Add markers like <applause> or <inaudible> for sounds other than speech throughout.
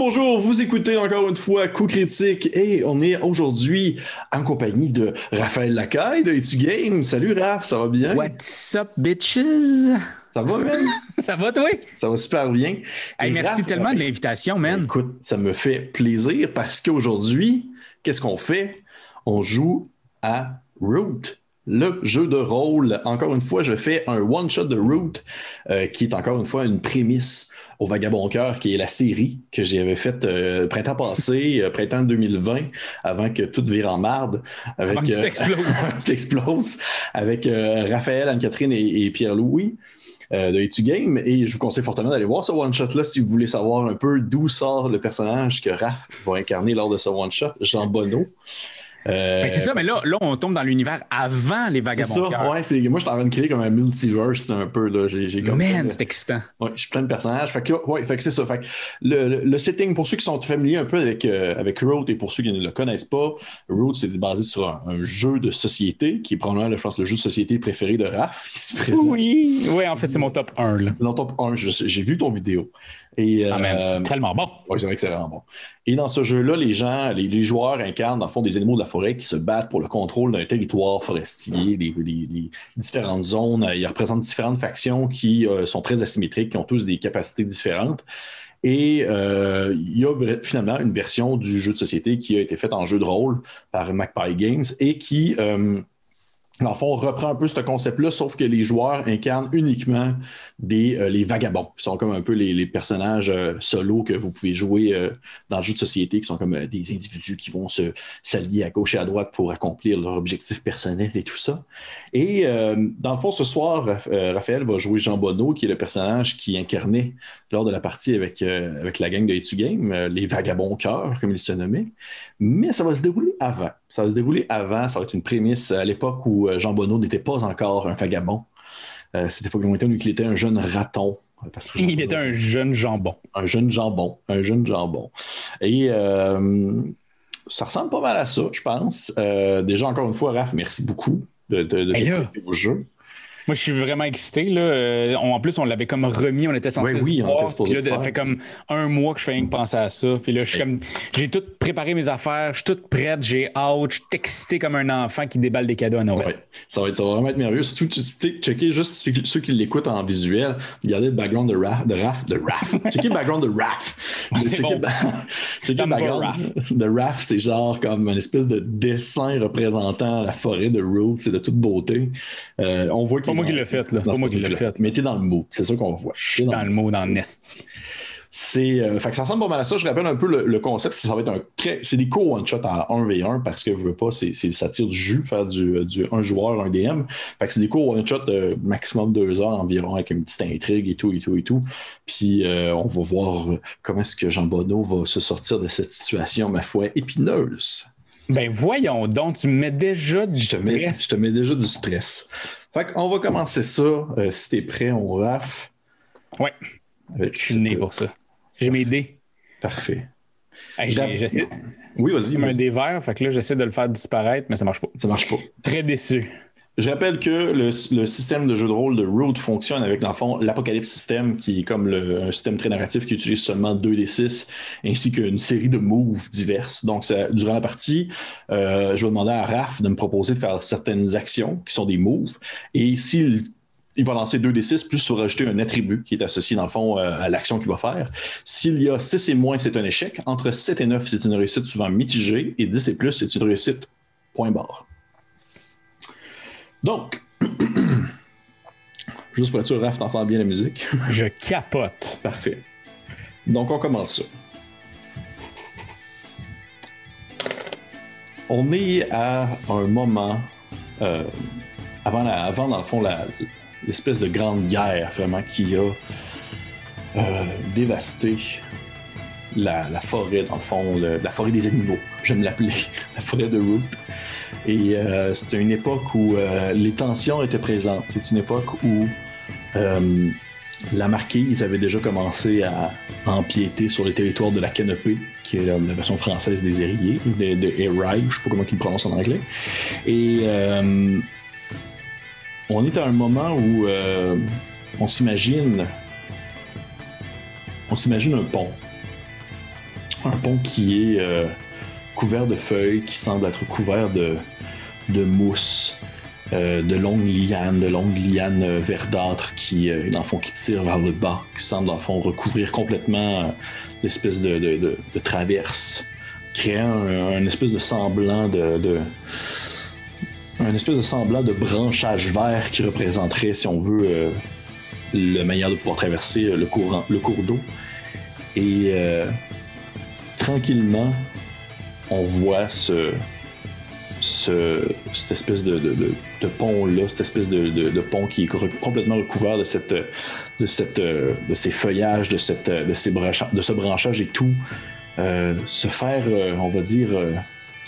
bonjour, vous écoutez encore une fois Coup Critique et on est aujourd'hui en compagnie de Raphaël Lacaille de Etu Game. Salut Raph, ça va bien? What's up, bitches? Ça va, man? <laughs> ça va, toi? Ça va super bien. Hey, merci tellement de l'invitation, man. Écoute, ça me fait plaisir parce qu'aujourd'hui, qu'est-ce qu'on fait? On joue à Root le jeu de rôle. Encore une fois, je fais un one-shot de Root, euh, qui est encore une fois une prémisse au Vagabond Cœur, qui est la série que j'avais faite euh, printemps passé, euh, printemps 2020, avant que tout vire en marde. Avec, avant que tout <laughs> explose. avec Raphaël, Anne-Catherine et, Pierre-Louis. de Etu Game et je vous conseille fortement d'aller voir ce one-shot-là si vous voulez savoir un peu d'où sort le personnage que Raph va incarner lors de ce one-shot, Jean Bonneau. Euh, ben, c'est ça, mais là, là, on tombe dans l'univers avant les Vagabonds. C'est ça, ouais, c'est, moi, je suis en train de créer comme un multiverse un peu. Là. J'ai, j'ai comme Man, c'est excitant. Ouais, je suis plein de personnages. Fait que, ouais, fait que c'est ça. Fait que le, le, setting, pour ceux qui sont familiers un peu avec, euh, avec Road et pour ceux qui ne le connaissent pas, Road, c'est basé sur un, jeu de société qui est probablement, je pense, le jeu de société préféré de Raph. Oui, oui, en fait, c'est mon top 1. Là. C'est mon top 1. j'ai vu ton vidéo. Et, ah, c'est tellement bon. Oui, c'est vraiment bon. Et dans ce jeu-là, les gens, les, joueurs incarnent dans le fond des animaux de la forêt qui se battent pour le contrôle d'un territoire forestier, les, différentes zones. Ils représentent différentes factions qui euh, sont très asymétriques, qui ont tous des capacités différentes. Et euh, il y a finalement une version du jeu de société qui a été faite en jeu de rôle par Magpie Games et qui euh, dans le fond, on reprend un peu ce concept-là, sauf que les joueurs incarnent uniquement des, euh, les vagabonds, qui sont comme un peu les, personnages euh, solos que vous pouvez jouer euh, dans le jeu de société, qui sont comme des individus qui vont se s'allier à gauche et à droite pour accomplir leur objectif personnel et tout ça. Et dans le fond, ce soir, Raphaël va jouer Jean Bonneau, qui est le personnage qui incarnait lors de la partie avec, avec la gang de Etu Game, les vagabonds cœurs, comme ils se nommaient. Mais ça va se dérouler avant. Ça va se dérouler avant. Ça va être une prémisse à l'époque où euh, Jean Bonneau n'était pas encore un vagabond. Euh, C'était pas lointain où il était un jeune raton. il était un jeune jambon. Un jeune jambon. Un jeune jambon. Et euh, ça ressemble pas mal à ça, je pense. déjà, encore une fois, Raph, merci beaucoup de, de, de au jeu. Moi, je suis vraiment excité. Là. Euh, en plus, on l'avait comme remis, on était censé oui, on était Puis là, ça fait comme un mois que je fais rien que penser à ça. Puis là, je suis comme, j'ai tout préparé mes affaires, je suis toute prête, j'ai hâte, je suis excité comme un enfant qui déballe des cadeaux à Noël. Ça, va être, ça va vraiment être merveilleux. Surtout, tu sais, checker juste ceux qui l'écoutent en visuel, regardez le background de Raph, de Raph, de Raph. <laughs> checker le background de Raph. checker, bon. checker le <laughs> background de Raph, c'est genre comme une espèce de dessin représentant la forêt de Roots, c'est de toute beauté. Euh, on voit qu'il moi qui l'ai fait, là. Pas moi qui l'ai fait. Mais t'es dans le mot, c'est ça qu'on voit. Je suis dans, le mot, dans Nesty. C'est, euh, fait que ça ressemble pas mal à ça. Je rappelle un peu le, concept. Ça va être un c'est des co one shot en 1v1 parce que je veux pas, c'est, ça tire du jus, faire du, du un joueur, un DM. Fait que c'est des co one shot de maximum deux heures environ avec une petite intrigue et tout, et tout, et tout. Puis euh, on va voir comment est-ce que Jean Bonneau va se sortir de cette situation, ma foi, épineuse. Ben voyons donc, tu me mets déjà du stress. je te mets déjà du stress. Fait qu'on va commencer ça. Euh, si t'es prêt, on raf. Ouais. je suis né pour ça. J'ai mes dés. Parfait. j'essaie. Oui, vas-y. Comme un dé vert, fait que là, j'essaie de le faire disparaître, mais ça marche pas. Ça marche pas. Très déçu. Je rappelle que le, système de jeu de rôle de Root fonctionne avec, dans le fond, l'Apocalypse System, qui est comme un système très narratif qui utilise seulement 2d6, ainsi qu'une série de moves diverses. Donc, durant la partie, euh, je vais demander à Raph de me proposer de faire certaines actions qui sont des moves. Et s'il il va lancer 2d6, plus il va rajouter un attribut qui est associé, dans le fond, euh, à l'action qu'il va faire. S'il y a 6 et moins, c'est un échec. Entre 7 et 9, c'est une réussite souvent mitigée. Et 10 et plus, c'est une réussite point barre. Donc, <clears throat> juste pour être sûr, Raph, t'entends bien la musique? <laughs> Je capote. Parfait. Donc, on commence ça. On est à un moment euh, avant, la, avant, dans le fond, l'espèce de grande guerre vraiment qui a euh, dévasté la, forêt, dans le fond, la forêt des animaux, j'aime l'appeler, <laughs> la forêt de Root. Et euh, c'était une époque où euh, les tensions étaient présentes. C'est une époque où euh, la marquise avait déjà commencé à empiéter sur les territoires de la canopée, qui est la, version française des érillés, de, de je ne sais pas comment ils le prononcent en anglais. Et on est à un moment où on s'imagine on s'imagine un pont un pont qui est couvert de feuilles, qui semble être couvert de, de mousse. de longues lianes, de longues lianes verdâtres qui, dans le fond, qui tirent vers le bas, qui semblent, dans le fond, recouvrir complètement l'espèce de, de, traverse, créant un, espèce de semblant de, un espèce de semblant de branchage vert qui représenterait, si on veut, euh, la manière de pouvoir traverser le, courant, le cours d'eau. Et euh, tranquillement, on voit ce, cette espèce de, pont-là, cette espèce de, pont qui est complètement recouvert de, cette, de, cette, de ces feuillages, de, cette, de, ces de ce branchage et tout, euh, se faire, on va dire,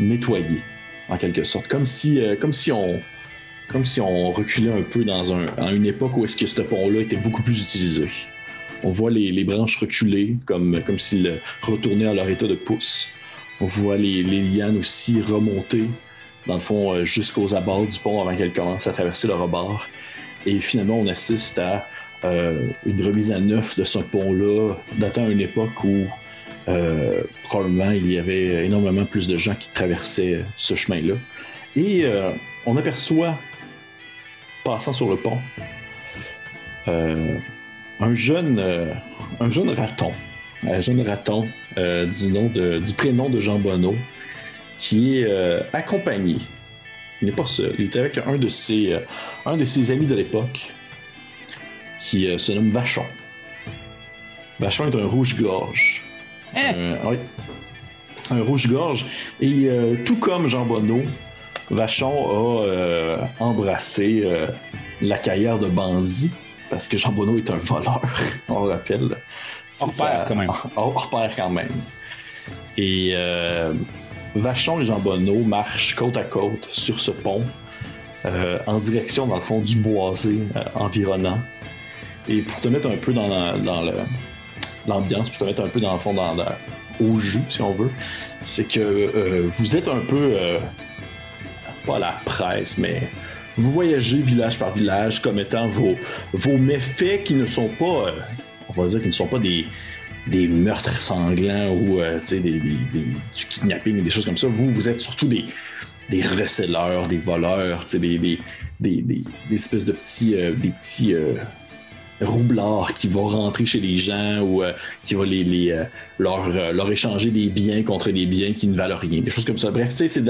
nettoyer en quelque sorte. Comme si, euh, comme si on comme si on reculait un peu dans, une époque où est-ce que ce pont-là était beaucoup plus utilisé. On voit les, branches reculer comme, comme s'ils retournaient à leur état de pouce. On voit les, lianes aussi remonter, dans le fond, euh, jusqu'aux abords du pont avant qu'elles commencent à traverser le rebord. Et finalement, on assiste à euh, une remise à neuf de ce pont-là, datant à une époque où euh, probablement il y avait énormément plus de gens qui traversaient ce chemin-là. Et on aperçoit, passant sur le pont, un jeune, un jeune raton, un jeune raton du nom du prénom de Jean Bonneau, qui est accompagné. Il n'est pas seul. Il est avec un de ses, un de ses amis de l'époque, qui se nomme Vachon. Vachon est un rouge-gorge Hein? Euh, oui. Un rouge-gorge. Et euh, tout comme Jean Bonneau, Vachon a euh, embrassé la carrière de bandit, parce que Jean Bonneau est un voleur, <laughs> on le rappelle. Hors pair quand même. Hors pair quand même. Et Vachon et Jean Bonneau marchent côte à côte sur ce pont, en direction, dans le fond, du boisé environnant. Et pour te mettre un peu dans, l'ambiance, pour te mettre un peu dans le fond, dans, au jus, si on veut, c'est que euh, vous êtes un peu, euh, pas la presse, mais vous voyagez village par village comme étant vos, vos méfaits qui ne sont pas, euh, on va dire, qui ne sont pas des, des meurtres sanglants ou des, des, des, du kidnapping et des choses comme ça. Vous, vous êtes surtout des, des receleurs, des voleurs, des, des, des, des, espèces de petits, des petits roublard qui va rentrer chez les gens ou euh, qui va les, les euh, leur, euh, leur, échanger des biens contre des biens qui ne valent rien. Des choses comme ça. Bref, tu sais, c'est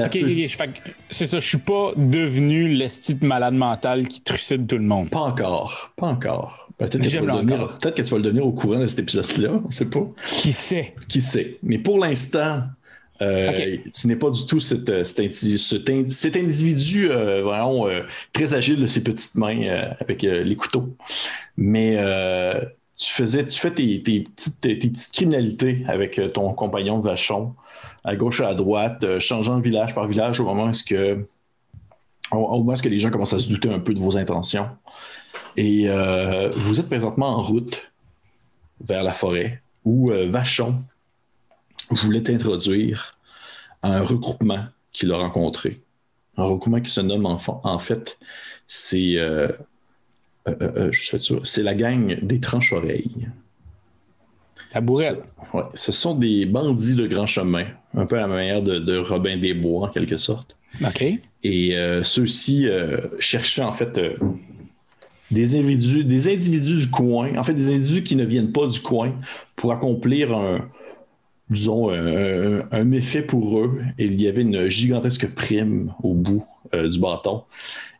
C'est ça, je suis pas devenu l'estime malade mental qui trucide tout le monde. Pas encore. Pas encore. Peut-être que, peut que, tu vas le devenir au courant de cet épisode-là, <laughs> on sait pas. Qui sait? Qui sait? Mais pour l'instant, euh, tu n'es pas du tout cet, euh, cet, individu euh, vraiment très agile de ses petites mains avec les couteaux. Mais tu faisais, tu fais tes, petites, tes, petites, criminalités avec ton compagnon de Vachon, à gauche et à droite, changeant village par village au moment où, que, au, moment où les gens commencent à se douter un peu de vos intentions. Et vous êtes présentement en route vers la forêt où Vachon voulait introduire un regroupement qu'il a rencontré. Un regroupement qui se nomme en, fait, c'est euh, euh, euh, c'est la gang des tranches-oreilles. La bourrette. Ouais, ce sont des bandits de grand chemin, un peu à la manière de, Robin des Bois en quelque sorte. OK. Et ceux-ci cherchaient en fait des individus, du coin, en fait des individus qui ne viennent pas du coin pour accomplir un, disons, méfait pour eux. Il y avait une gigantesque prime au bout euh, du bâton.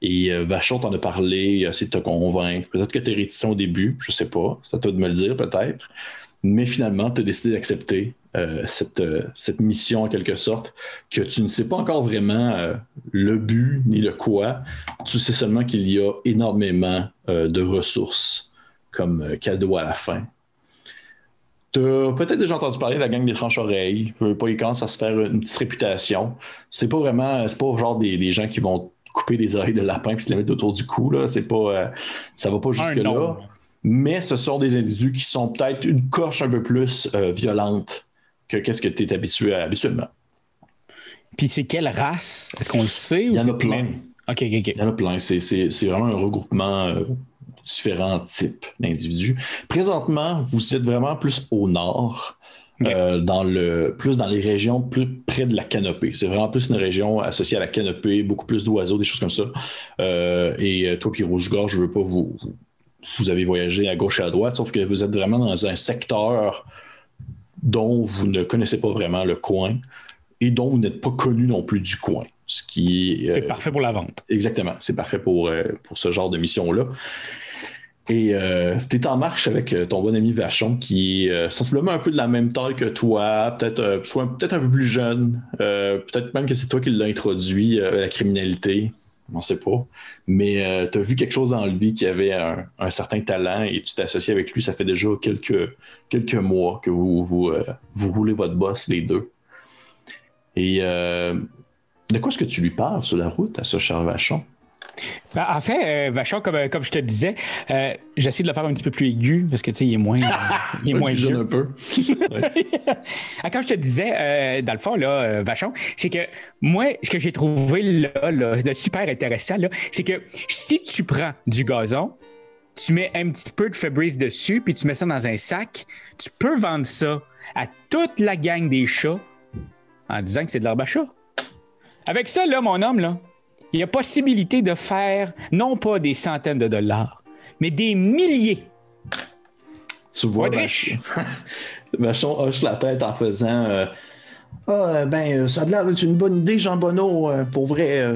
Et euh, Vachon t'en a parlé, a essayé de te convaincre. Peut-être que tu es réticent au début, je sais pas. C'est à toi de me le dire, peut-être. Mais finalement, tu as décidé d'accepter euh, cette, cette, mission en quelque sorte, que tu ne sais pas encore vraiment le but ni le quoi. Tu sais seulement qu'il y a énormément de ressources comme cadeau à la fin tu as peut-être déjà entendu parler de la gang des tranches-oreilles. Pas, ils commencent à se faire une petite réputation. C'est pas vraiment, c'est pas genre des, gens qui vont couper des oreilles de lapin et se les mettre autour du cou. Là. C'est pas, euh, ça va pas jusque-là. Mais ce sont des individus qui sont peut-être une coche un peu plus euh, violente que qu'est-ce que tu es habitué à, habituellement. Puis c'est quelle race? Est-ce qu'on le sait? Il y en a plein. OK, OK, OK. Il y en a plein. C'est, vraiment un regroupement euh, différents types d'individus. Présentement, vous êtes vraiment plus au nord, euh, dans le, plus dans les régions plus près de la canopée. C'est vraiment plus une région associée à la canopée, beaucoup plus d'oiseaux, des choses comme ça. Euh, et toi, puis Rouge-Gorge, je ne veux pas vous, vous avez voyagé à gauche et à droite, sauf que vous êtes vraiment dans un secteur dont vous ne connaissez pas vraiment le coin et dont vous n'êtes pas connu non plus du coin. Ce qui C'est parfait pour la vente. Exactement. C'est parfait pour, pour ce genre de mission-là. Et euh, tu es en marche avec euh, ton bon ami Vachon, qui est euh, sensiblement un peu de la même taille que toi, peut-être soit peut-être un peu plus jeune, peut-être même que c'est toi qui l'as introduit à la criminalité, on sait pas. Mais tu as vu quelque chose dans lui qui avait un, certain talent et tu t'es associé avec lui. Ça fait déjà quelques, quelques mois que vous, vous, vous roulez votre boss, les deux. Et de quoi est-ce que tu lui parles sur la route à ce cher Vachon? Ben, en fait, euh, Vachon, comme, euh, comme je te disais, euh, j'essaie de le faire un petit peu plus aigu parce que tu sais, il est moins, il est <laughs> moins jeune un peu. <laughs> Ah, comme je te disais, dans le fond, là, Vachon, c'est que moi, ce que j'ai trouvé là, de super intéressant, c'est que si tu prends du gazon, tu mets un petit peu de Febreze dessus, puis tu mets ça dans un sac, tu peux vendre ça à toute la gang des chats en disant que c'est de l'herbe à chat. Avec ça, là, mon homme, là, il y a possibilité de faire non pas des centaines de dollars, mais des milliers. Tu vois, Vachon <laughs> hoche la tête en faisant euh, Ah, euh, ben, euh, ça a l'air d'être une bonne idée, Jean Bonneau. pour vrai,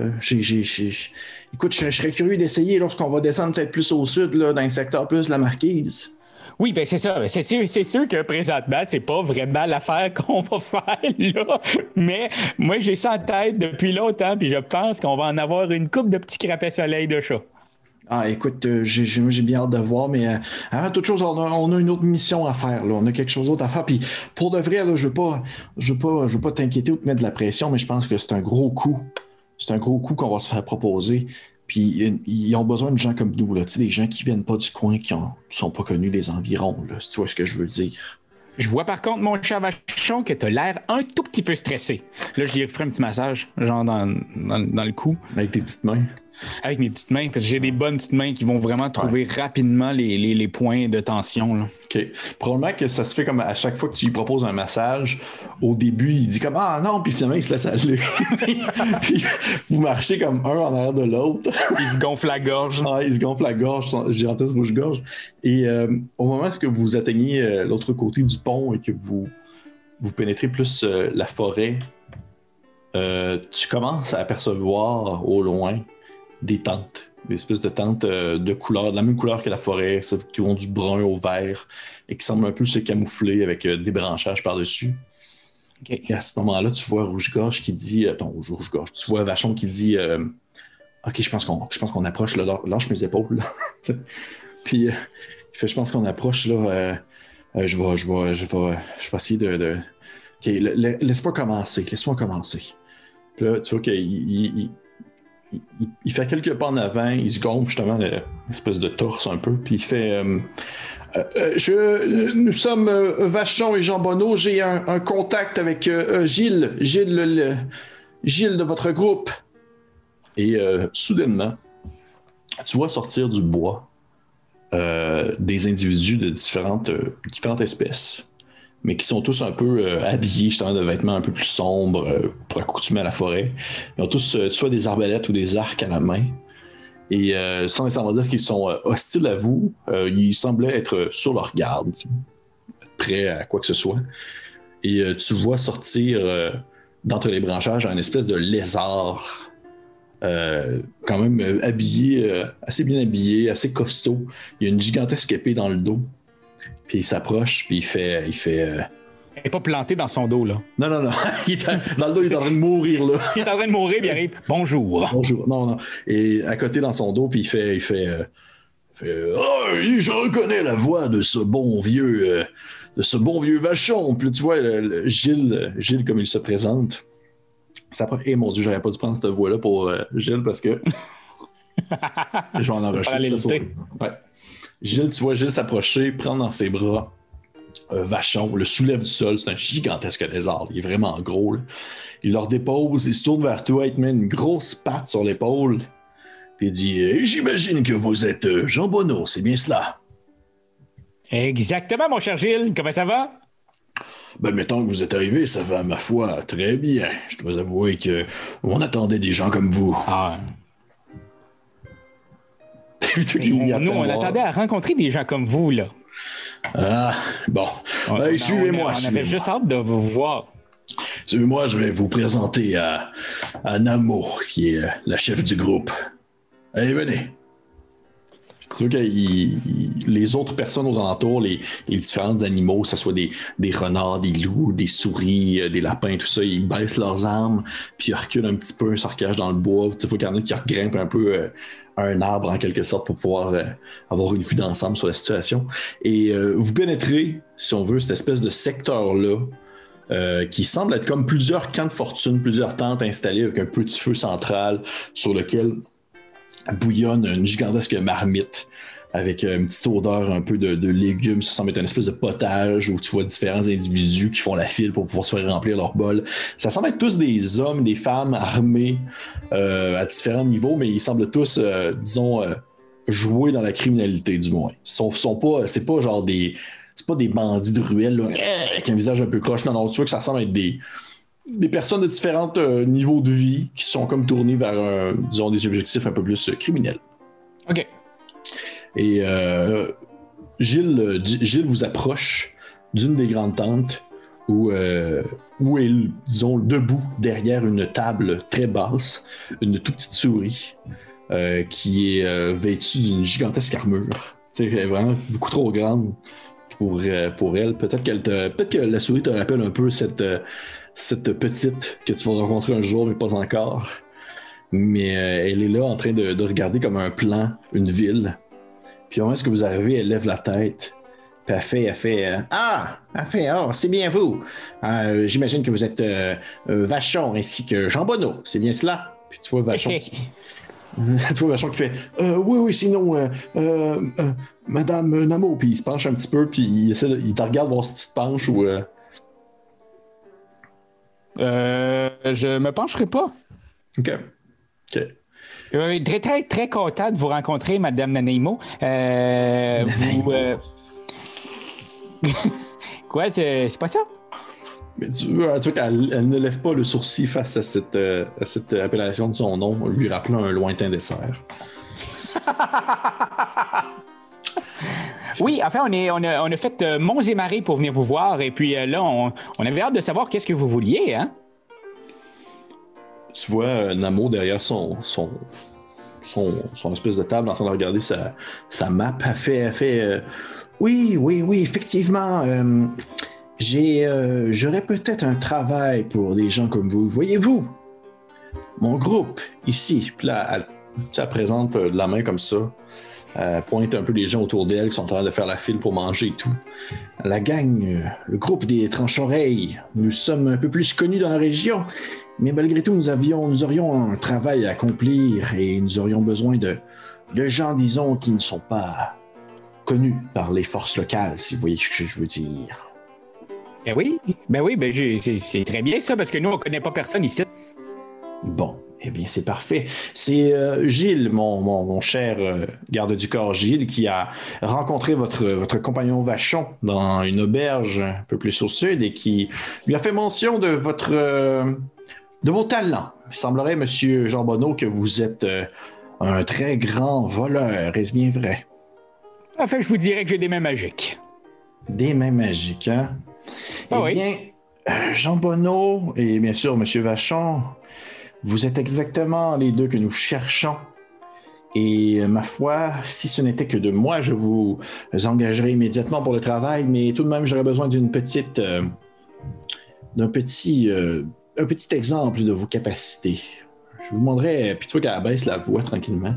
écoute, je, serais curieux d'essayer lorsqu'on va descendre peut-être plus au sud, là, dans le secteur plus de la marquise. Oui, ben c'est ça. C'est sûr, sûr que présentement, c'est pas vraiment l'affaire <laughs> qu'on va faire là. Mais moi, j'ai ça en tête depuis longtemps, puis je pense qu'on va en avoir une coupe de petits crapets soleil de chat. Ah, écoute, euh, j'ai bien hâte de voir, mais euh, avant toute chose, on a, une autre mission à faire. Là. On a quelque chose d'autre à faire. Puis pour de vrai, là, je ne veux pas, je pas, je veux pas t'inquiéter ou te mettre de la pression, mais je pense que c'est un gros coup. C'est un gros coup qu'on va se faire proposer. Puis ils ont besoin de gens comme nous, là, des gens qui viennent pas du coin, qui ne sont pas connus des environs, là, si tu vois ce que je veux dire. Je vois par contre, mon cher Vachon, que tu as l'air un tout petit peu stressé. Là, je lui ferai un petit massage, genre dans, dans le cou. Avec tes petites mains avec mes petites mains, parce que j'ai des bonnes petites mains qui vont vraiment trouver rapidement les, points de tension. OK. Probablement que ça se fait comme à chaque fois que tu lui proposes un massage, au début, il dit comme Ah non, puis finalement, il se laisse aller. puis, <laughs> vous marchez comme un en arrière de l'autre. il se gonfle la gorge. Ah, il se gonfle la gorge, gigantesque bouche-gorge. Et euh, au moment où vous atteignez euh, l'autre côté du pont et que vous, vous pénétrez plus euh, la forêt, tu commences à apercevoir au loin des tentes, des espèces de tentes euh, de couleur, de la même couleur que la forêt, qui vont du brun au vert et qui semblent un peu se camoufler avec euh, des branchages par-dessus. Et à ce moment-là, tu vois Rouge-Gorge qui dit. Euh, Rouge-Gorge, tu vois Vachon qui dit Ok, je pense qu'on je pense qu'on approche, là, lâche mes épaules. <laughs> Puis il fait Je pense qu'on approche, là. je, vais, je, vais, je, vais, je vais essayer de. Ok, laisse-moi commencer, laisse-moi commencer. Puis là, tu vois qu'il il, fait quelques pas en avant, il se gonfle justement l'espèce de torse un peu, puis il fait euh, euh, euh, Nous sommes Vachon et Jean Bonneau, j'ai un, contact avec Gilles, Gilles, Gilles de votre groupe. Et soudainement, tu vois sortir du bois des individus de différentes espèces mais qui sont tous un peu euh, habillés justement de vêtements un peu plus sombres euh, pour accoutumer à la forêt. Ils ont tous euh, soit des arbalètes ou des arcs à la main. Et sans nécessairement dire qu'ils sont hostiles à vous, ils semblaient être sur leur garde, prêts à quoi que ce soit. Et tu vois sortir d'entre les branchages un espèce de lézard quand même habillé, assez bien habillé, assez costaud. Il y a une gigantesque épée dans le dos. Puis il s'approche, puis il fait. Il fait euh, Il n'est pas planté dans son dos, là. Non, non, non. <laughs> dans le dos, il est en train de mourir, là. il est en train de mourir, puis il arrive. Bonjour. Bonjour. Non, non. Et à côté, dans son dos, puis il fait. Il fait, euh, oh, je reconnais la voix de ce bon vieux. Euh, de ce bon vieux vachon. Puis tu vois, Gilles, Gilles, comme il se présente. Ça Eh mon Dieu, j'aurais pas dû prendre cette voix-là pour Gilles parce que. <laughs> je vais en enregistrer. Ouais. Gilles, tu vois Gilles s'approcher, prendre dans ses bras un vachon, le soulève du sol, c'est un gigantesque lézard, il est vraiment gros. Il leur dépose, il se tourne vers toi, il te met une grosse patte sur l'épaule, puis il dit eh, J'imagine que vous êtes euh, Jean Bonneau, c'est bien cela. Exactement, mon cher Gilles, comment ça va? Ben, mettons que vous êtes arrivé, ça va, ma foi, très bien. Je dois avouer que on attendait des gens comme vous. Ah. On- nous, on attend. attendait à rencontrer des gens comme vous, là. Ah, bon. On- Ben, suivez-moi, On, on avait juste hâte de vous voir. Suivez-moi, je vais vous présenter à, à Namo, qui est euh, la chef du groupe. Allez, venez. Tu vois que les autres personnes aux alentours, les, différents animaux, que ce soit des, renards, des loups, des souris, euh, des lapins, tout ça, ils baissent leurs armes, puis ils reculent un petit peu, ils se recachent dans le bois. Tu vois qu'il y en a qui grimpent un peu euh, un arbre en quelque sorte pour pouvoir euh, avoir une vue d'ensemble sur la situation. Et vous pénétrez, si on veut, cette espèce de secteur-là qui semble être comme plusieurs camps de fortune, plusieurs tentes installées avec un petit feu central sur lequel bouillonne une gigantesque marmite avec euh, une petite odeur un peu de, légumes. Ça semble être une espèce de potage où tu vois différents individus qui font la file pour pouvoir se faire remplir leur bol. Ça semble être tous des hommes, des femmes armés euh, à différents niveaux, mais ils semblent tous, euh, disons, jouer dans la criminalité du moins. Sont, sont pas, c'est pas genre des, c'est pas des bandits de ruelle avec un visage un peu croche. Non, non, tu vois que ça semble être des, des personnes de différents euh, niveaux de vie qui sont comme tournées vers, euh, disons, des objectifs un peu plus euh, criminels. OK. Et Gilles, Gilles vous approche d'une des grandes tentes où, euh, où est, disons, debout derrière une table très basse, une toute petite souris euh, qui est euh, vêtue d'une gigantesque armure. Tu sais, elle est vraiment beaucoup trop grande pour, pour elle. Peut-être qu'elle peut-être que la souris te rappelle un peu cette, cette petite que tu vas rencontrer un jour, mais pas encore. Mais euh, elle est là en train de, de regarder comme un plan, une ville. Puis au moment où vous arrivez, elle lève la tête. Puis elle fait, elle fait euh, Ah, elle fait, oh, c'est bien vous. Euh, J'imagine que vous êtes Vachon ainsi que Jean Bonneau. C'est bien cela? Puis tu vois Vachon, <laughs> <laughs> tu vois Vachon qui fait Oui, oui, sinon, Madame Namo. Puis il se penche un petit peu, puis il, essaie de- il te regarde voir si tu te penches ou. Euh, je me pencherai pas. Ok. Ok. Euh, très, très, très content de vous rencontrer, Madame Nanaimo. Euh, vous. euh, <laughs> Quoi, c'est c'est pas ça? Mais tu vois, tu vois qu'elle elle ne lève pas le sourcil face à cette, euh, à cette appellation de son nom, lui rappelant un lointain dessert. <laughs> <laughs> Oui, enfin, on, on, a, on a fait euh, monts et marées pour venir vous voir, et puis euh, là, on, on avait hâte de savoir qu'est-ce que vous vouliez, hein? tu vois Namo derrière son, son, son, son espèce de table en train de regarder sa, sa map. Elle fait, fait euh, Oui, oui, oui, effectivement. euh, j'aurais peut-être un travail pour des gens comme vous. Voyez-vous, mon groupe ici, là, elle, elle présente la main comme ça. Elle pointe un peu les gens autour d'elle qui sont en train de faire la file pour manger et tout. La gang, euh, le groupe des tranches-oreilles, nous sommes un peu plus connus dans la région. Mais malgré tout, nous, avions, nous aurions un travail à accomplir et nous aurions besoin de, de gens, disons, qui ne sont pas connus par les forces locales, si vous voyez ce que je veux dire. Ben oui, ben oui, ben c'est très bien ça, parce que nous, on connaît pas personne ici. Bon, eh bien, c'est parfait. C'est euh, Gilles, mon, mon- mon cher euh, garde du corps Gilles, qui a rencontré votre, votre compagnon Vachon dans une auberge un peu plus au sud et qui lui a fait mention de votre euh, de vos talents. Il semblerait, Monsieur Jean Bonneau, que vous êtes un très grand voleur. Est-ce bien vrai? Enfin, je vous dirais que j'ai des mains magiques. Des mains magiques, hein? Ah eh oui. bien, Jean Bonneau et bien sûr Monsieur Vachon, vous êtes exactement les deux que nous cherchons. Et euh, ma foi, si ce n'était que de moi, je vous engagerais immédiatement pour le travail, mais tout de même, j'aurais besoin d'une petite, euh, d'un petit, euh, un petit exemple de vos capacités. Je vous demanderais, puis tu vois qu'elle baisse la voix tranquillement.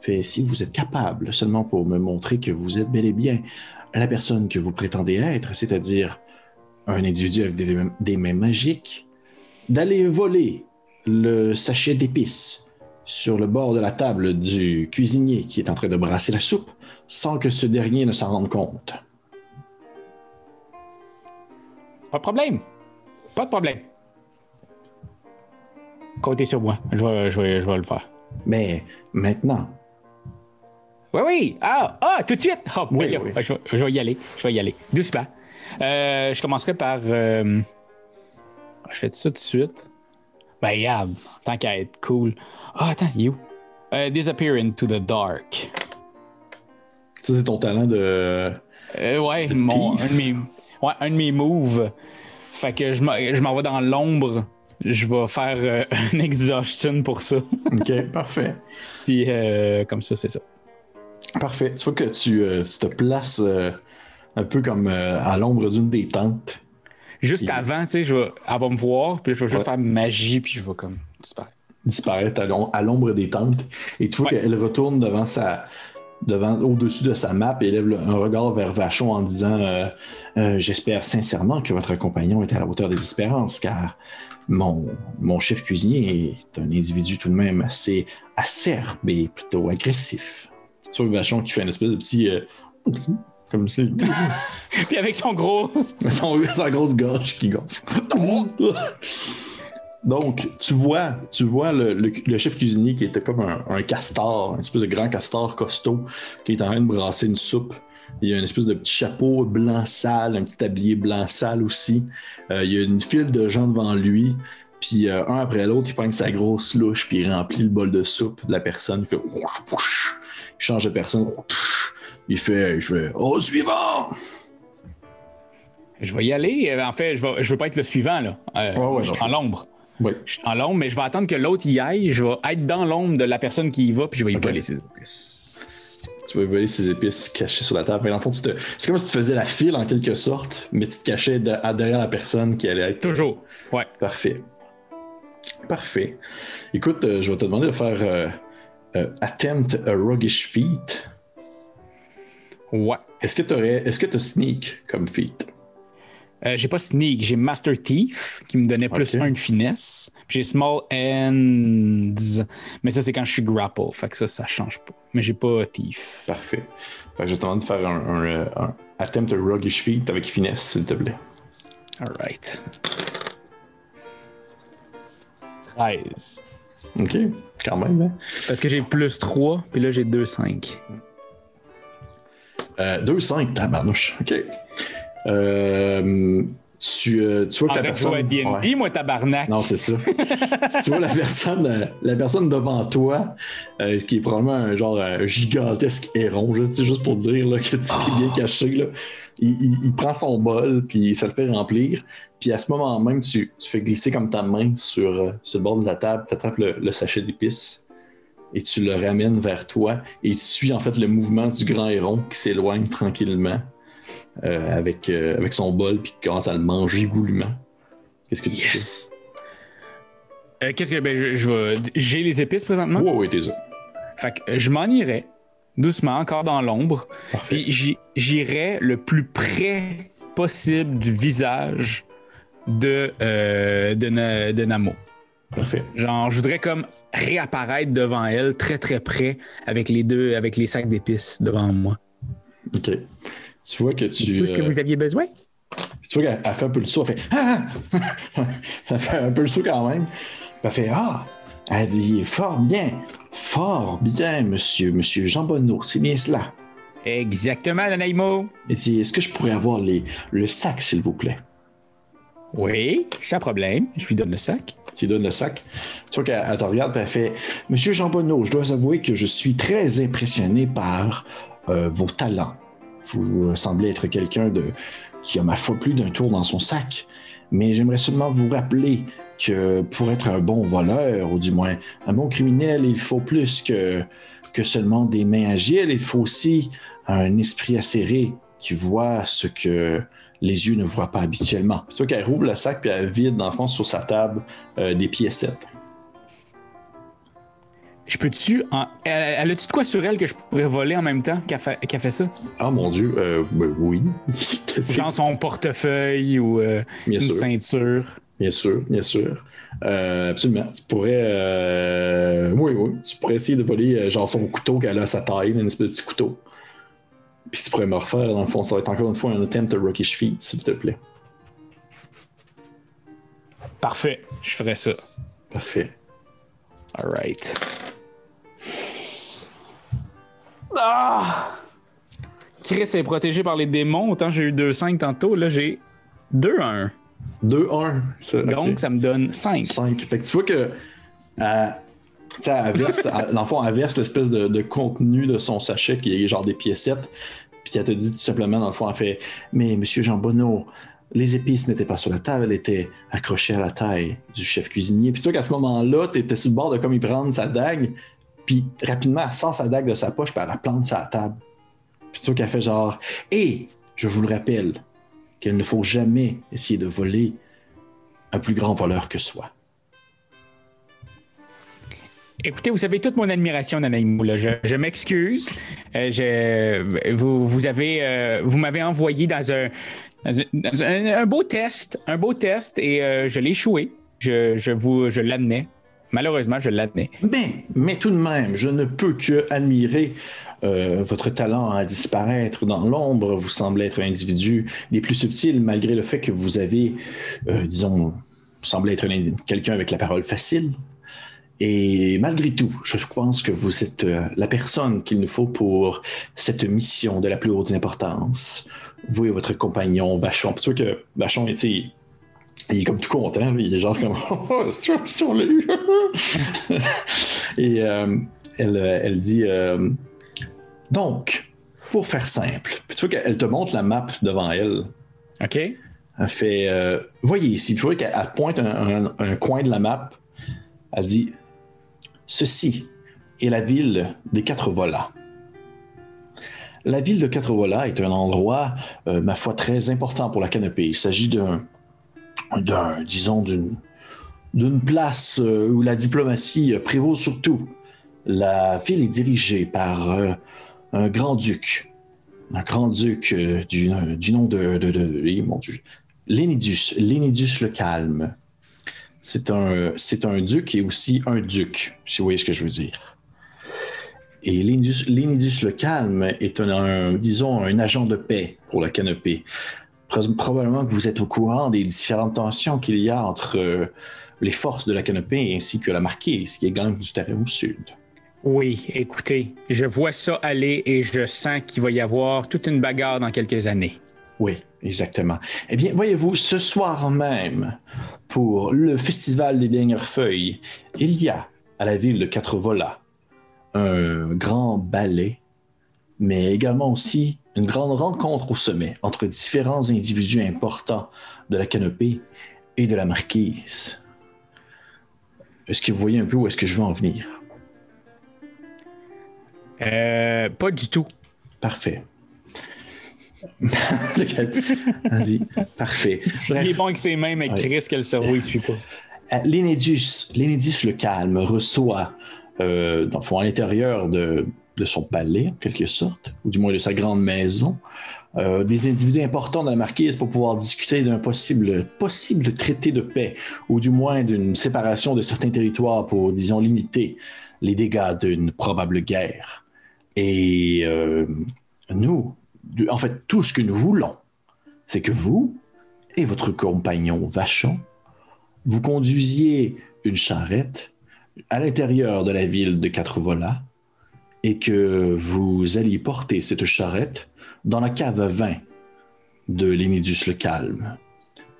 Fait, si vous êtes capable, seulement pour me montrer que vous êtes bel et bien la personne que vous prétendez être, c'est-à-dire un individu avec des mains magiques, d'aller voler le sachet d'épices sur le bord de la table du cuisinier qui est en train de brasser la soupe sans que ce dernier ne s'en rende compte. Pas de problème. Pas de problème. Comptez sur moi. Je vais, je vais, je vais le faire. Mais maintenant, Oui, oui. Ah, ah, tout de suite. Ben Oui, là, oui. Je, vais, je vais y aller. Je vais y aller. Doucement. Euh, je commencerai par. euh, Je fais ça tout de suite. Ben, regarde, tant qu'à être cool. Ah, attends, you. Euh, disappear into the dark. Ça, c'est ton talent de. Euh, ouais, De mon, un, de mes, ouais, un de mes moves. Fait que je m'en vais dans l'ombre. Je vais faire euh, <laughs> un exhaustion pour ça. Ok, <laughs> parfait. Puis euh, comme ça, c'est ça. Parfait. Tu vois que tu, tu te places un peu comme à l'ombre d'une des tentes. Juste avant, tu sais, je vais, elle va me voir, puis je vais juste Ouais. faire magie, puis je vais comme disparaître. disparaître à l'om- à l'ombre des tentes. Et tu vois Ouais. qu'elle retourne devant sa. Devant, au-dessus de sa map et élève le- un regard vers Vachon en disant euh, Euh, J'espère sincèrement que votre compagnon est à la hauteur des espérances, car mon, mon chef cuisinier est un individu tout de même assez acerbe et plutôt agressif. Tu vois Vachon qui fait une espèce de petit. euh, comme ça. <laughs> Puis avec son gros. <laughs> son, sa grosse gorge qui gonfle. Donc, tu vois, tu vois le, le- le chef cuisinier qui était comme un, un castor, une espèce de grand castor costaud, qui est en train de brasser une soupe. Il y a une espèce de petit chapeau blanc sale, un petit tablier blanc sale aussi. Euh, il y a une file de gens devant lui. Puis euh, un après l'autre, il prend sa grosse louche, puis il remplit le bol de soupe de la personne. Il fait. Il change de personne. Il fait. Il fait. Au suivant! Je vais y aller. Euh, En fait, je je veux pas être le suivant, là. Euh, ouais, je suis en l'ombre. Oui. Je suis en l'ombre, mais je vais attendre que l'autre y aille. Je vais être dans l'ombre de la personne qui y va, puis je vais y voler ses épices. Tu vas voler ses épices cachées sur la table. Mais dans le fond, te- c'est comme si tu faisais la file en quelque sorte, mais tu te cachais de- derrière la personne qui allait être. Toujours. Ouais. Parfait. Parfait. Écoute, euh, je vais te demander de faire euh, Attempt a Roguish Feat. Ouais. Est-ce que tu aurais. Est-ce que tu Sneak comme feat? Euh, j'ai pas Sneak, j'ai Master Thief qui me donnait plus un de finesse. J'ai Small Ends. Mais ça, c'est quand je suis grapple. Fait que ça, ça change pas. Mais j'ai pas Thief. Parfait. Fait que je te demande de faire un, un, euh, un Attempt a Roguish Feat avec finesse, s'il te plaît. Alright. 13. Ok, quand même. Hein? Parce que j'ai plus 3, puis là j'ai 2, 5. Euh, 2-5, tabarnouche. Ok. Euh, tu, euh, tu vois que la Arrête de personne. à D&D, Ouais. moi, tabarnak. Non, c'est ça. <laughs> tu vois la personne, euh, la personne devant toi, euh, qui est probablement un genre un gigantesque héron, juste, juste pour dire là, que tu t'es bien caché. Là. Il, il- il prend son bol, puis ça le fait remplir. Puis à ce moment même, tu, tu fais glisser comme ta main sur, euh, sur le bord de la table, tu attrapes le, le sachet d'épices et tu le ramènes vers toi. Et tu suis en fait le mouvement du grand héron qui s'éloigne tranquillement euh, avec, euh, avec son bol, puis qui commence à le manger goulûment. Qu'est-ce que tu fais? Yes! Euh, Qu'est-ce que. Ben, je, je vais- J'ai les épices présentement? Ouais, ouais, t'es ça. Fait que je m'en irai doucement, encore dans l'ombre. Parfait. Puis j'irai le plus près possible du visage de, de, de Namo. Parfait. Genre, je voudrais comme réapparaître devant elle, très très près, avec les deux, avec les sacs d'épices devant moi. OK. Tu vois que tu. Tout ce que euh, vous aviez besoin? Tu vois qu'elle elle fait un peu le saut. Elle fait Ah! <laughs> elle fait un peu le saut quand même. Elle fait Ah! Elle dit Fort bien, fort bien, monsieur, monsieur Jean Bonneau, c'est bien cela. Exactement, Nanaimo. Elle dit Est-ce que je pourrais avoir les, le sac, s'il vous plaît? Oui, sans problème. Je lui donne le sac. Tu lui donnes le sac. Tu vois qu'elle elle te regarde et elle fait Monsieur Jean Bonneau, je dois avouer que je suis très impressionné par euh, vos talents. Vous euh, semblez être quelqu'un de qui a ma foi plus d'un tour dans son sac. Mais j'aimerais seulement vous rappeler que pour être un bon voleur, ou du moins un bon criminel, il faut plus que, que seulement des mains agiles. Il faut aussi un esprit acéré qui voit ce que les yeux ne voient pas habituellement. Tu vois qu'elle rouvre le sac puis elle vide, dans le fond, sur sa table, euh, des piécettes. Je peux-tu. en- Elle, elle a-tu de quoi sur elle que je pourrais voler en même temps qu'elle fait, qu'elle fait ça? Ah mon Dieu, euh, ben oui. <laughs> Genre son portefeuille ou euh, une sûr, ceinture. bien sûr, bien sûr. Euh, absolument. Tu pourrais. euh, Oui, oui. Tu pourrais essayer de voler genre son couteau qu'elle a à sa taille, une espèce de petit couteau. Puis tu pourrais me refaire, dans le fond, ça va être encore une fois un attempt à Rockish Feet, s'il te plaît. Parfait, je ferais ça. Parfait. Alright. Ah! Chris est protégé par les démons. Autant j'ai eu 2-5 tantôt, là j'ai 2-1. 2-1. Donc ça me donne 5. 5. Fait que tu vois que. Euh, elle verse, elle- dans le fond, elle l'espèce de, de contenu de son sachet qui est genre des piécettes. Puis elle te dit tout simplement, dans le fond, elle fait Mais monsieur Jean Bonneau, les épices n'étaient pas sur la table, elles étaient accrochées à la taille du chef cuisinier. Puis tu vois qu'à ce moment-là, tu étais sur le bord de comme il prendre sa dague. Puis rapidement, elle sort sa dague de sa poche, puis elle la plante sur la table. Puis tu vois qu'elle fait genre Et je vous le rappelle, qu'il ne faut jamais essayer de voler un plus grand voleur que soi. Écoutez, vous avez toute mon admiration, Nanaïmou. là. Je, m'excuse. Euh, euh, vous m'avez envoyé dans un, beau test, un beau test, et euh, je l'ai échoué. Je, je l'admets. Malheureusement, je l'admets. Mais, tout de même, je ne peux que admirer votre talent à disparaître dans l'ombre. Vous semblez être un individu des plus subtils, malgré le fait que vous avez, disons, semblez être un- quelqu'un avec la parole facile. Et malgré tout, je pense que vous êtes euh, la personne qu'il nous faut pour cette mission de la plus haute importance. Vous et votre compagnon Vachon. Tu vois que Vachon, sais, il est comme tout content. là. Il est genre comme <laughs> Oh, c'est sûr, c'est on l'a eu. Et euh, elle, elle dit euh, Donc, pour faire simple, tu vois qu'elle te montre la map devant elle. OK? Elle fait euh, Voyez ici, tu vois qu'elle elle pointe un, un- un coin de la map. Elle dit Ceci est la ville des quatre volats. La ville de quatre volats est un endroit, euh, ma foi, très important pour la canopée. Il s'agit d'un, disons, d'une, place euh, où la diplomatie prévaut surtout. La ville est dirigée par euh, un grand-duc, un grand-duc du, nom de, de, Lénidius, Lénidius le Calme. C'est un, c'est un duc et aussi un duc, si vous voyez ce que je veux dire. Et Lénidius, Lénidius le Calme est un, disons, un agent de paix pour la canopée. Pro- Probablement que vous êtes au courant des différentes tensions qu'il y a entre euh, les forces de la canopée ainsi que la marquise qui gagne du terrain au sud. Oui, écoutez, je vois ça aller et je sens qu'il va y avoir toute une bagarre dans quelques années. Oui, exactement. Eh bien, voyez-vous, ce soir même, pour le Festival des dernières feuilles, il y a à la ville de Quatre Volats un grand ballet, mais également aussi une grande rencontre au sommet entre différents individus importants de la canopée et de la marquise. Est-ce que vous voyez un peu où est-ce que je veux en venir? Euh, pas du tout. Parfait. <laughs> Dit, Parfait. Bref. Il est bon avec ses mains, mais Ouais. Chris, que le cerveau, il suit pas. Euh, le calme reçoit, euh, dans le fond, à l'intérieur de, de son palais, en quelque sorte, ou du moins de sa grande maison, euh, des individus importants de la marquise pour pouvoir discuter d'un possible, possible traité de paix, ou du moins d'une séparation de certains territoires pour, disons, limiter les dégâts d'une probable guerre. Et euh, nous, en fait, tout ce que nous voulons, c'est que vous et votre compagnon Vachon vous conduisiez une charrette à l'intérieur de la ville de Quatre Volats et que vous alliez porter cette charrette dans la cave à vin de l'Énidus le Calme.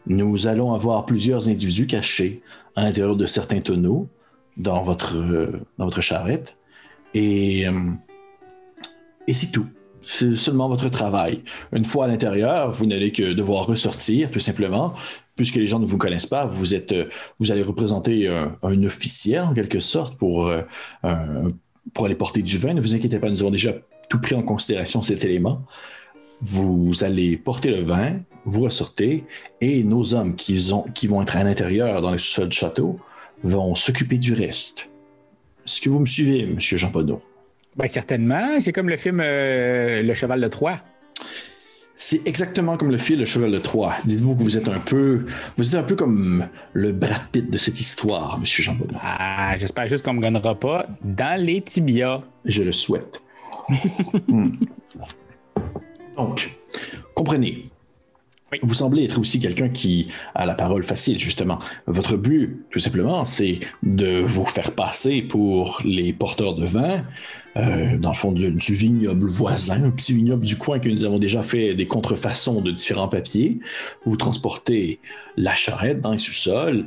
Nous allons avoir plusieurs individus cachés à l'intérieur de certains tonneaux dans votre, euh, dans votre charrette et, euh, et c'est tout. C'est seulement votre travail. Une fois à l'intérieur, vous n'allez que devoir ressortir, tout simplement, puisque les gens ne vous connaissent pas, vous, êtes, euh, vous allez représenter un, un officiel, en quelque sorte, pour, euh, pour aller porter du vin. Ne vous inquiétez pas, nous avons déjà tout pris en considération cet élément. Vous allez porter le vin, vous ressortez, et nos hommes qui, ont, qui vont être à l'intérieur, dans le sous-sol du château, vont s'occuper du reste. Est-ce que vous me suivez, M. Jean Bonneau? Ben, certainement. C'est comme le film euh, Le Cheval de Troie. C'est exactement comme le fil Le Cheval de Troie. Dites-vous que vous êtes un peu, vous êtes un peu comme le Brad Pitt de cette histoire, Monsieur Jean Bonneau. Ah, j'espère juste qu'on me gagnera pas dans les tibias. Je le souhaite. <laughs> Hmm. Donc, comprenez, Vous semblez être aussi quelqu'un qui a la parole facile, justement. Votre but, tout simplement, c'est de vous faire passer pour les porteurs de vin, euh, dans le fond du, vignoble voisin, un petit vignoble du coin que nous avons déjà fait des contrefaçons de différents papiers. Vous transportez la charrette dans les sous-sols.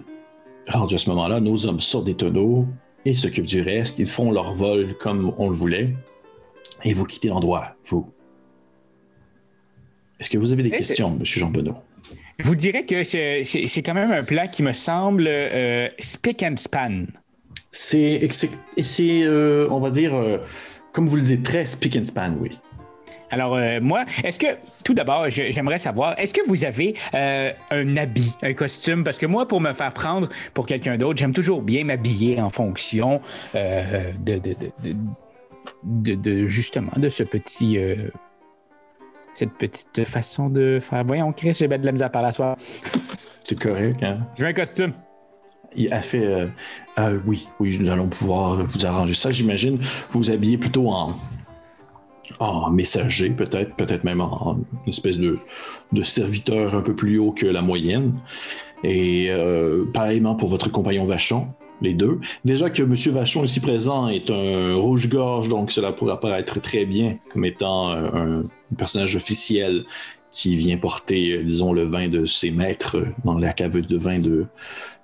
Rendu à ce moment-là, nos hommes sortent des tonneaux et s'occupent du reste. Ils font leur vol comme on le voulait. Et vous quittez l'endroit, vous. Est-ce que vous avez des questions, M. Jean Bonneau? Je vous dirais que c'est quand même un plat qui me semble euh, spick and span. C'est, euh, on va dire, euh, comme vous le dites, très spick and span, oui. Alors, moi, est-ce que, tout d'abord, j'aimerais savoir, est-ce que vous avez un habit, un costume? Parce que moi, pour me faire prendre pour quelqu'un d'autre, j'aime toujours bien m'habiller en fonction de, de, justement, de ce petit cette petite façon de faire. Voyons, Chris, j'ai bien de la misère par la soir. C'est correct, hein? Je veux un costume. Il a fait. Euh, euh, oui, oui, nous allons pouvoir vous arranger ça. J'imagine vous vous habillez plutôt en, en messager, peut-être, peut-être même en, une espèce de, de, serviteur un peu plus haut que la moyenne. Et euh, pareillement pour votre compagnon Vachon les deux. Déjà que M. Vachon ici présent est un rouge-gorge, donc cela pourrait apparaître très bien comme étant un, personnage officiel qui vient porter, disons, le vin de ses maîtres dans la cave de vin de,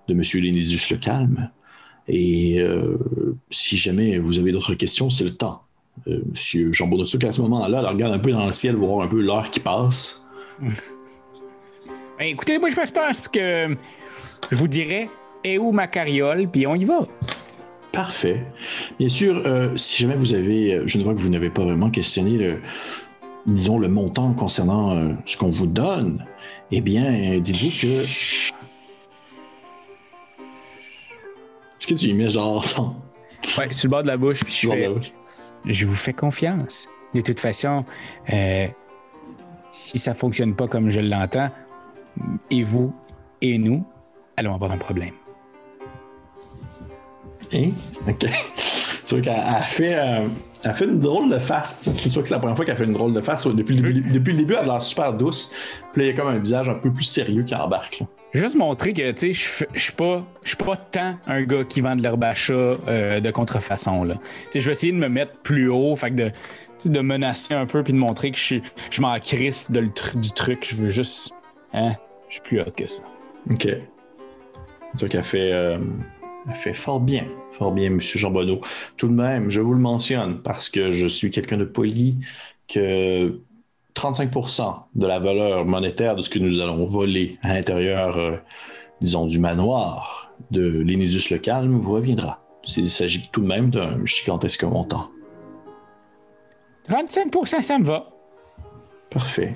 de M. Lénésus le Calme. Et euh, si jamais vous avez d'autres questions, c'est le temps. Euh, Monsieur Jean Bonneau, à ce moment-là, regarde un peu dans le ciel, voir un peu l'heure qui passe. Ben, écoutez, moi, je pense que je vous dirais, et où ma carriole, puis on y va. Parfait. Bien sûr, euh, si jamais vous avez, euh, je ne vois que vous n'avez pas vraiment questionné le, disons, le montant concernant euh, ce qu'on vous donne, eh bien, dites-vous que. Est-ce que tu y mets genre. <laughs> Ouais, sur le bord de la bouche, puis je fais... Je vous fais confiance. De toute façon, si ça fonctionne pas comme je l'entends, et vous et nous allons avoir un problème. Hein? OK. <laughs> Tu vois qu'elle fait, euh, fait une drôle de face. C'est sûr que c'est la première fois qu'elle fait une drôle de face. Depuis, le, depuis le début, elle a l'air super douce. Puis là, il y a comme un visage un peu plus sérieux qui embarque. Juste montrer que, tu sais, je suis pas, pas tant un gars qui vend de l'herbe à chat euh, de contrefaçon, là. Tu je vais essayer de me mettre plus haut, fait de, de menacer un peu puis de montrer que je, je m'en crisse de du truc. Je veux juste, hein, je suis plus hot que ça. OK. Tu vois qu'elle fait... Euh, elle fait fort bien, fort bien, M. Jean Bonneau. Tout de même, je vous le mentionne parce que je suis quelqu'un de poli, que 35% de la valeur monétaire de ce que nous allons voler à l'intérieur, euh, disons, du manoir de l'Inésus le Calme vous reviendra. Il s'agit tout de même d'un gigantesque montant. 35% ça me va. Parfait.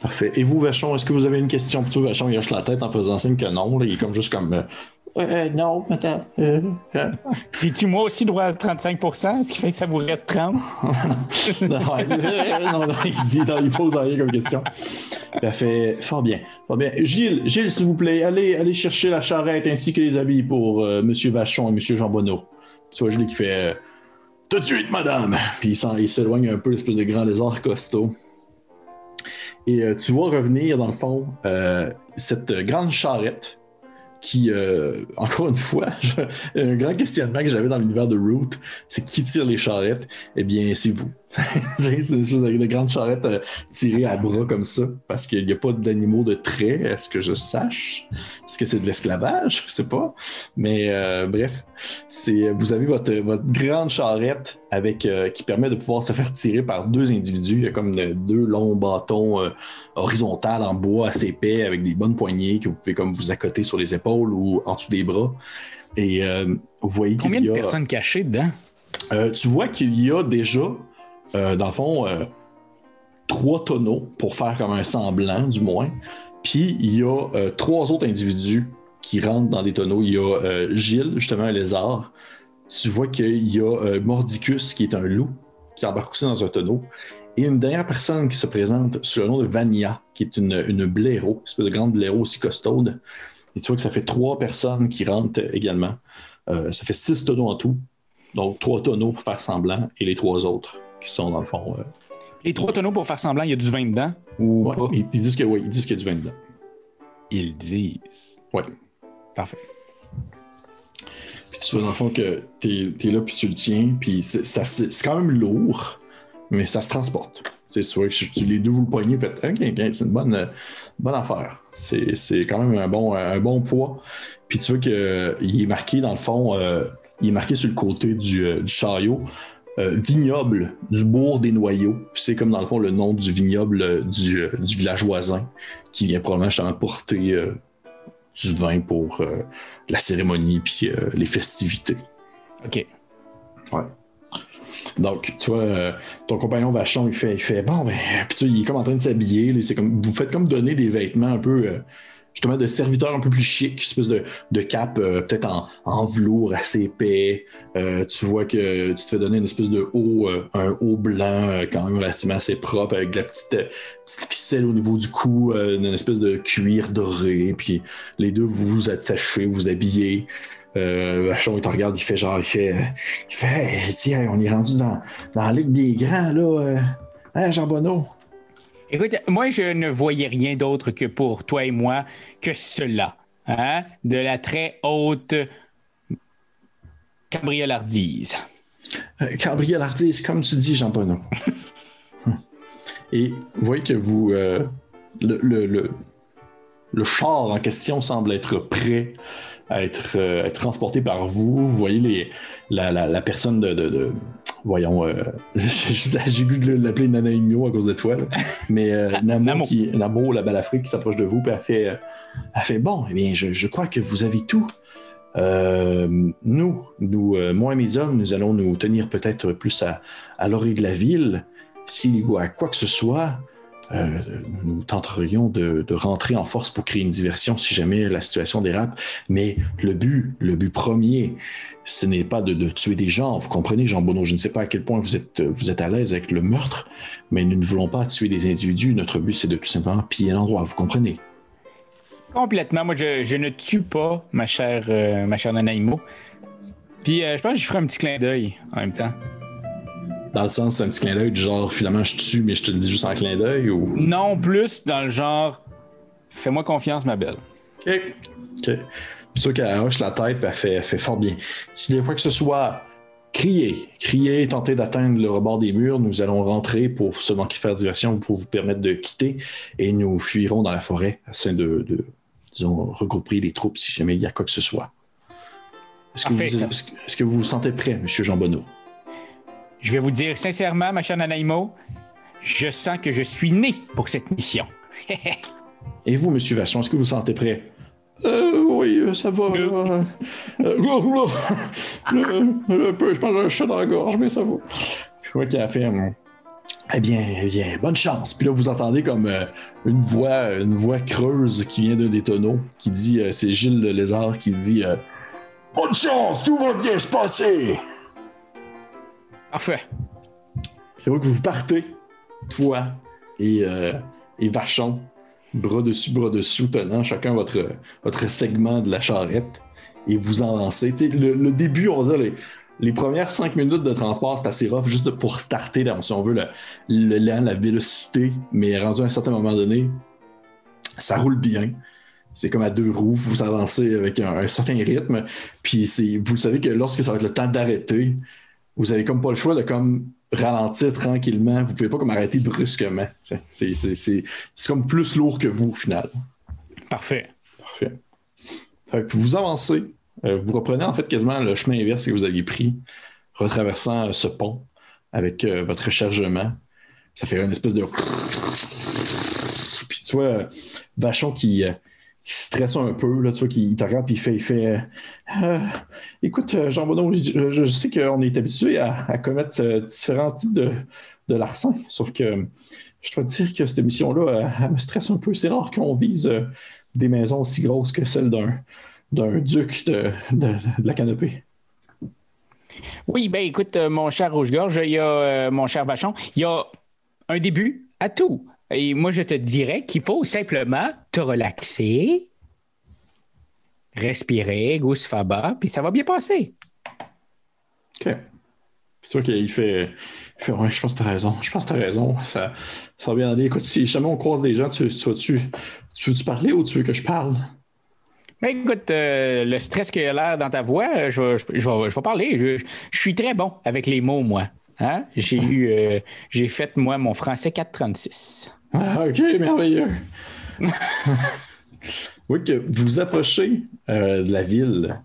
Parfait. Et vous, Vachon, est-ce que vous avez une question? Plutôt, Vachon, il hoche la tête en faisant signe que non. Il est comme juste comme euh, euh, non, madame. Euh, euh. Puis-tu, moi aussi, droit à 35% ce qui fait que ça vous reste 30 <laughs> non, non, non, il, dit, il pose rien comme question. fait fort bien. Fort bien. Gilles, Gilles, s'il vous plaît, allez, allez chercher la charrette ainsi que les habits pour euh, M. Vachon et M. Jean Bonneau. Tu vois Gilles qui fait Tout de suite, madame. Puis il s'éloigne un peu, l'espèce de grand lézard costaud. Et tu vois revenir, dans le fond, cette grande charrette qui, euh, encore une fois, <laughs> un grand questionnement que j'avais dans l'univers de Root, c'est qui tire les charrettes? Eh bien, c'est vous. <laughs> c'est une espèce de grande charrette euh, à bras comme ça, parce qu'il n'y a pas d'animaux de trait, est-ce que je sache? Est-ce que c'est de l'esclavage? Je sais pas. Mais euh, bref, c'est vous avez votre, votre grande charrette avec qui permet de pouvoir se faire tirer par deux individus. Il y a comme deux longs bâtons horizontaux en bois assez épais avec des bonnes poignées que vous pouvez comme vous accoter sur les épaules ou en dessous des bras. Et vous voyez Combien de personnes cachées dedans? tu vois qu'il y a déjà euh, dans le fond, euh, trois tonneaux pour faire comme un semblant, du moins. Puis il y a euh, trois autres individus qui rentrent dans des tonneaux. Il y a Gilles, justement un lézard. Tu vois qu'il y a Mordicus, qui est un loup, qui embarque aussi dans un tonneau. Et une dernière personne qui se présente sous le nom de Vania, qui est une, une blaireau, une espèce de grande blaireau aussi costaude. Et tu vois que ça fait trois personnes qui rentrent également. ça fait six tonneaux en tout. Donc trois tonneaux pour faire semblant et les trois autres qui sont dans le fond. Euh, Les trois tonneaux pour faire semblant, il y a du vin dedans ou Ouais, pas? ils, ils disent que oui, ils disent qu'il y a du vin dedans. Ils disent. Ouais. Parfait. Puis tu vois dans le fond que t'es es là puis tu le tiens, puis c'est quand même lourd, mais ça se transporte. C'est sûr que les deux vous le poignez, faites c'est une bonne, bonne affaire. C'est quand même un bon, un bon poids. Puis tu vois qu'il est marqué dans le fond, euh, il est marqué sur le côté du, euh, chariot. euh, vignoble du bourg des noyaux. C'est comme dans le fond le nom du vignoble du, du village voisin qui vient probablement porter du vin pour euh, la cérémonie puis euh, les festivités. OK. Donc, tu vois, euh, ton compagnon Vachon, il fait, il fait bon, ben, puis tu il est comme en train de s'habiller. c'est comme, vous faites comme donner des vêtements un peu, justement, de serviteurs un peu plus chic, une espèce de, de cape euh, peut-être en, velours assez épais. Euh, tu vois que tu te fais donner une espèce de haut, euh, un haut blanc euh, quand même relativement assez propre avec de la petite, ficelle au niveau du cou, une espèce de cuir doré. Puis les deux, vous vous attachez, vous habillez. Euh, il te regarde, il fait genre, il fait, il fait tiens, on est rendu dans, dans la Ligue des Grands, là. Hein, Jean Bonneau? Écoute, moi, je ne voyais rien d'autre que pour toi et moi que cela. Hein? De la très haute cabriolardise. Euh, Cabriolardise, comme tu dis, Jean Bonneau. <laughs> Et vous voyez que vous. euh, le, le, le, le char en question semble être prêt à être, euh, être transporté par vous. Vous voyez les, la, la, la personne de. de- de- voyons, euh, <laughs> j'ai goût de l'appeler Nana Imio à cause de toi. là. Mais euh, <laughs> Namo, Namo. qui, Namo, la balafrique qui s'approche de vous, puis elle fait, euh, elle fait Bon, eh bien, je, je crois que vous avez tout. Euh, nous, nous euh, moi et mes hommes, nous allons nous tenir peut-être plus à, à l'orée de la ville. S'il y a quoi que ce soit, euh, nous tenterions de, rentrer en force pour créer une diversion si jamais la situation dérape. Mais le but, le but premier, ce n'est pas de, tuer des gens. Vous comprenez, Jean Bonneau, je ne sais pas à quel point vous êtes, vous êtes à l'aise avec le meurtre, mais nous ne voulons pas tuer des individus. Notre but, c'est de tout simplement piller l'endroit. Vous comprenez? Complètement. Moi, je, je ne tue pas ma chère, euh, ma chère Nanaimo. Puis, euh, je pense que je ferai un petit clin d'œil en même temps. Dans le sens, c'est un petit clin d'œil du genre, finalement, je tue, mais je te le dis juste en clin d'œil ou? Non plus dans le genre, fais-moi confiance, ma belle. OK. OK. Puis sûr qu'elle hoche la tête, puis elle fait, elle fait fort bien. S'il y a quoi que ce soit, criez. Criez, tentez d'atteindre le rebord des murs. Nous allons rentrer pour seulement faire diversion, pour vous permettre de quitter, et nous fuirons dans la forêt afin de, de, disons, regrouper les troupes si jamais il y a quoi que ce soit. Est-ce que, vous, est-ce que- est-ce que vous vous sentez prêt, M. Jean Bonneau? Je vais vous dire sincèrement, ma chère Nanaimo, je sens que je suis né pour cette mission. <laughs> Et vous, M. Vachon, est-ce que vous vous sentez prêt? Euh, oui, euh, ça va. euh, euh, <laughs> le- peu, je pense que j'ai un chat dans la gorge, mais ça va. Je vois qu'elle a fait. Eh bien, eh bien, bonne chance. Puis là, vous entendez comme euh, une voix, une voix creuse qui vient d'un des tonneaux, qui dit, euh, c'est Gilles le lézard qui dit, euh, bonne chance, tout va bien se passer. Parfait. C'est vrai que vous partez, toi et, euh, et Vachon, bras dessus, bras dessous, tenant chacun votre, segment de la charrette, et vous en le, début, on va dire, les, premières cinq minutes de transport, c'est assez rough, juste pour starter, si on veut, le, le lent, la vélocité, mais rendu à un certain moment donné, ça roule bien. C'est comme à deux roues, vous avancez avec un, certain rythme, puis vous savez que lorsque ça va être le temps d'arrêter, vous avez comme pas le choix de comme ralentir tranquillement. Vous pouvez pas comme arrêter brusquement. C'est, c'est, c'est, c'est- c'est comme plus lourd que vous au final. Parfait. Parfait. Fait que vous avancez. Euh, vous reprenez en fait quasiment le chemin inverse que vous aviez pris, retraversant euh, ce pont avec euh, votre rechargement. Ça fait une espèce de. Puis tu vois, Vachon qui, qui stresse un peu, là, tu vois, qui te regarde puis il fait. Il fait euh, écoute, euh, Jean Bonneau, je, sais qu'on est habitué à, commettre euh, différents types de, de larcins, sauf que je dois te dire que cette émission-là, euh, elle me stresse un peu. C'est rare qu'on vise des maisons aussi grosses que celle d'un, d'un duc de, de- la canopée. Oui, ben écoute, mon cher Rouge-Gorge, il y a mon cher Vachon, il y a un début à tout. Et moi, je te dirais qu'il faut simplement te relaxer, respirer, gousse faba, puis ça va bien passer. OK. C'est sûr qu'il fait, il fait Ouais, je pense que t'as raison. Je pense que t'as raison. Ça, ça va bien aller. Écoute, si jamais on croise des gens, tu, tu, tu, tu veux-tu parler ou tu veux que je parle? Mais écoute, euh, le stress qu'il y a l'air dans ta voix, euh, je, vais- je, je vais, je vais parler. Je suis très bon avec les mots, moi. Hein? J'ai eu, euh, j'ai fait, moi, mon français 436. Ah, ok, merveilleux. <laughs> oui, que vous approchez euh, de la ville.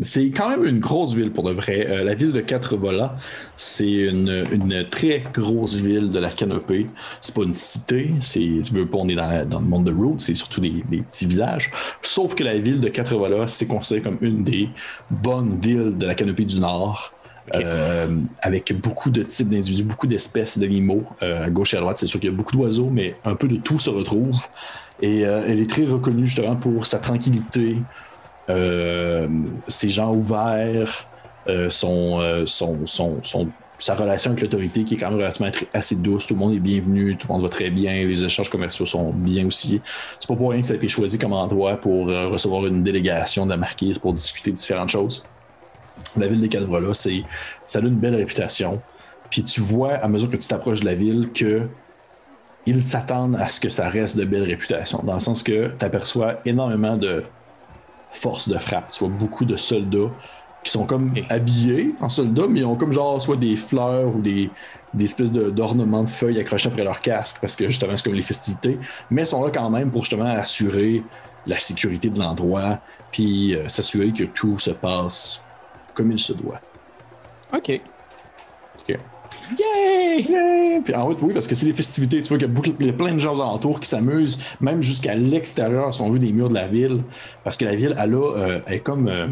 C'est quand même une grosse ville pour de vrai. Euh, la ville de Quatre-Volants, c'est une, très grosse ville de la canopée. C'est pas une cité, c'est, tu veux pas, on est dans, le monde de Road, c'est surtout des, des petits villages. Sauf que la ville de Quatre-Volants, c'est considéré comme une des bonnes villes de la canopée du Nord. Euh, avec beaucoup de types d'individus, beaucoup d'espèces d'animaux. Euh, à gauche et à droite, c'est sûr qu'il y a beaucoup d'oiseaux, mais un peu de tout se retrouve. Et euh, elle est très reconnue justement pour sa tranquillité, ses gens ouverts, son, sa relation avec l'autorité qui est quand même relativement assez douce. Tout le monde est bienvenu, tout le monde va très bien, les échanges commerciaux sont bien aussi. C'est pas pour rien que ça a été choisi comme endroit pour recevoir une délégation de la marquise pour discuter de différentes choses la ville des Cadres-là, c'est, ça a une belle réputation. Puis tu vois, à mesure que tu t'approches de la ville, que ils s'attendent à ce que ça reste de belle réputation. Dans le sens que tu aperçois énormément de forces de frappe. Tu vois beaucoup de soldats qui sont comme habillés en soldats, mais ils ont comme genre soit des fleurs ou des, des espèces de- d'ornements de feuilles accrochés après leur casque, parce que justement, c'est comme les festivités. Mais ils sont là quand même pour justement assurer la sécurité de l'endroit, puis euh, s'assurer que tout se passe comme il se doit. OK. Ok. Yay! Yeah! Puis en fait, oui, parce que c'est des festivités, tu vois qu'il y a, plein de gens alentours qui s'amusent, même jusqu'à l'extérieur, si on veut, des murs de la ville. Parce que la ville, elle, a, euh, elle est comme. euh,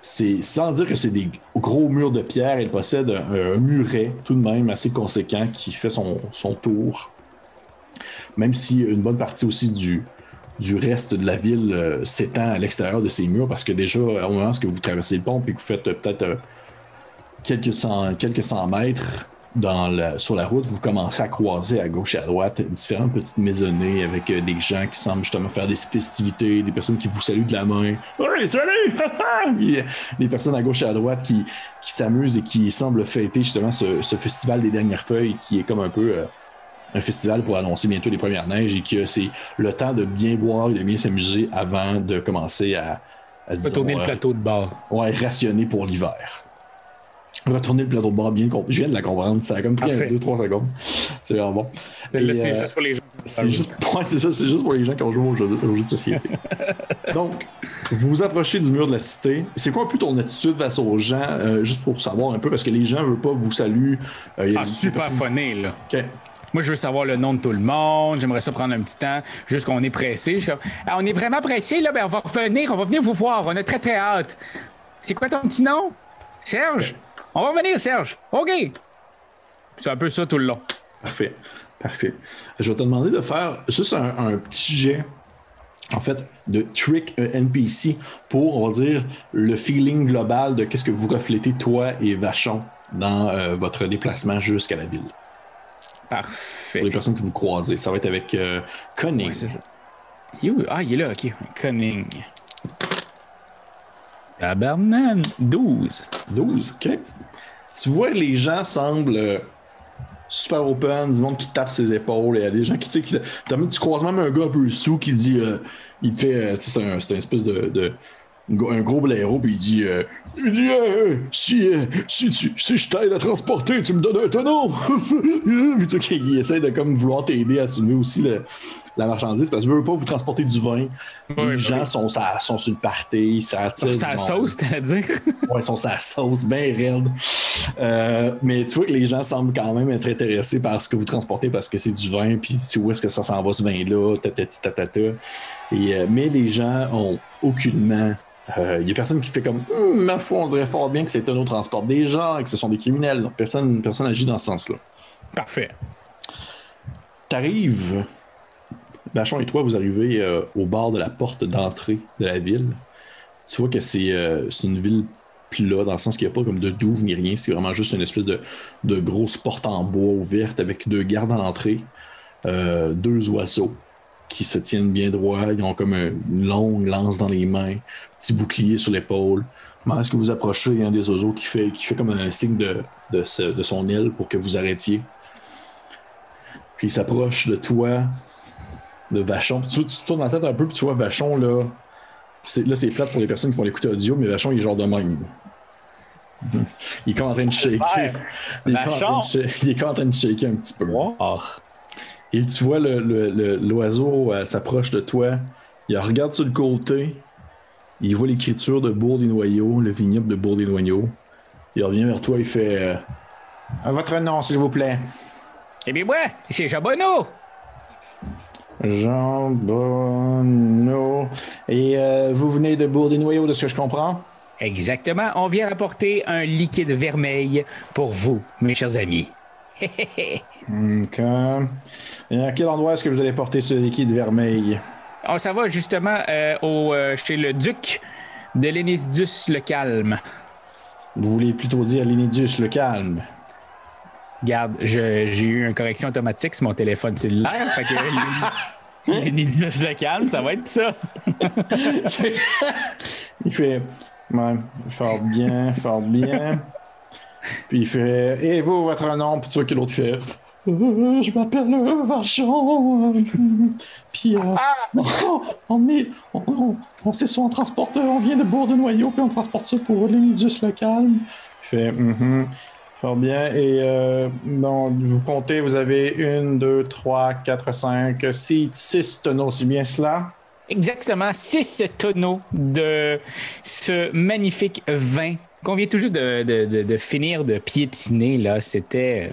c'est, sans dire que c'est des gros murs de pierre, elle possède un, un muret tout de même assez conséquent qui fait son, son tour. Même si une bonne partie aussi du, du reste de la ville euh, s'étend à l'extérieur de ces murs, parce que déjà, au moment où vous traversez le pont et que vous faites euh, peut-être euh, quelques cent, quelques cent mètres dans sur la route, vous commencez à croiser à gauche et à droite différentes petites maisonnées avec des gens qui semblent justement faire des festivités, des personnes qui vous saluent de la main. Ouais, salut! <laughs> Des personnes à gauche et à droite qui, qui s'amusent et qui semblent fêter justement ce, ce festival des dernières feuilles qui est comme un peu un festival pour annoncer bientôt les premières neiges et que c'est le temps de bien boire et de bien s'amuser avant de commencer à, à disons, Retourner le euh, plateau de bord. Ouais, rationné pour l'hiver. Retourner le plateau de bord bien. Je viens de la comprendre. Ça a comme pris Parfait. 2-3 secondes. C'est vraiment bon. C'est euh, juste pour les gens. C'est juste, ouais, c'est ça, c'est juste pour les gens qui ont joué au jeu, au jeu de société. <laughs> Donc, vous vous approchez du mur de la cité. C'est quoi un peu ton attitude face aux gens, euh, juste pour savoir un peu, parce que les gens ne veulent pas vous saluer. Euh, Ah, super personnes- phoné, là. Ok. Moi, je veux savoir le nom de tout le monde. J'aimerais ça prendre un petit temps, juste qu'on est pressé. Ah, on est vraiment pressé, là? Ben, on va revenir, on va venir vous voir. On a très, très hâte. C'est quoi ton petit nom? Serge? On va revenir, Serge. OK. C'est un peu ça tout le long. Parfait. Parfait. Je vais te demander de faire juste un, un petit jet, en fait, de trick euh, NPC pour, on va dire, le feeling global de qu'est-ce que vous reflétez, toi et Vachon, dans euh, votre déplacement jusqu'à la ville. Parfait. Pour les personnes que vous croisez. Ça va être avec euh, Cunning. Ouais? Ah, il est là, OK. Cunning. Tabarnan. 12. 12, ok. Tu vois, les gens semblent euh, super open, du monde qui tape ses épaules. Il y a des gens qui, tu sais, qui- tu croises même un gars un peu sous qui dit, euh, il te fait, euh, tu sais, c'est un, c'est un espèce de, de- un gros blaireau, puis il dit, euh, il dit, euh, si, euh, si, tu- si je t'aide à transporter, tu me donnes un tonneau. <laughs> puis tu sais, il essaie de comme vouloir t'aider à soulever aussi le- la marchandise parce que je veux pas vous transporter du vin. Les bah gens sont, sont sur le party, ça attire. La monde. sauce, c'est-à-dire? <laughs> Ouais, ils sont sa sauce, bien raide. Euh, mais tu vois que les gens semblent quand même être intéressés par ce que vous transportez parce que c'est du vin, puis où est-ce que ça s'en va ce vin-là, tatati tatata. Et, mais les gens ont aucunement. Euh, Il y a personne qui fait comme Hum, ma foi, on dirait fort bien que c'est un autre transport des gens, que ce sont des criminels. Donc, personne, personne agit dans ce sens-là. Parfait. T'arrives, Bachon et toi, vous arrivez euh, au bord de la porte d'entrée de la ville. Tu vois que c'est euh, une ville plat, dans le sens qu'il n'y a pas comme de douve ni rien. C'est vraiment juste une espèce de, de grosse porte en bois ouverte avec deux gardes à l'entrée, euh, deux oiseaux qui se tiennent bien droit. Ils ont comme un- une longue lance dans les mains, petit bouclier sur l'épaule. Comment est-ce que vous approchez il y a un des oiseaux qui fait, qui fait comme un signe de, de, ce- de son aile pour que vous arrêtiez? Puis il s'approche de toi, de Vachon. Tu, tu tournes la tête un peu, puis tu vois Vachon, là. C'est, là, c'est plate pour les personnes qui font l'écouter audio, mais Vachon, il est genre de même. Il est comme en train de shaker. Il est, en train de il est en train de shaker un petit peu. Oh. Et tu vois le- le- le- l'oiseau euh, s'approche de toi. Il regarde sur le côté. Il voit l'écriture de Bourg des Noyaux, le vignoble de Bourg des Noyaux. Il revient vers toi, il fait euh, À votre nom, s'il vous plaît. Eh bien, ouais, c'est Jean Bonneau. Jean Bonneau. Et euh, vous venez de Bourg des Noyaux, de ce que je comprends? Exactement, on vient apporter un liquide vermeil pour vous, mes chers amis. <laughs> Ok. Et à quel endroit est-ce que vous allez porter ce liquide vermeil? On s'en va justement euh, au, euh, chez le duc de Lénidus le Calme. Vous voulez plutôt dire Lénidius, le calme? Garde, j'ai eu une correction automatique sur mon téléphone cellulaire. fait que <laughs> Lénidus le Calme, ça va être ça. <laughs> Il fait. Ouais, fort bien, fort bien. Puis il fait. Et vous, votre nom? Puis tu vois que l'autre fait. Euh, je m'appelle euh, Vachon. euh, puis euh, on, <laughs> on est. On, on, on s'est sur un transporteur, on vient de Bourg de Noyau, puis on transporte ça pour Lénidius le calme. Il fait. Mhm. Fort bien. Et euh, donc, vous comptez, vous avez une, deux, trois, quatre, cinq, six, six tonneaux, c'est bien cela? Exactement, six tonneaux de ce magnifique vin qu'on vient tout juste de, de- de- de finir de piétiner. Là, c'était.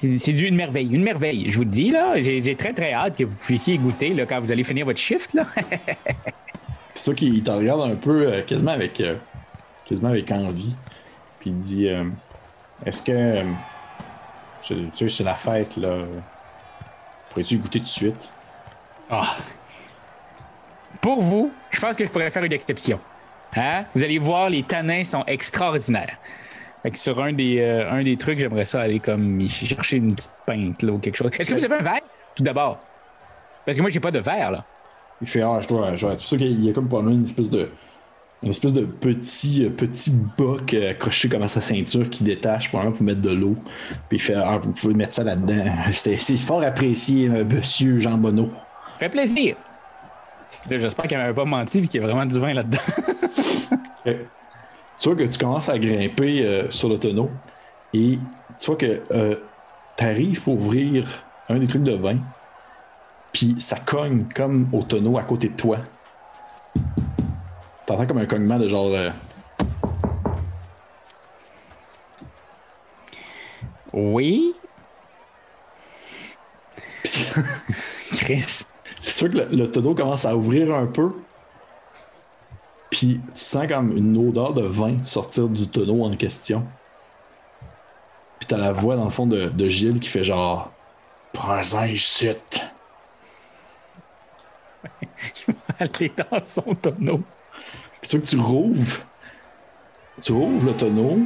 C'est une merveille, une merveille, je vous le dis. là. J'ai très très hâte que vous puissiez goûter là, quand vous allez finir votre shift. Là. <laughs> C'est toi qui il te regarde un peu, euh, quasiment avec euh, quasiment avec envie. Puis il dit euh, Est-ce que. euh, Tu sais, c'est la fête, là. Pourrais-tu goûter tout de suite? Ah. Pour vous, je pense que je pourrais faire une exception. Hein? Vous allez voir, les tanins sont extraordinaires. Fait que sur un des, euh, un des trucs, j'aimerais ça aller comme chercher une petite pinte là, ou quelque chose. Est-ce que vous avez un verre, tout d'abord? Parce que moi, j'ai pas de verre, là. Il fait Ah, je dois. Je dois. Tu sais qu'il y a comme pas loin une espèce de. Une espèce de petit, euh, petit boc euh, accroché comme à sa ceinture qui détache probablement pour mettre de l'eau. Puis il fait Ah, vous pouvez mettre ça là-dedans. <laughs> C'est fort apprécié, monsieur Jean Bonneau. Fait plaisir. J'espère qu'elle m'avait pas menti et qu'il y a vraiment du vin là-dedans. <laughs> <laughs> Tu vois que tu commences à grimper euh, sur le tonneau et tu vois que tu arrives pour ouvrir un des trucs de vin, puis ça cogne comme au tonneau à côté de toi. T'entends comme un cognement de genre. euh, oui? <laughs> Chris. C'est sûr que le, le tonneau commence à ouvrir un peu. Puis tu sens comme une odeur de vin sortir du tonneau en question. Puis t'as la voix dans le fond de, de Gilles qui fait genre Prends-en ici. <laughs> Aller dans son tonneau. Puis tu vois que tu rouvres. Tu rouvres le tonneau.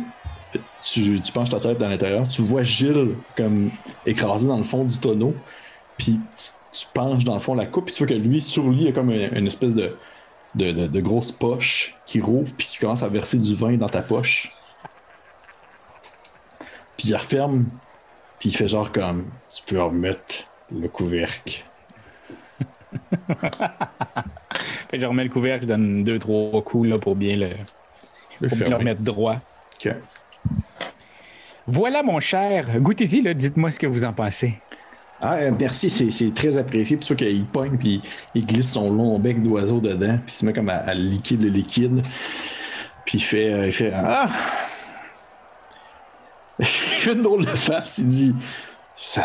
Tu, tu penches ta tête dans l'intérieur. Tu vois Gilles comme écrasé dans le fond du tonneau. Puis tu, tu penches dans le fond la coupe. Puis tu vois que lui, sur lui, il y a comme une, une espèce de, de, de- de grosse poche qui rouvre. Puis qui commence à verser du vin dans ta poche. Puis il referme. Puis il fait genre comme Tu peux remettre le couvercle. <laughs> Fait que je remets le couvercle, je donne deux, trois coups là, pour bien le, Le pour bien le remettre droit. Voilà, mon cher. Goûtez-y, là. Dites-moi ce que vous en pensez. Ah, euh, merci, c'est, très apprécié. Puis vois qu'il pogne, puis il glisse son long bec d'oiseau dedans, puis il se met comme à, à liquide le liquide. Puis il fait, euh, il fait Ah! il fait une drôle de face, il dit Ça,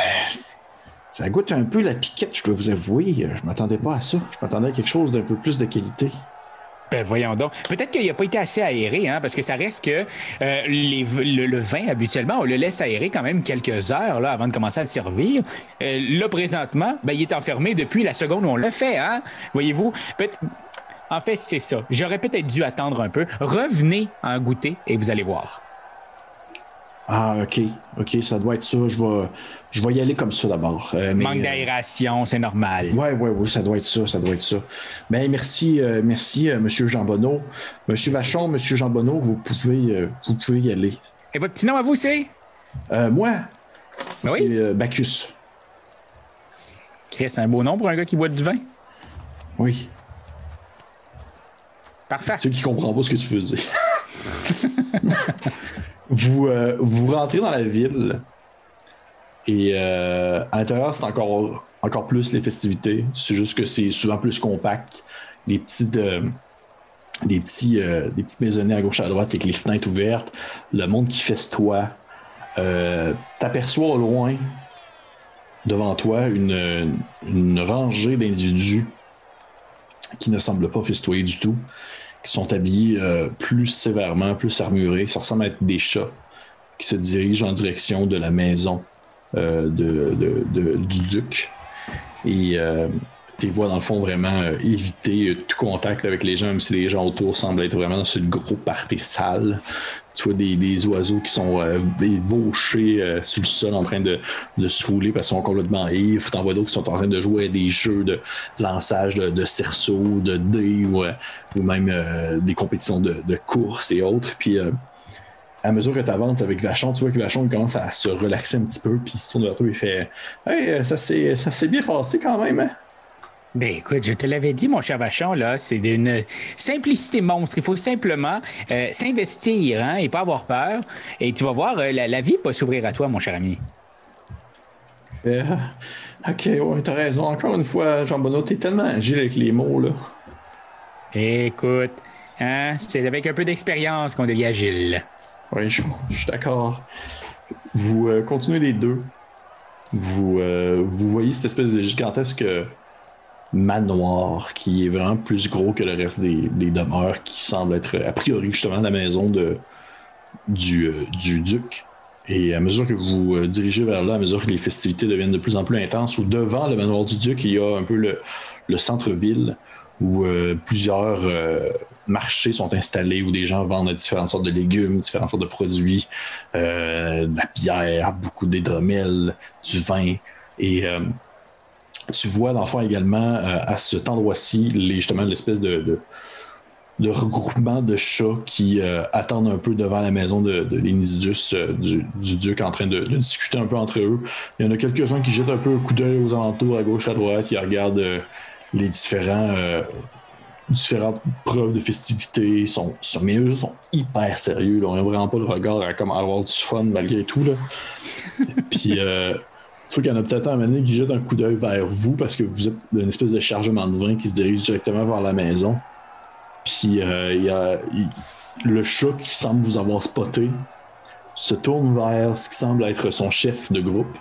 ça goûte un peu la piquette, je dois vous avouer. Je m'attendais pas à ça. Je m'attendais à quelque chose d'un peu plus de qualité. Ben voyons donc. Peut-être qu'il n'a pas été assez aéré, hein, parce que ça reste que euh, le, vin, habituellement, on le laisse aérer quand même quelques heures là, avant de commencer à le servir. Euh, là, présentement, ben, il est enfermé depuis la seconde où on le fait. Hein? Voyez-vous? En fait, c'est ça. J'aurais peut-être dû attendre un peu. Revenez en goûter et vous allez voir. Ah, ok. Ok, ça doit être ça. Je vais, je vais y aller comme ça d'abord. Euh, mais, Manque euh, d'aération, c'est normal. Ouais, ouais, ouais, ça doit être ça, ça doit être ça. Ben, merci, euh, merci, euh, Monsieur Jean Bonneau. Monsieur Vachon, Monsieur Jean Bonneau, vous pouvez, euh, vous pouvez y aller. Et votre petit nom à vous, c'est? Euh, moi, Ben c'est oui. euh, Bacchus. Chris, c'est un beau nom pour un gars qui boit du vin. Oui. Parfait. Ceux qui comprennent pas ce que tu veux dire. <laughs> vous, euh, vous rentrez dans la ville et euh, à l'intérieur, c'est encore, encore plus les festivités. C'est juste que c'est souvent plus compact. Des petites. euh, des, euh, des petites maisonnées à gauche à droite avec les fenêtres ouvertes, le monde qui festoie. T'aperçois au loin, devant toi, une, une rangée d'individus qui ne semblent pas festoyer du tout, sont habillés euh, plus sévèrement, plus armurés. Ça ressemble à être des chats qui se dirigent en direction de la maison euh, de, du duc. Et euh, tu les vois dans le fond vraiment euh, éviter euh, tout contact avec les gens, même si les gens autour semblent être vraiment dans ce gros party sale. Tu vois des, des oiseaux qui sont euh, vauchés euh, sur le sol en train de, de se fouler parce qu'ils sont complètement ivres. T'en vois d'autres qui sont en train de jouer à des jeux de lançage de, de cerceaux, de dés ou, euh, même euh, des compétitions de, course et autres. Puis à mesure que tu avances avec Vachon, tu vois que Vachon commence à se relaxer un petit peu, puis il se tourne vers toi et il fait Hey, ça s'est bien passé quand même, hein? Ben écoute, je te l'avais dit, mon cher Vachon, là, c'est d'une simplicité monstre. Il faut simplement euh, s'investir hein, et pas avoir peur. Et tu vas voir, euh, la, la vie va s'ouvrir à toi, mon cher ami. Euh, ok, ouais, t'as raison. Encore une fois, Jean Bonneau, t'es tellement agile avec les mots, là. Écoute, hein, c'est avec un peu d'expérience qu'on devient agile. Oui, je, je suis d'accord. Vous continuez les deux. Vous, vous voyez cette espèce de gigantesque manoir qui est vraiment plus gros que le reste des, demeures qui semble être a priori justement la maison de, du, euh, du duc. Et à mesure que vous euh, dirigez vers là, à mesure que les festivités deviennent de plus en plus intenses, ou devant le manoir du duc, il y a un peu le, le centre-ville où euh, plusieurs marchés sont installés, où des gens vendent différentes sortes de légumes, différentes sortes de produits, de la bière, beaucoup d'hydromel, du vin. Et tu vois dans le fond également euh, à cet endroit-ci justement l'espèce de, de, de regroupement de chats qui euh, attendent un peu devant la maison de, de euh, du, du duc, en train de, de discuter un peu entre eux. Il y en a quelques-uns qui jettent un peu un coup d'œil aux alentours, à gauche, à droite, qui regardent les différents, différentes preuves de festivité. Ils sont, sont- mais eux sont hyper sérieux. Là. On n'a vraiment pas le regard à comme avoir du fun malgré tout. Là. <laughs> Puis, euh, trouve qu'il y en a peut-être un moment qui jette un coup d'œil vers vous parce que vous êtes une espèce de chargement de vin qui se dirige directement vers la maison. Puis, euh, il y a le chat qui semble vous avoir spoté se tourne vers ce qui semble être son chef de groupe.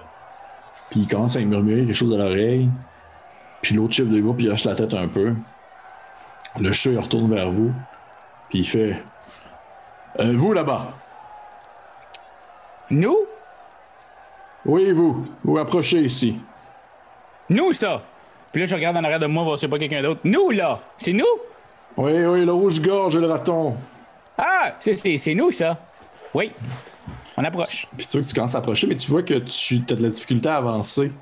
Puis, il commence à murmurer quelque chose à l'oreille. Puis, l'autre chef de groupe, il hoche la tête un peu. Le chat, il retourne vers vous. Puis, il fait Euh, Vous là-bas. Nous? Oui, vous. Vous approchez ici. Nous, ça! Puis là, je regarde en arrière de moi, voir s'il n'y a pas quelqu'un d'autre. Nous, là! C'est nous? Oui, oui, le rouge-gorge et le raton. Ah! C'est, c'est, c'est nous, ça! Oui. On approche. Puis tu vois que tu commences à approcher, mais tu vois que tu as de la difficulté à avancer.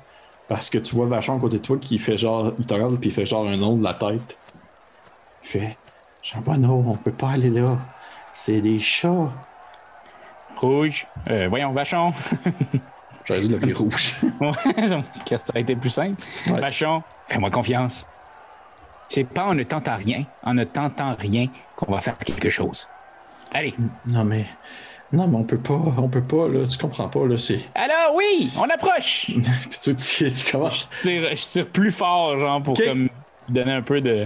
Parce que tu vois Vachon à côté de toi qui fait genre. Il te regarde puis il fait genre un nom de la tête. Il fait Jean Bonneau, on peut pas aller là. C'est des chats. Rouge. Euh, voyons, Vachon. <laughs> J'aurais dû l'appeler rouge. <laughs> Qu'est-ce que ça aurait été plus simple? Ouais. Fais-moi confiance. C'est pas en ne tentant rien, en ne tentant rien, qu'on va faire quelque chose. Allez. non mais. Non mais on peut pas, on peut pas là, tu comprends pas là, c'est. Alors, oui, on approche! <laughs> Puis tu, tu, tu commences. je, tire, je tire plus fort, genre, pour comme donner un peu de.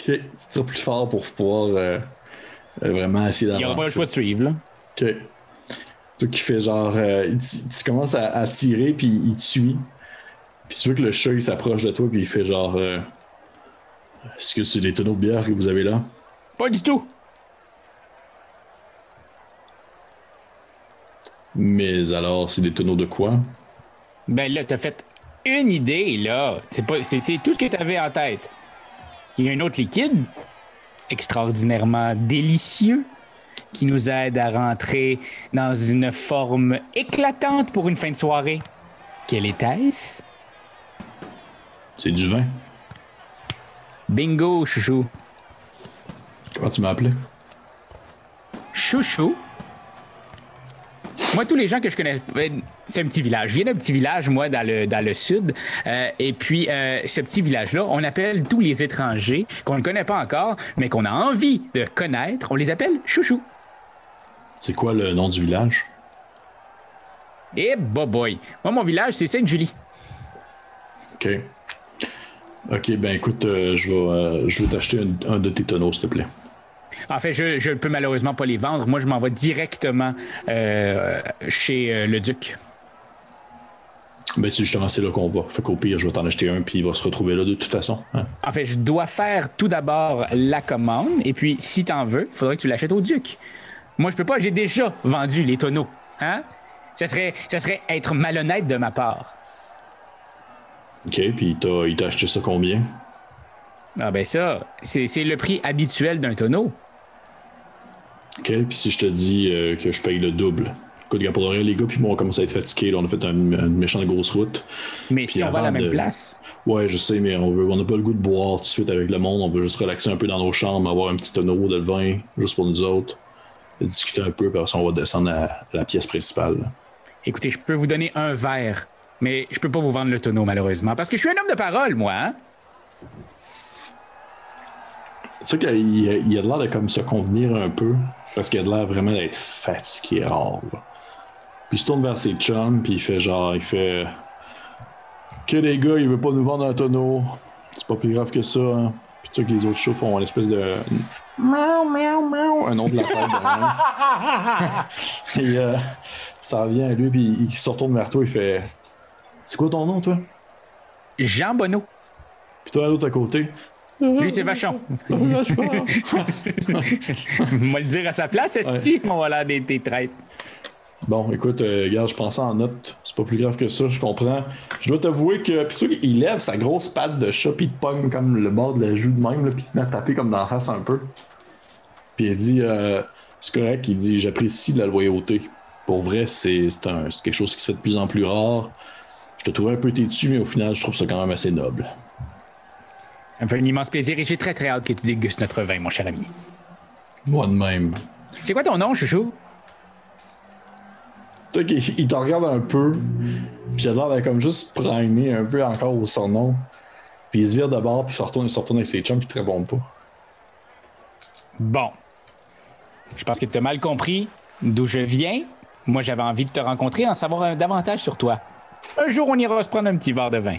Ok, tu tires plus fort pour pouvoir euh, euh, vraiment essayer Il n'y d'avancer. aura pas le choix de suivre, là. Ok. Tu qui fait genre. euh, tu, tu commences à, à tirer, puis il suit. Puis tu vois que le chat, il s'approche de toi, puis il fait genre. euh, Est-ce que c'est des tonneaux de bière que vous avez là? Pas du tout. Mais alors, c'est des tonneaux de quoi? Ben là, t'as fait une idée, là. C'est pas, c'est, c'est tout ce que t'avais en tête. Il y a un autre liquide extraordinairement délicieux qui nous aide à rentrer dans une forme éclatante pour une fin de soirée. Quelle était-ce? C'est du vin. Bingo, chouchou. Comment tu m'as appelé? Chouchou. Moi, tous les gens que je connais, euh, c'est un petit village. Je viens d'un petit village, moi, dans le, dans le sud. Euh, et puis, euh, ce petit village-là, on appelle tous les étrangers qu'on ne connaît pas encore, mais qu'on a envie de connaître, on les appelle chouchou. C'est quoi le nom du village? Et boy. Moi, mon village, c'est Sainte-Julie. OK. OK, ben écoute, euh, je vais, je vais t'acheter un, un de tes tonneaux, s'il te plaît. En fait, je ne peux malheureusement pas les vendre. Moi, je m'en vais directement euh, chez euh, le duc. Ben, c'est justement, c'est là qu'on va. Fait qu'au pire, je vais t'en acheter un, puis il va se retrouver là de toute façon. hein. En fait, je dois faire tout d'abord la commande, et puis si t'en veux, il faudrait que tu l'achètes au duc. Moi, je peux pas, j'ai déjà vendu les tonneaux. Hein? Ça serait, ça serait être malhonnête de ma part. OK, puis il t'a- il t'a acheté ça combien? Ah ben ça, c'est c'est le prix habituel d'un tonneau. OK, puis si je te dis euh, que je paye le double. Écoute, gars, pour rien, les gars, puis moi, on commence à être fatigués. là, on a fait un- une méchante grosse route. Mais Puis si on va à la même de- place, Ouais, je sais, mais on veut, on n'a pas le goût de boire tout de suite avec le monde. On veut juste relaxer un peu dans nos chambres, avoir un petit tonneau de vin, juste pour nous autres. Discuter un peu, puis après on va descendre à la pièce principale. écoutez, je peux vous donner un verre, mais je peux pas vous vendre le tonneau malheureusement, parce que je suis un homme de parole, moi. Hein? Tu sais qu'il il a de l'air de comme se contenir un peu, parce qu'il a de l'air vraiment d'être fatigué rare. là. Puis il se tourne vers ses chums, puis il fait genre, il fait que les gars, il veut pas nous vendre un tonneau. C'est pas plus grave que ça. Hein. Puis tout que les autres chats font une espèce de miaou miaou miaou, un nom de la tête. <laughs> Et euh, ça revient à lui, puis il se retourne vers toi, il fait C'est quoi ton nom, toi? Jean Bonneau. Puis toi, à l'autre à côté. Lui, c'est Vachon. Vachon. <laughs> On va le dire à sa place, est on va l'air des, des traites. Bon, écoute, euh, regarde, je prends ça en note. C'est pas plus grave que ça, je comprends. Je dois t'avouer que. Puis sûr, il lève sa grosse patte de chat, puis te pogne comme le bord de la joue de même, là, puis il taper comme dans la face un peu. Puis il dit euh, C'est correct, il dit J'apprécie la loyauté. Pour vrai, c'est quelque chose qui se fait de plus en plus rare. Je te trouvais un peu têtu, mais au final, je trouve ça quand même assez noble. Ça me fait un immense plaisir et j'ai très très hâte que tu dégustes notre vin, mon cher ami. Moi de même. C'est quoi ton nom, chouchou? Tu sais qu'il il te regarde un peu, puis il a l'air de comme juste primer un peu encore au son nom. Puis il se vire de bord, puis il se retourne, il se retourne avec ses chums, puis il te répond pas. Bon. Je pense que tu as mal compris d'où je viens. Moi, j'avais envie de te rencontrer, en savoir euh, davantage sur toi. Un jour, on ira se prendre un petit verre de vin.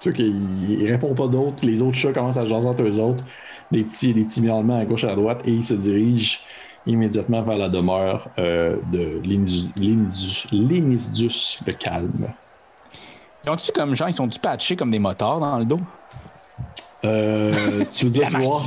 Tu sais qu'il il répond pas d'autres. Les autres chats commencent à jaser entre eux autres. Des petits, des petits miaulements à gauche et à droite. Et il se dirige immédiatement vers la demeure euh, de Lénisdus le calme. Ils ont-tu comme genre, ils sont-tu patchés comme des motards dans le dos? Euh, tu veux dire, La tu vois,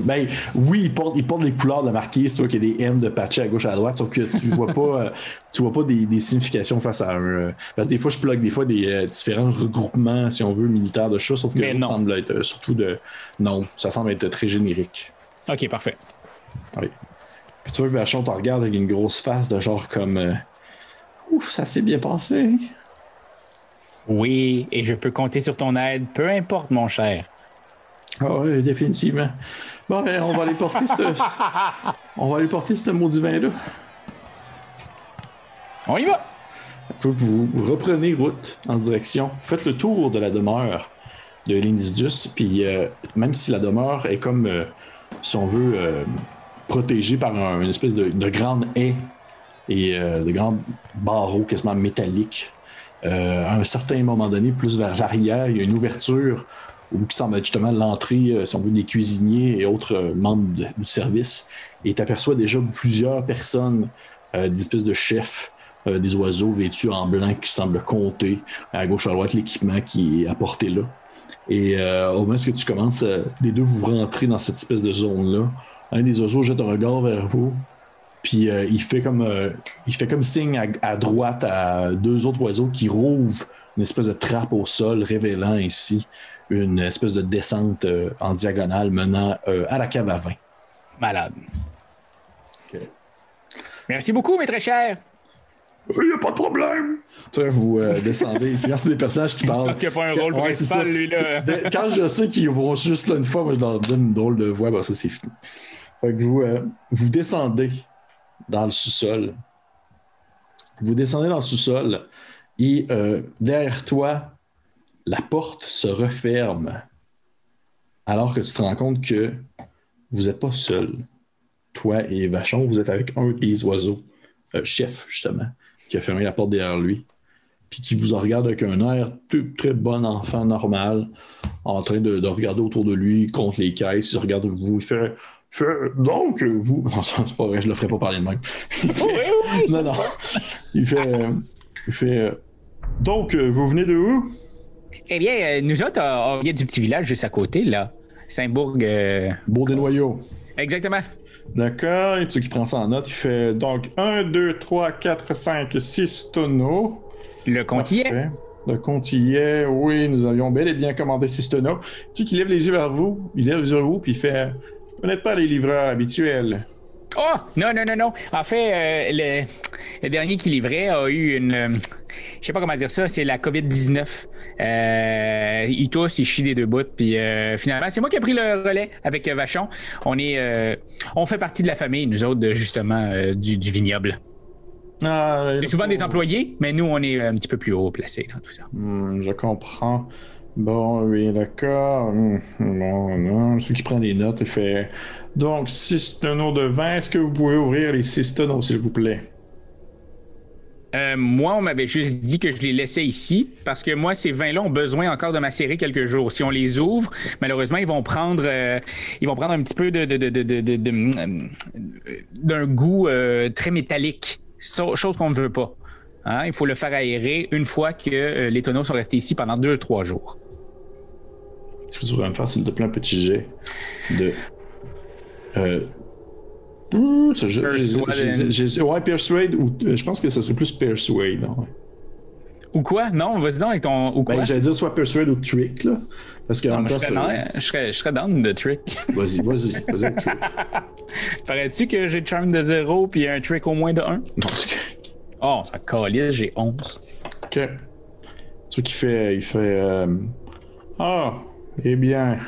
ben oui, il porte, il porte les couleurs de marquise, tu vois qu'il y a des M de patché à gauche et à droite, sauf que tu <laughs> vois pas, euh, tu vois pas des, des significations face à un. euh, parce que des fois, je plug des fois des euh, différents regroupements, si on veut, militaires de chats, sauf que ça semble être euh, surtout de. Non, ça semble être très générique. Ok, parfait. Oui. Puis tu vois que Vachon te regarde avec une grosse face de genre comme. euh, Ouf, ça s'est bien passé. Oui, et je peux compter sur ton aide, peu importe, mon cher. Ah oui, définitivement. Bon, ben, on va aller porter ce. <laughs> on va aller porter ce maudit vin-là. On y va! Vous reprenez route en direction. Vous faites le tour de la demeure de l'Indidus. Puis euh, même si la demeure est comme, euh, si on veut, protégée par un- une espèce de, de grande haie et euh, de grands barreaux quasiment métalliques, euh, à un certain moment donné, plus vers l'arrière, il y a une ouverture où qui semble être justement l'entrée, euh, si on veut, des cuisiniers et autres membres du service. Et tu aperçois déjà plusieurs personnes, des espèces de chefs, des oiseaux vêtus en blanc qui semblent compter à gauche à droite l'équipement qui est apporté là. Et euh, au moment où tu commences, les deux vous rentrez dans cette espèce de zone-là. Un des oiseaux jette un regard vers vous, puis euh, il, fait comme, euh, il fait comme signe à, à droite à deux autres oiseaux qui rouvrent une espèce de trappe au sol, révélant ainsi une espèce de descente euh, en diagonale menant euh, à la cave à vin. Malade. Merci beaucoup, mes très chers. Il n'y a pas de problème. Vous euh, descendez. <laughs> c'est des personnages qui parlent. pense qu'il n'y a pas un rôle Ouais, principal, lui, là. Quand je sais qu'ils vont juste là une fois, moi je leur donne une drôle de voix, ben ça c'est fini. Fait que vous, euh, vous descendez dans le sous-sol. Vous descendez dans le sous-sol et euh, derrière toi, la porte se referme. Alors que tu te rends compte que vous n'êtes pas seul. Toi et Vachon, vous êtes avec un des oiseaux, euh, chef justement, qui a fermé la porte derrière lui puis qui vous regarde avec un air très, très bon enfant normal, en train de, de regarder autour de lui contre les caisses. Il regarde vous, il fait, donc vous. <laughs> Non, ça, c'est pas vrai, je le ferai pas parler de même. <laughs> Il fait- Oui, oui, non, non. Il fait, euh, il fait euh, donc euh, vous venez de où? Eh bien, euh, nous autres, on on vient du petit village juste à côté, là. Saint-Bourg. euh, Bourg-des-Noyaux. Exactement. D'accord, et tu qui prends ça en note, il fait donc 1, 2, 3, 4, 5, 6 tonneaux. Le compte y est. Parfait. Le compte y est. Oui, nous avions bel et bien commandé six tonneaux. Tu sais qu'il lève les yeux vers vous. Il lève les yeux vers vous, puis il fait Vous n'êtes pas les livreurs habituels. Oh, non, non, non, non. En fait, euh, le, le dernier qui livrait a eu une. euh, je sais pas comment dire ça, c'est la COVID-19. Euh, il tousse, il chie des deux bouts, puis euh, finalement, c'est moi qui ai pris le relais avec euh, Vachon. On est. euh, on fait partie de la famille, nous autres, justement, du, du vignoble. Ah, C'est souvent des employés, mais nous, on est un petit peu plus haut placés dans tout ça. Hmm, je comprends. Bon, oui, d'accord. Hmm, Bon, non. Celui qui prend des notes, il fait Donc, six tonneaux de vin. Est-ce que vous pouvez ouvrir les six tonneaux, s'il vous plaît? Euh, moi, on m'avait juste dit que je les laissais ici parce que moi, ces vins-là ont besoin encore de macérer quelques jours. Si on les ouvre, malheureusement, ils vont prendre, euh, ils vont prendre un petit peu de, de- de- de- de- de- de- euh, d'un goût euh, très métallique, chose qu'on ne veut pas. Hein, Il faut le faire aérer une fois que les tonneaux sont restés ici pendant deux, trois jours. Tu voudrais me faire, s'il te plaît, un petit jet de. Euh... ce Ouais, Persuade, ou euh, je pense que ça serait plus Persuade. hein, ouais. Ou quoi? Non, vas-y donc avec ton. Ou quoi? Ben, j'allais dire soit Persuade ou Trick, là. Parce que Non, en je, serais, non, je, serais, je serais down de trick. <laughs> Vas-y, vas-y, vas-y, Trick. <laughs> Ferais-tu que j'ai charm de 0 puis un trick au moins de 1? Non, c'est que- Oh, ça calisse, j'ai 11. Ok. Ce qu'il fait, il fait. euh, Ah, eh bien.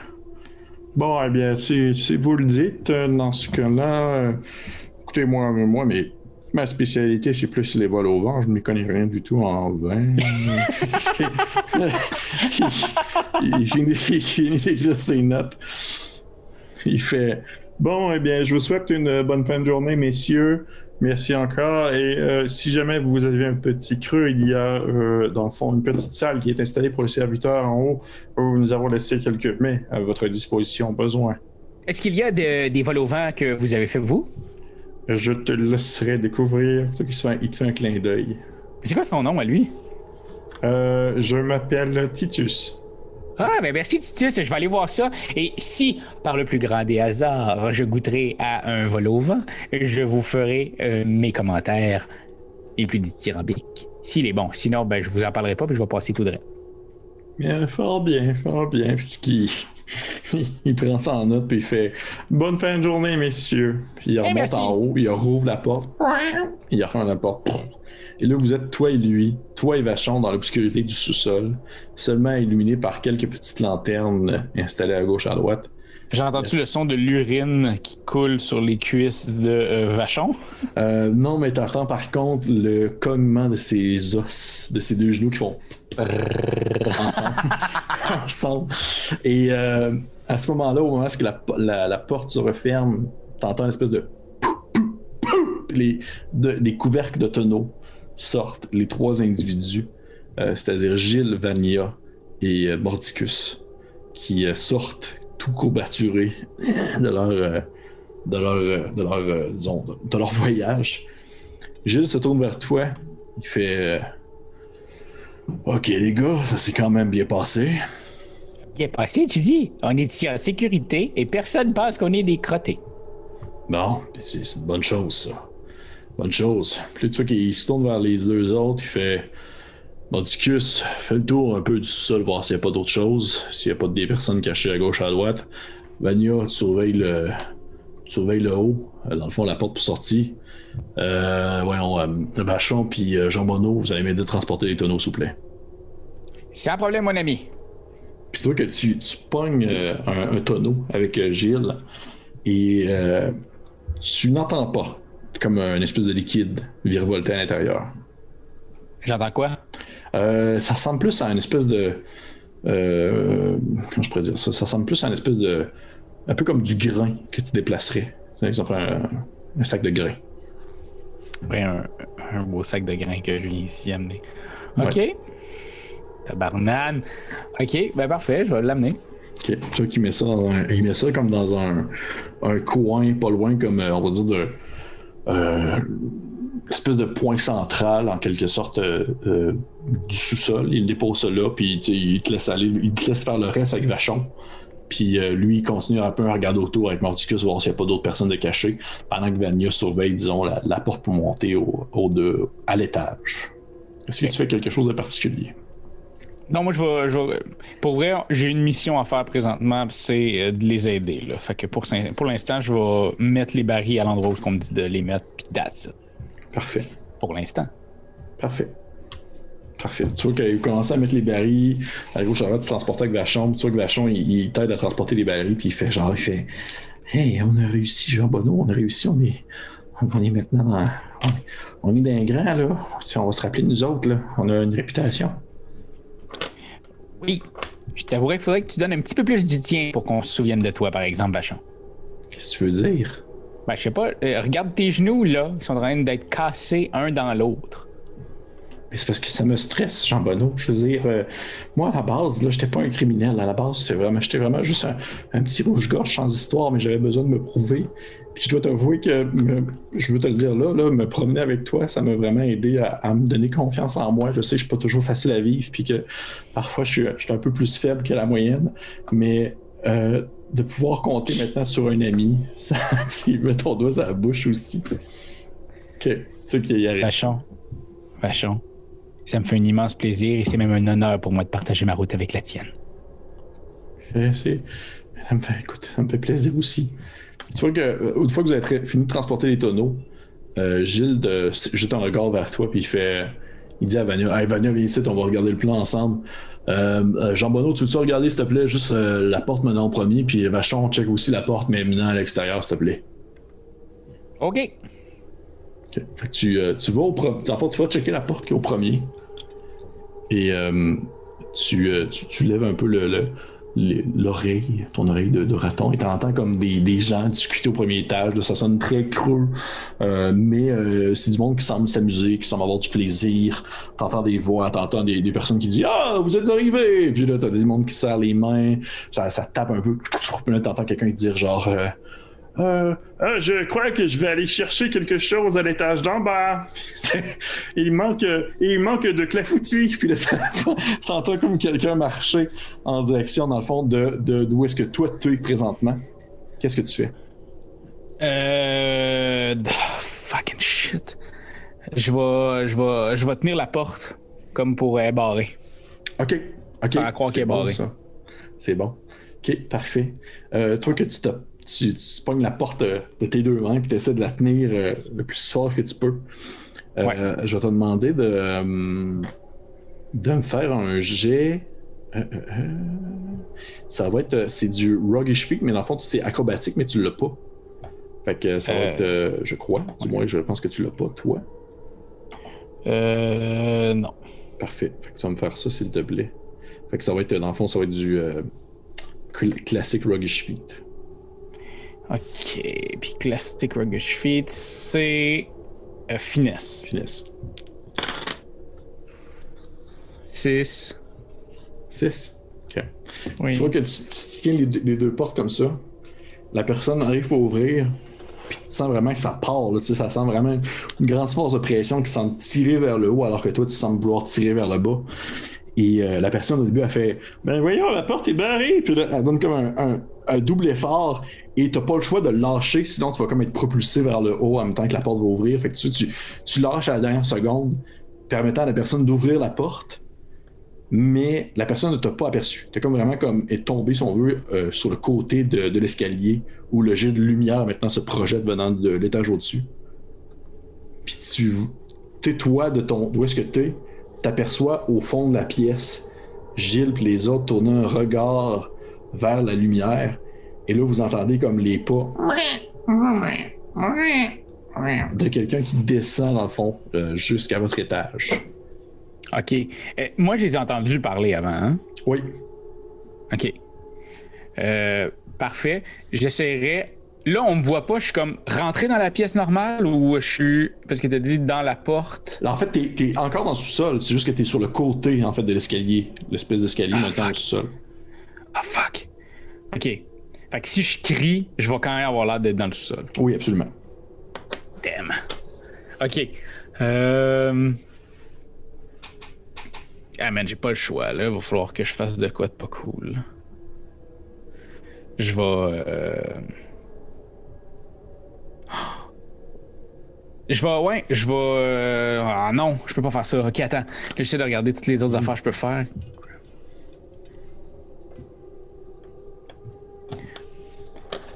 Bon, eh bien, si, si vous le dites, euh, dans ce cas-là, euh, écoutez, moi, moi, mais ma spécialité, c'est plus les vols au vent. Je ne m'y connais rien du tout en vin. finit d'écrire ses notes. Il fait Bon, eh bien, je vous souhaite une bonne fin de journée, messieurs. Merci encore. Et euh, si jamais vous avez un petit creux, il y a euh, dans le fond une petite salle qui est installée pour le serviteur en haut où nous avons laissé quelques mets à votre disposition au besoin. Est-ce qu'il y a de- des vols au vent que vous avez fait vous? Je te laisserai découvrir. Il te fait, il te fait un clin d'œil. C'est quoi son nom à lui? Euh, je m'appelle Titus. Ah, ben merci Titus, je vais aller voir ça. Et si, par le plus grand des hasards, je goûterai à un vol au vent, je vous ferai euh, mes commentaires les plus dithyrambiques. S'il est bon. Sinon, ben, je vous en parlerai pas, puis je vais passer tout droit. Bien, fort bien, fort bien. Puisqu'il <laughs> il prend ça en note puis il fait Bonne fin de journée, messieurs. Puis il remonte merci. en haut, il rouvre la porte. Il referme la porte. Et là, vous êtes toi et lui, toi et Vachon dans l'obscurité du sous-sol, seulement illuminé par quelques petites lanternes installées à gauche à droite. J'ai entendu le son de l'urine qui coule sur les cuisses de euh, Vachon. Euh, non, mais t'entends par contre le cognement de ses os, de ses deux genoux qui font <laughs> ensemble. <laughs> ensemble. Et euh, à ce moment-là, au moment où la, porte se referme, t'entends une espèce de les, de- des couvercles de tonneaux sortent les trois individus, c'est-à-dire Gilles, Vania et euh, Mordicus, qui sortent tout courbaturés de leur, de leur, de leur, disons, de, leur voyage. Gilles se tourne vers toi, il fait Ok les gars, ça s'est quand même bien passé. Bien passé, tu dis. On est ici en sécurité et personne pense qu'on est des crottés. Bon, pis c'est une bonne chose, ça. Bonne chose. Puis là, tu vois qu'il se tourne vers les deux autres, il fait Mordicus, fais le tour un peu du sol, voir s'il n'y a pas d'autre chose, s'il n'y a pas des personnes cachées à gauche, à droite. Vania, tu surveilles le. tu surveilles le haut, euh, dans le fond, la porte pour sortie. Euh, voyons, euh, Vachon puis euh, Jean Bonneau, vous allez m'aider à transporter les tonneaux, s'il vous plaît. C'est un problème, mon ami. Puis toi, que tu, tu pognes euh, un, un tonneau avec euh, Gilles et euh, tu n'entends pas comme un espèce de liquide virevolter à l'intérieur. J'entends quoi? Euh, ça ressemble plus à une espèce de. Euh, comment je pourrais dire ça? Ça ressemble plus à une espèce de. Un peu comme du grain que tu déplacerais. C'est exemple un, un sac de grain. Ouais, un, un beau sac de grains que je viens ici amener. OK. Ouais. Tabarnane. OK, ben parfait, je vais l'amener. Ok. Tu vois qu'il met ça, dans un- il met ça comme dans un, un coin, pas loin, comme euh, on va dire de. Euh, espèce de point central, en quelque sorte, euh, euh, du sous-sol. Il dépose ça là, puis il te laisse aller, il te laisse faire le reste avec Vachon. Puis euh, lui, il continue un peu à regarder autour avec Mordicus, voir s'il n'y a pas d'autres personnes de cachées, pendant que Vania surveille, disons, la, la porte pour monter au, au de, à l'étage. Est-ce que tu fais quelque chose de particulier? Non, moi, je vais. je pour vrai, j'ai une mission à faire présentement, c'est euh, de les aider. Là. Fait que pour, pour l'instant, je vais mettre les barils à l'endroit où on me dit de les mettre, puis that's it. Parfait. Pour l'instant. Parfait. Parfait. Tu vois qu'il commence à mettre les barils à gauche à droite, tu transportes avec Vachon. Tu vois que Vachon, il, il t'aide à transporter les barils, puis il fait genre, il fait Hey, on a réussi, Jean Bonneau, on a réussi, on est, on est maintenant dans. On est, on est d'un grand, là. On va se rappeler de nous autres, là. On a une réputation. Oui. Je t'avouerais qu'il faudrait que tu donnes un petit peu plus du tien pour qu'on se souvienne de toi, par exemple, Vachon. Qu'est-ce que tu veux dire? Ben, je sais pas. euh, regarde tes genoux, là. Ils sont en train d'être cassés un dans l'autre. Mais c'est parce que ça me stresse, Jean Bonneau. Je veux dire, euh, moi, à la base, là, j'étais pas un criminel. À la base, c'est vraiment, j'étais vraiment juste un, un petit rouge-gorge sans histoire, mais j'avais besoin de me prouver. Puis je dois t'avouer que, me- je veux te le dire là, là, me promener avec toi, ça m'a vraiment aidé à, à me donner confiance en moi. Je sais que je suis pas toujours facile à vivre, puis que parfois, je suis, je suis un peu plus faible que la moyenne, mais euh, de pouvoir compter maintenant sur un ami, <laughs> ça, tu mets ton doigt à la bouche aussi. Ok, tu qu'il y arrive. Vachon. Vachon. Ça me fait un immense plaisir et c'est même un honneur pour moi de partager ma route avec la tienne. Ça me fait, écoute, ça me fait plaisir aussi. Tu vois que, euh, une fois que vous avez fini de transporter les tonneaux, euh, Gilles de- jette un regard vers toi, puis il fait. Il dit à Vania Hey Vania, viens ici, on va regarder le plan ensemble. Euh, Jean Bonneau, tu veux-tu regarder, s'il te plaît, juste euh, la porte menant au premier, puis Vachon, check aussi la porte, mais menant à l'extérieur, s'il te plaît. OK. Fait que tu, euh, tu vas au premier. En fait, tu vas checker la porte qui est au premier. Et euh, tu, tu, tu lèves un peu le- l'oreille, ton oreille de, raton, et t'entends comme des, des gens discuter au premier étage. ça sonne très creux, euh, mais euh, c'est du monde qui semble s'amuser, qui semble avoir du plaisir. T'entends des voix, t'entends des, des personnes qui disent Ah, vous êtes arrivés! Puis là, t'as des monde qui serrent les mains, ça, ça tape un peu. Puis là, t'entends quelqu'un dire genre. Euh, Euh, ah, je crois que je vais aller chercher quelque chose à l'étage d'en bas. <laughs> il manque, il manque de clafoutis. <laughs> Puis t'entends- t'entends comme quelqu'un marcher en direction, dans le fond, de, de- d'où est-ce que toi tu es présentement. Qu'est-ce que tu fais? Euh. Fucking shit. Je vais, je vais, je vais tenir la porte comme pour euh, barrer. Ok. Ok. Faire croire C'est qu'il est bon, barré. ça. C'est bon. Ok, parfait. Euh, toi que tu, te, tu, tu pognes la porte euh, de tes deux mains puis tu essaies de la tenir euh, le plus fort que tu peux. Euh, Je vais te demander de, de me faire un jet. Ça va être. C'est du Roguish Feet, mais dans le fond, c'est acrobatique, mais tu l'as pas. Fait que ça va être. je crois. Du moins, je pense que tu l'as pas, toi. Euh. Non. Parfait. Fait que tu vas me faire ça, s'il te plaît. Fait que ça va être, dans le fond, ça va être du euh, cl- classique Roguish Feet. Ok. Puis Classic Ruggish Feet, c'est. euh, finesse. Finesse. 6. 6. Ok. Oui. Tu vois que tu, tu tiens les, deux- les deux portes comme ça. La personne arrive pour ouvrir. Puis tu sens vraiment que ça part. Là, tu sais, ça sent vraiment une grande force de pression qui semble tirer vers le haut alors que toi, tu sembles vouloir tirer vers le bas. Et euh, la personne au début, elle fait Ben voyons, la porte est barrée. Puis là, elle donne comme un, un- un double effort. Et t'as pas le choix de lâcher, sinon tu vas comme être propulsé vers le haut en même temps que la porte va ouvrir. Fait que tu, tu, tu lâches à la dernière seconde, permettant à la personne d'ouvrir la porte. mais la personne ne t'a pas aperçu. T'es comme vraiment comme est tombé, si on veut, euh, sur le côté de, de l'escalier où le jet de lumière maintenant se projette venant de l'étage au-dessus. Puis tu, t'es toi de ton, d'où est-ce que t'es, t'aperçois au fond de la pièce Gilles et les autres tourner un regard vers la lumière. Et là, vous entendez comme les pas de quelqu'un qui descend dans le fond euh, jusqu'à votre étage. OK. Euh, moi, je les ai entendus parler avant. Hein? Oui. OK. Euh, parfait. J'essaierai. Là, on me voit pas. Je suis comme rentré dans la pièce normale ou je suis. Parce que tu as dit dans la porte? En fait, t'es, t'es encore dans le sous-sol. C'est juste que t'es sur le côté en fait de l'escalier, l'espèce d'escalier Ah, maintenant fuck. au sous-sol. Ah, fuck. OK. Fait que si je crie, je vais quand même avoir l'air d'être dans le sous-sol. Oui, absolument. Damn. OK. Euh... Ah, man, j'ai pas le choix, là. Il va falloir que je fasse de quoi de pas cool. Je vais. euh, <gasps> Je vais. Ouais, je vais. euh, Ah non, je peux pas faire ça. Ok, attends. J'essaie de regarder toutes les autres affaires que je peux faire.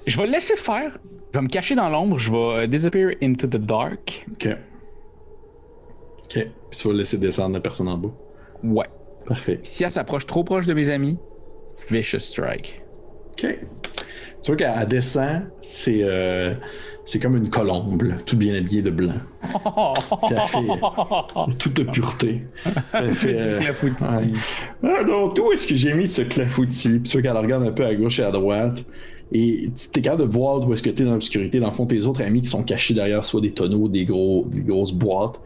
Je vais le laisser faire. Je vais me cacher dans l'ombre. Je vais euh, disappear into the dark. Ok. Ok. Puis tu vas laisser descendre la personne en bas. Ouais. Parfait. Si elle s'approche trop proche de mes amis, vicious strike. Ok. Tu vois qu'elle elle descend, c'est euh, c'est comme une colombe, là, toute bien habillée de blanc. <laughs> Elle fait toute de pureté. Elle fait. euh, Clafoutis. ouais. Ah, donc, où est-ce que j'ai mis ce clafoutis? Puis tu vois qu'elle regarde un peu à gauche et à droite. Et tu es capable de voir où est-ce que tu es dans l'obscurité. Dans le fond, tes autres amis qui sont cachés derrière soit des tonneaux, des, gros, des grosses boîtes.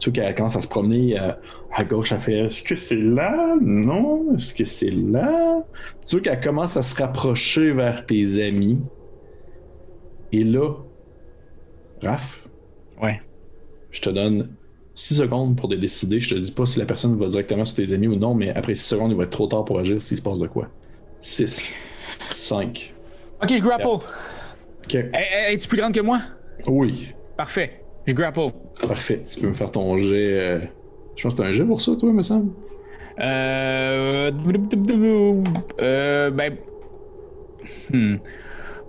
Tu vois qu'elle commence à se promener euh, à gauche, elle fait Est-ce que c'est là? Non? Est-ce que c'est là? Tu vois qu'elle commence à se rapprocher vers tes amis. Et là, Raph, Ouais. je te donne 6 secondes pour te décider. Je te dis pas si la personne va directement sur tes amis ou non, mais après 6 secondes, il va être trop tard pour agir s'il se passe de quoi. 6, 5. Ok, je grapple. Ok. Es-tu plus grande que moi? Oui, Parfait. Je grapple. parfait. Tu peux me faire ton jet. euh, Je pense que c'est un jet pour ça, toi, me semble. Euh. Euh. Ben. Hmm.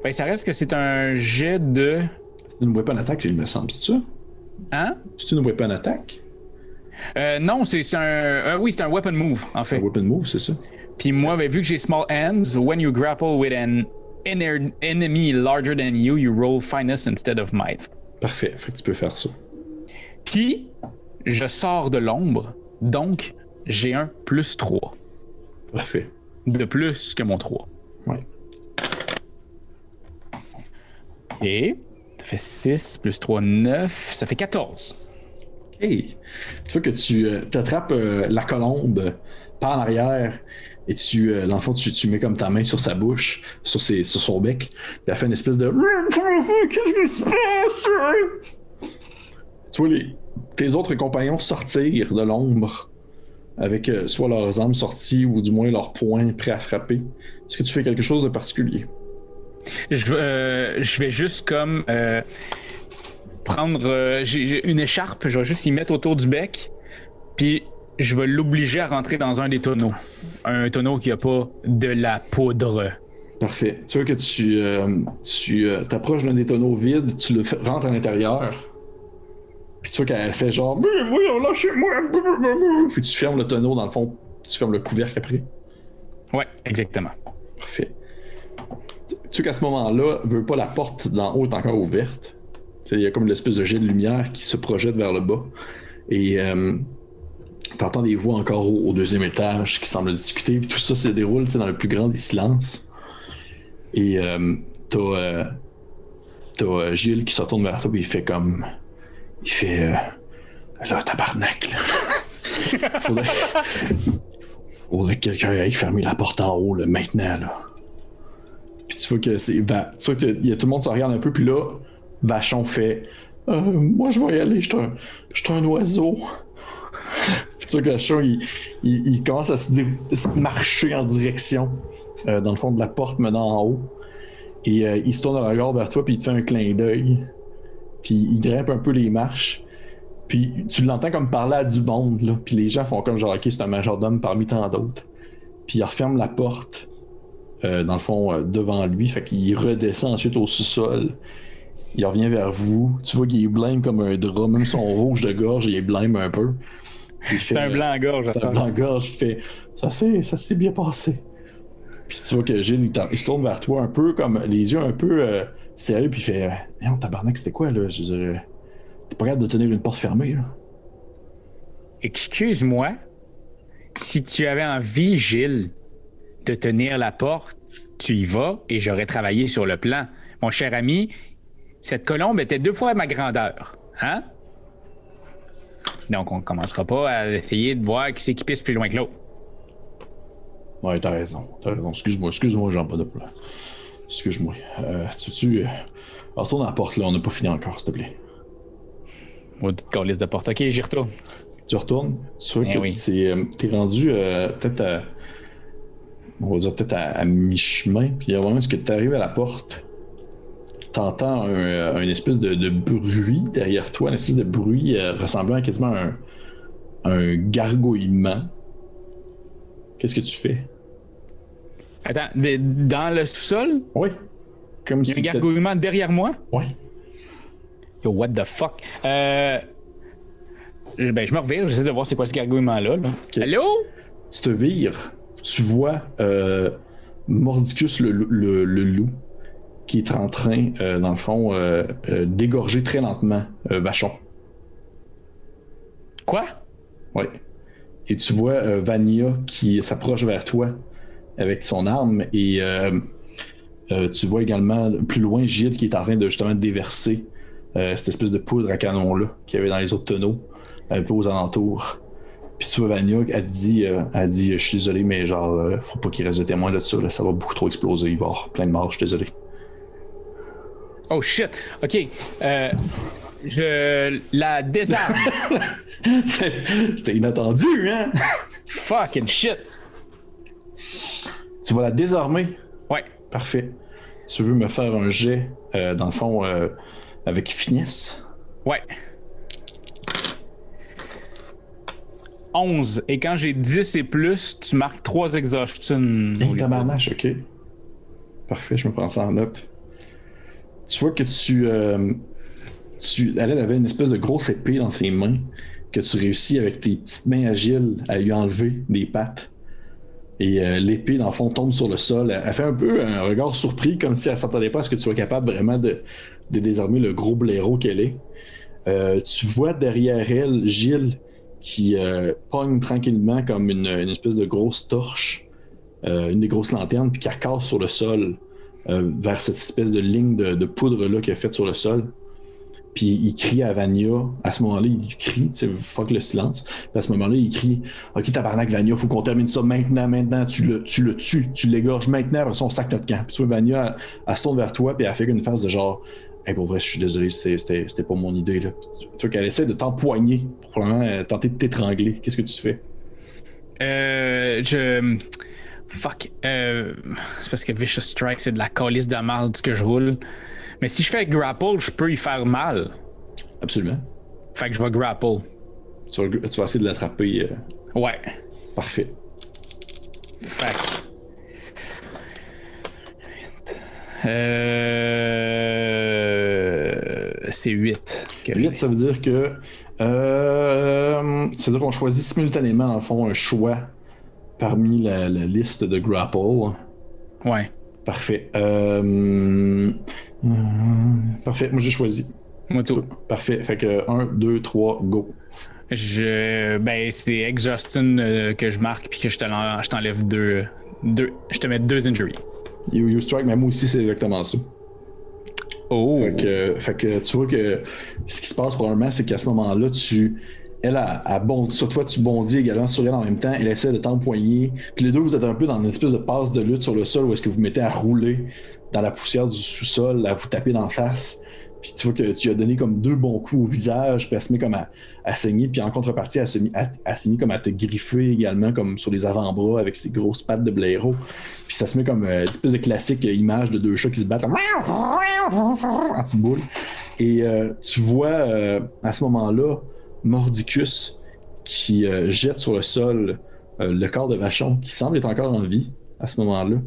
Ben, ça reste que c'est un jet de. C'est une weapon attack, il me semble, c'est ça? Hein? C'est une weapon attack? Euh, non, c'est un. euh, oui, c'est un weapon move, en Un fait. weapon move, c'est ça? Puis moi, ben, vu que j'ai small hands, when you grapple with an inner enemy larger than you, you roll finesse instead of might. Parfait, fait que tu peux faire ça. Puis, je sors de l'ombre, donc j'ai un plus 3. Parfait. De plus que mon 3. Ouais. Et ça fait 6 plus 3, 9. Ça fait 14. Hey, tu vois que tu euh, t'attrapes euh, la colombe par en arrière et tu, euh, dans le fond, tu, mets comme ta main sur sa bouche, sur, son bec, puis elle fait une espèce de. Qu'est-ce qui se passe? Tu vois tes autres compagnons sortir de l'ombre avec euh, soit leurs armes sorties ou du moins leurs poings prêts à frapper. Est-ce que tu fais quelque chose de particulier? Je, euh, je vais juste comme prendre j'ai une écharpe, je vais juste y mettre autour du bec, puis je vais l'obliger à rentrer dans un des tonneaux. Un tonneau qui a pas de la poudre. Parfait. Tu vois que tu, euh, tu euh, t'approches d'un des tonneaux vides, tu le fais- rentres à l'intérieur. Puis tu vois qu'elle fait genre. Mais voyons, lâchez-moi! Puis tu fermes le tonneau dans le fond. Tu fermes le couvercle après. Ouais, exactement. Parfait. Tu sais qu'à ce moment-là, veut pas la porte d'en haut est encore ouverte. Il y a comme une espèce de jet de lumière qui se projette vers le bas. Et euh, t'entends des voix encore au, deuxième étage qui semblent discuter. Puis tout ça se déroule dans le plus grand des silences. Et euh, t'as, euh, euh, Gilles qui se retourne vers toi et il fait comme. Il fait. euh, là, tabarnak, là. <laughs> Faudrait. Faudrait que quelqu'un aille fermer la porte en haut, là, maintenant, là. Puis tu vois que c'est. Tu vois que y a, tout le monde se regarde un peu, puis là, Vachon fait. Euh, moi, je vais y aller, je suis un, un oiseau. Que Vachon, il, il, il commence à se, marcher en direction, euh, dans le fond de la porte menant en haut. Et euh, il se tourne un regard vers toi, puis il te fait un clin d'œil. Puis il grimpe un peu les marches. Puis tu l'entends comme parler à du monde, là. Puis les gens font comme genre, ok, c'est un majordome parmi tant d'autres. Puis il referme la porte, euh, dans le fond, devant lui. Fait qu'il redescend ensuite au sous-sol. Il revient vers vous. Tu vois qu'il est blême comme un drap. Même son rouge de gorge, il est blême un peu. C'est un blanc à gorge, c'est un blanc-gorge. Fait Ça s'est ça s'est bien passé. Puis tu vois que Gilles, il, se tourne vers toi un peu, comme les yeux un peu euh, sérieux. Puis il fait Non, tabarnak, c'était quoi, là Je veux dire, euh, T'es pas capable de tenir une porte fermée, là. Excuse-moi, si tu avais envie, Gilles, de tenir la porte, tu y vas et j'aurais travaillé sur le plan. Mon cher ami, cette colombe était deux fois ma grandeur. Hein? Donc, on ne commencera pas à essayer de voir qui c'est qui pisse plus loin que l'autre. Ouais, t'as raison. T'as raison. Excuse-moi, excuse-moi, Jean de plat. Excuse-moi. Euh, tu tu retourne à la porte, là. On n'a pas fini encore, s'il te plaît. Maudite calice de porte. Ok, j'y retourne. Tu retournes, tu vois Eh que oui. t'es, euh, t'es rendu euh, peut-être à. On va dire peut-être à, à mi-chemin. Puis il y a vraiment ce que tu arrives à la porte. T'entends un, euh, un espèce de, de bruit derrière toi, un espèce de bruit euh, ressemblant à quasiment un, un gargouillement. Qu'est-ce que tu fais? Attends, dans le sous-sol, Oui. Comme il y a si. un gargouillement derrière moi? Ouais. Yo, what the fuck? Euh. Ben, je me revire, j'essaie de voir c'est quoi ce gargouillement-là. là. Allô? Tu te vires, tu vois euh, Mordicus le, le- le loup qui est en train, euh, dans le fond, euh, euh, d'égorger très lentement Vachon. Quoi? Ouais. Et tu vois Vania qui s'approche vers toi avec son arme et tu vois également plus loin Gilles qui est en train de justement déverser cette espèce de poudre à canon là qu'il y avait dans les autres tonneaux un peu aux alentours. Puis tu vois Vania, elle dit, euh, elle dit je suis désolé mais genre euh, faut pas qu'il reste de témoins de ça, là, ça va beaucoup trop exploser, il va y avoir plein de morts, je suis désolé. Oh shit. Ok. Euh, je la désarme. <laughs> C'était inattendu, hein? Fucking shit. tu vas la désarmer? Ouais. Parfait. Tu veux me faire un jet, euh, dans le fond, euh, avec finesse? Ouais. 11. Et quand j'ai 10 et plus, tu marques 3 exhaustion. Hey, tabarnache, ok. Parfait, je me prends ça en up. Tu vois que tu. euh, tu elle, avait une espèce de grosse épée dans ses mains que tu réussis avec tes petites mains agiles à lui enlever des pattes. Et euh, l'épée, dans le fond, tombe sur le sol. Elle, fait un peu un regard surpris, comme si elle s'attendait pas à ce que tu sois capable vraiment de, de désarmer le gros blaireau qu'elle est. Euh, tu vois derrière elle Gilles qui euh, pogne tranquillement comme une, une espèce de grosse torche, euh, une des grosses lanternes, puis qui casse sur le sol euh, vers cette espèce de ligne de, poudre-là qu'il a faite sur le sol. Puis il crie à Vania. À ce moment-là, il crie, tu sais, fuck le silence. Puis à ce moment-là, il crie Ok, tabarnak, Vania, faut qu'on termine ça maintenant, maintenant. Tu le, tu le tues, tu l'égorges maintenant, après ça, on sac notre camp. Puis tu vois, Vania, elle, se tourne vers toi, puis elle fait une face de genre Hey, pour vrai, je suis désolé, c'était pas mon idée. Là. Tu vois qu'elle essaie de t'empoigner pour probablement euh, tenter de t'étrangler. Qu'est-ce que tu fais? Euh, je. Fuck. Euh, c'est parce que Vicious Strike, c'est de la calice de merde que je roule. Mais si je fais grapple, je peux y faire mal. Absolument. Fait que je vais grapple. Tu vas, tu vas essayer de l'attraper. euh, Ouais. parfait. Fait que- Euh. C'est 8. 8, ça veut dire que. Euh, ça veut dire qu'on choisit simultanément, en fond, un choix parmi la, la liste de grapple. Ouais. Parfait. Euh, euh, parfait, moi j'ai choisi. Moi tout. Parfait. Fait que 1, 2, 3, go. Je. Ben, c'est Exhaustion euh, que je marque puis que je t'enlève deux, deux. Je te mets deux injuries. You, you strike, mais moi aussi c'est exactement ça. Oh. Fait que, fait que tu vois que ce qui se passe probablement, c'est qu'à ce moment-là, tu. Elle a, bondi sur toi, tu bondis également sur elle en même temps. Elle essaie de t'empoigner. Puis les deux, vous êtes un peu dans une espèce de passe de lutte sur le sol où est-ce que vous mettez à rouler dans la poussière du sous-sol, à vous taper d'en face. Puis tu vois que tu as donné comme deux bons coups au visage, puis elle se met comme à, saigner. Puis en contrepartie, elle se met à, saigner comme à te griffer également, comme sur les avant-bras avec ses grosses pattes de blaireau. Puis ça se met comme euh, une espèce de classique euh, image de deux chats qui se battent en petite boule. Et euh, tu vois à ce moment-là Mordicus qui euh, jette sur le sol euh, le corps de Vachon qui semble être encore en vie à ce moment-là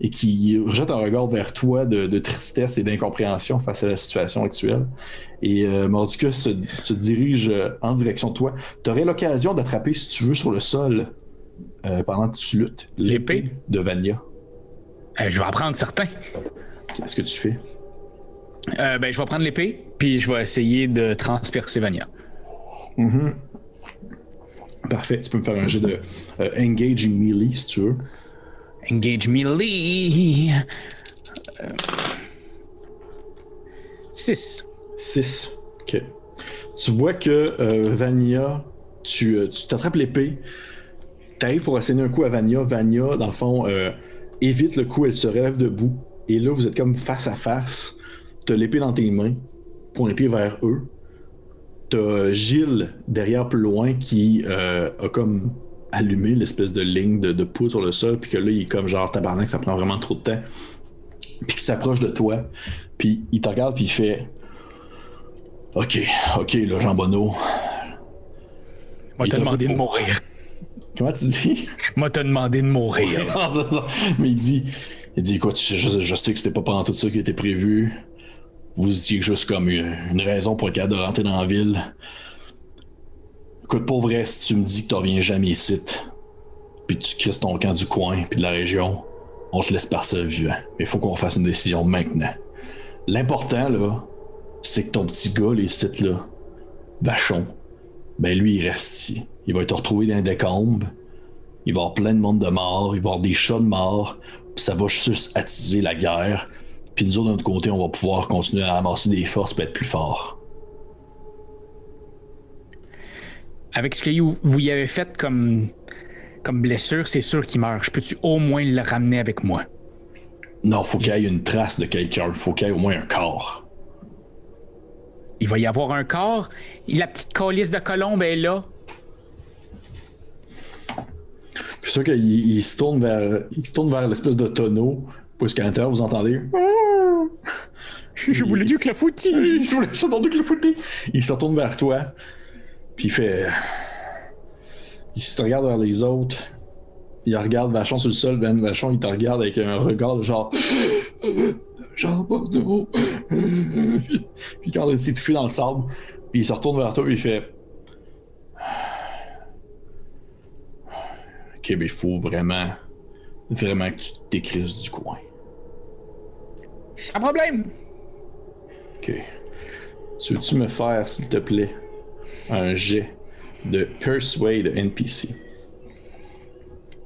et qui jette un regard vers toi de, de tristesse et d'incompréhension face à la situation actuelle. Et euh, Mordicus se, se dirige en direction de toi. Tu aurais l'occasion d'attraper, si tu veux, sur le sol pendant que tu luttes L'épée? de Vania. Je vais en prendre certains. Qu'est-ce que tu fais? Ben, je vais prendre l'épée, puis je vais essayer de transpercer Vania. Mhm. Parfait. Tu peux me faire un jeu de euh, Engaging Melee si tu veux. Engage melee. 6. 6. Ok. Tu vois que euh, Vania, tu euh, tu t'attrapes l'épée, t'arrives pour asséner un coup à Vania. Vania, dans le fond, euh, évite le coup, elle se relève debout. Et là, vous êtes comme face à face. T'as l'épée dans tes mains, pour l'épée vers eux. T'as Gilles derrière plus loin qui euh, a comme allumé l'espèce de ligne de, de poudre sur le sol, puis que là, il est comme genre tabarnak, ça prend vraiment trop de temps. Puis qui s'approche de toi, puis il te regarde, puis il fait Ok, ok, là, Jean Bonneau. Moi, un demandé de mourir. Comment tu dis? Moi, te demandé de mourir. <laughs> Non, c'est ça. Mais il dit, il dit, écoute, je, je- je sais que c'était pas pendant tout ça qui était prévu. Vous étiez juste comme une, raison pour être capable de rentrer dans la ville. Écoute, pour vrai, si tu me dis que tu reviens jamais ici, puis que tu crisses ton camp du coin puis de la région, on te laisse partir vivant. Mais il faut qu'on fasse une décision maintenant. L'important, là, c'est que ton petit gars, les sites là, Vachon, ben lui, il reste ici. Il va te retrouver dans un décombre. Il va y avoir plein de monde de morts, il va y avoir des chats de morts, puis ça va juste attiser la guerre. Puis nous autres, de notre côté, on va pouvoir continuer à amasser des forces et être plus forts. Avec ce que vous y avez fait comme, comme blessure, c'est sûr qu'il meurt. Je peux-tu au moins le ramener avec moi? Non, faut qu'il y ait une trace de quelqu'un, faut qu'il y ait au moins un corps. Il va y avoir un corps. La petite calice de colombe est là. Puis c'est sûr qu'il il se tourne vers, il se tourne vers l'espèce de tonneau, puisqu'à l'intérieur, vous entendez. Je voulais la foutie. Il se je t'entends que le foutu. Il se retourne vers toi, puis il fait. Il se regarde vers les autres. Il regarde Vachon sur le sol, Ben Vachon, il te regarde avec un regard de genre. <gasps> Genre, pas de mots. <laughs> puis quand il s'est dans le sable, puis il se retourne vers toi, puis il fait. Ok, il faut vraiment. Vraiment que tu t'écrisses du coin. Sans problème. Ok. Tu veux-tu me faire, s'il te plaît, un jet de Persuade NPC?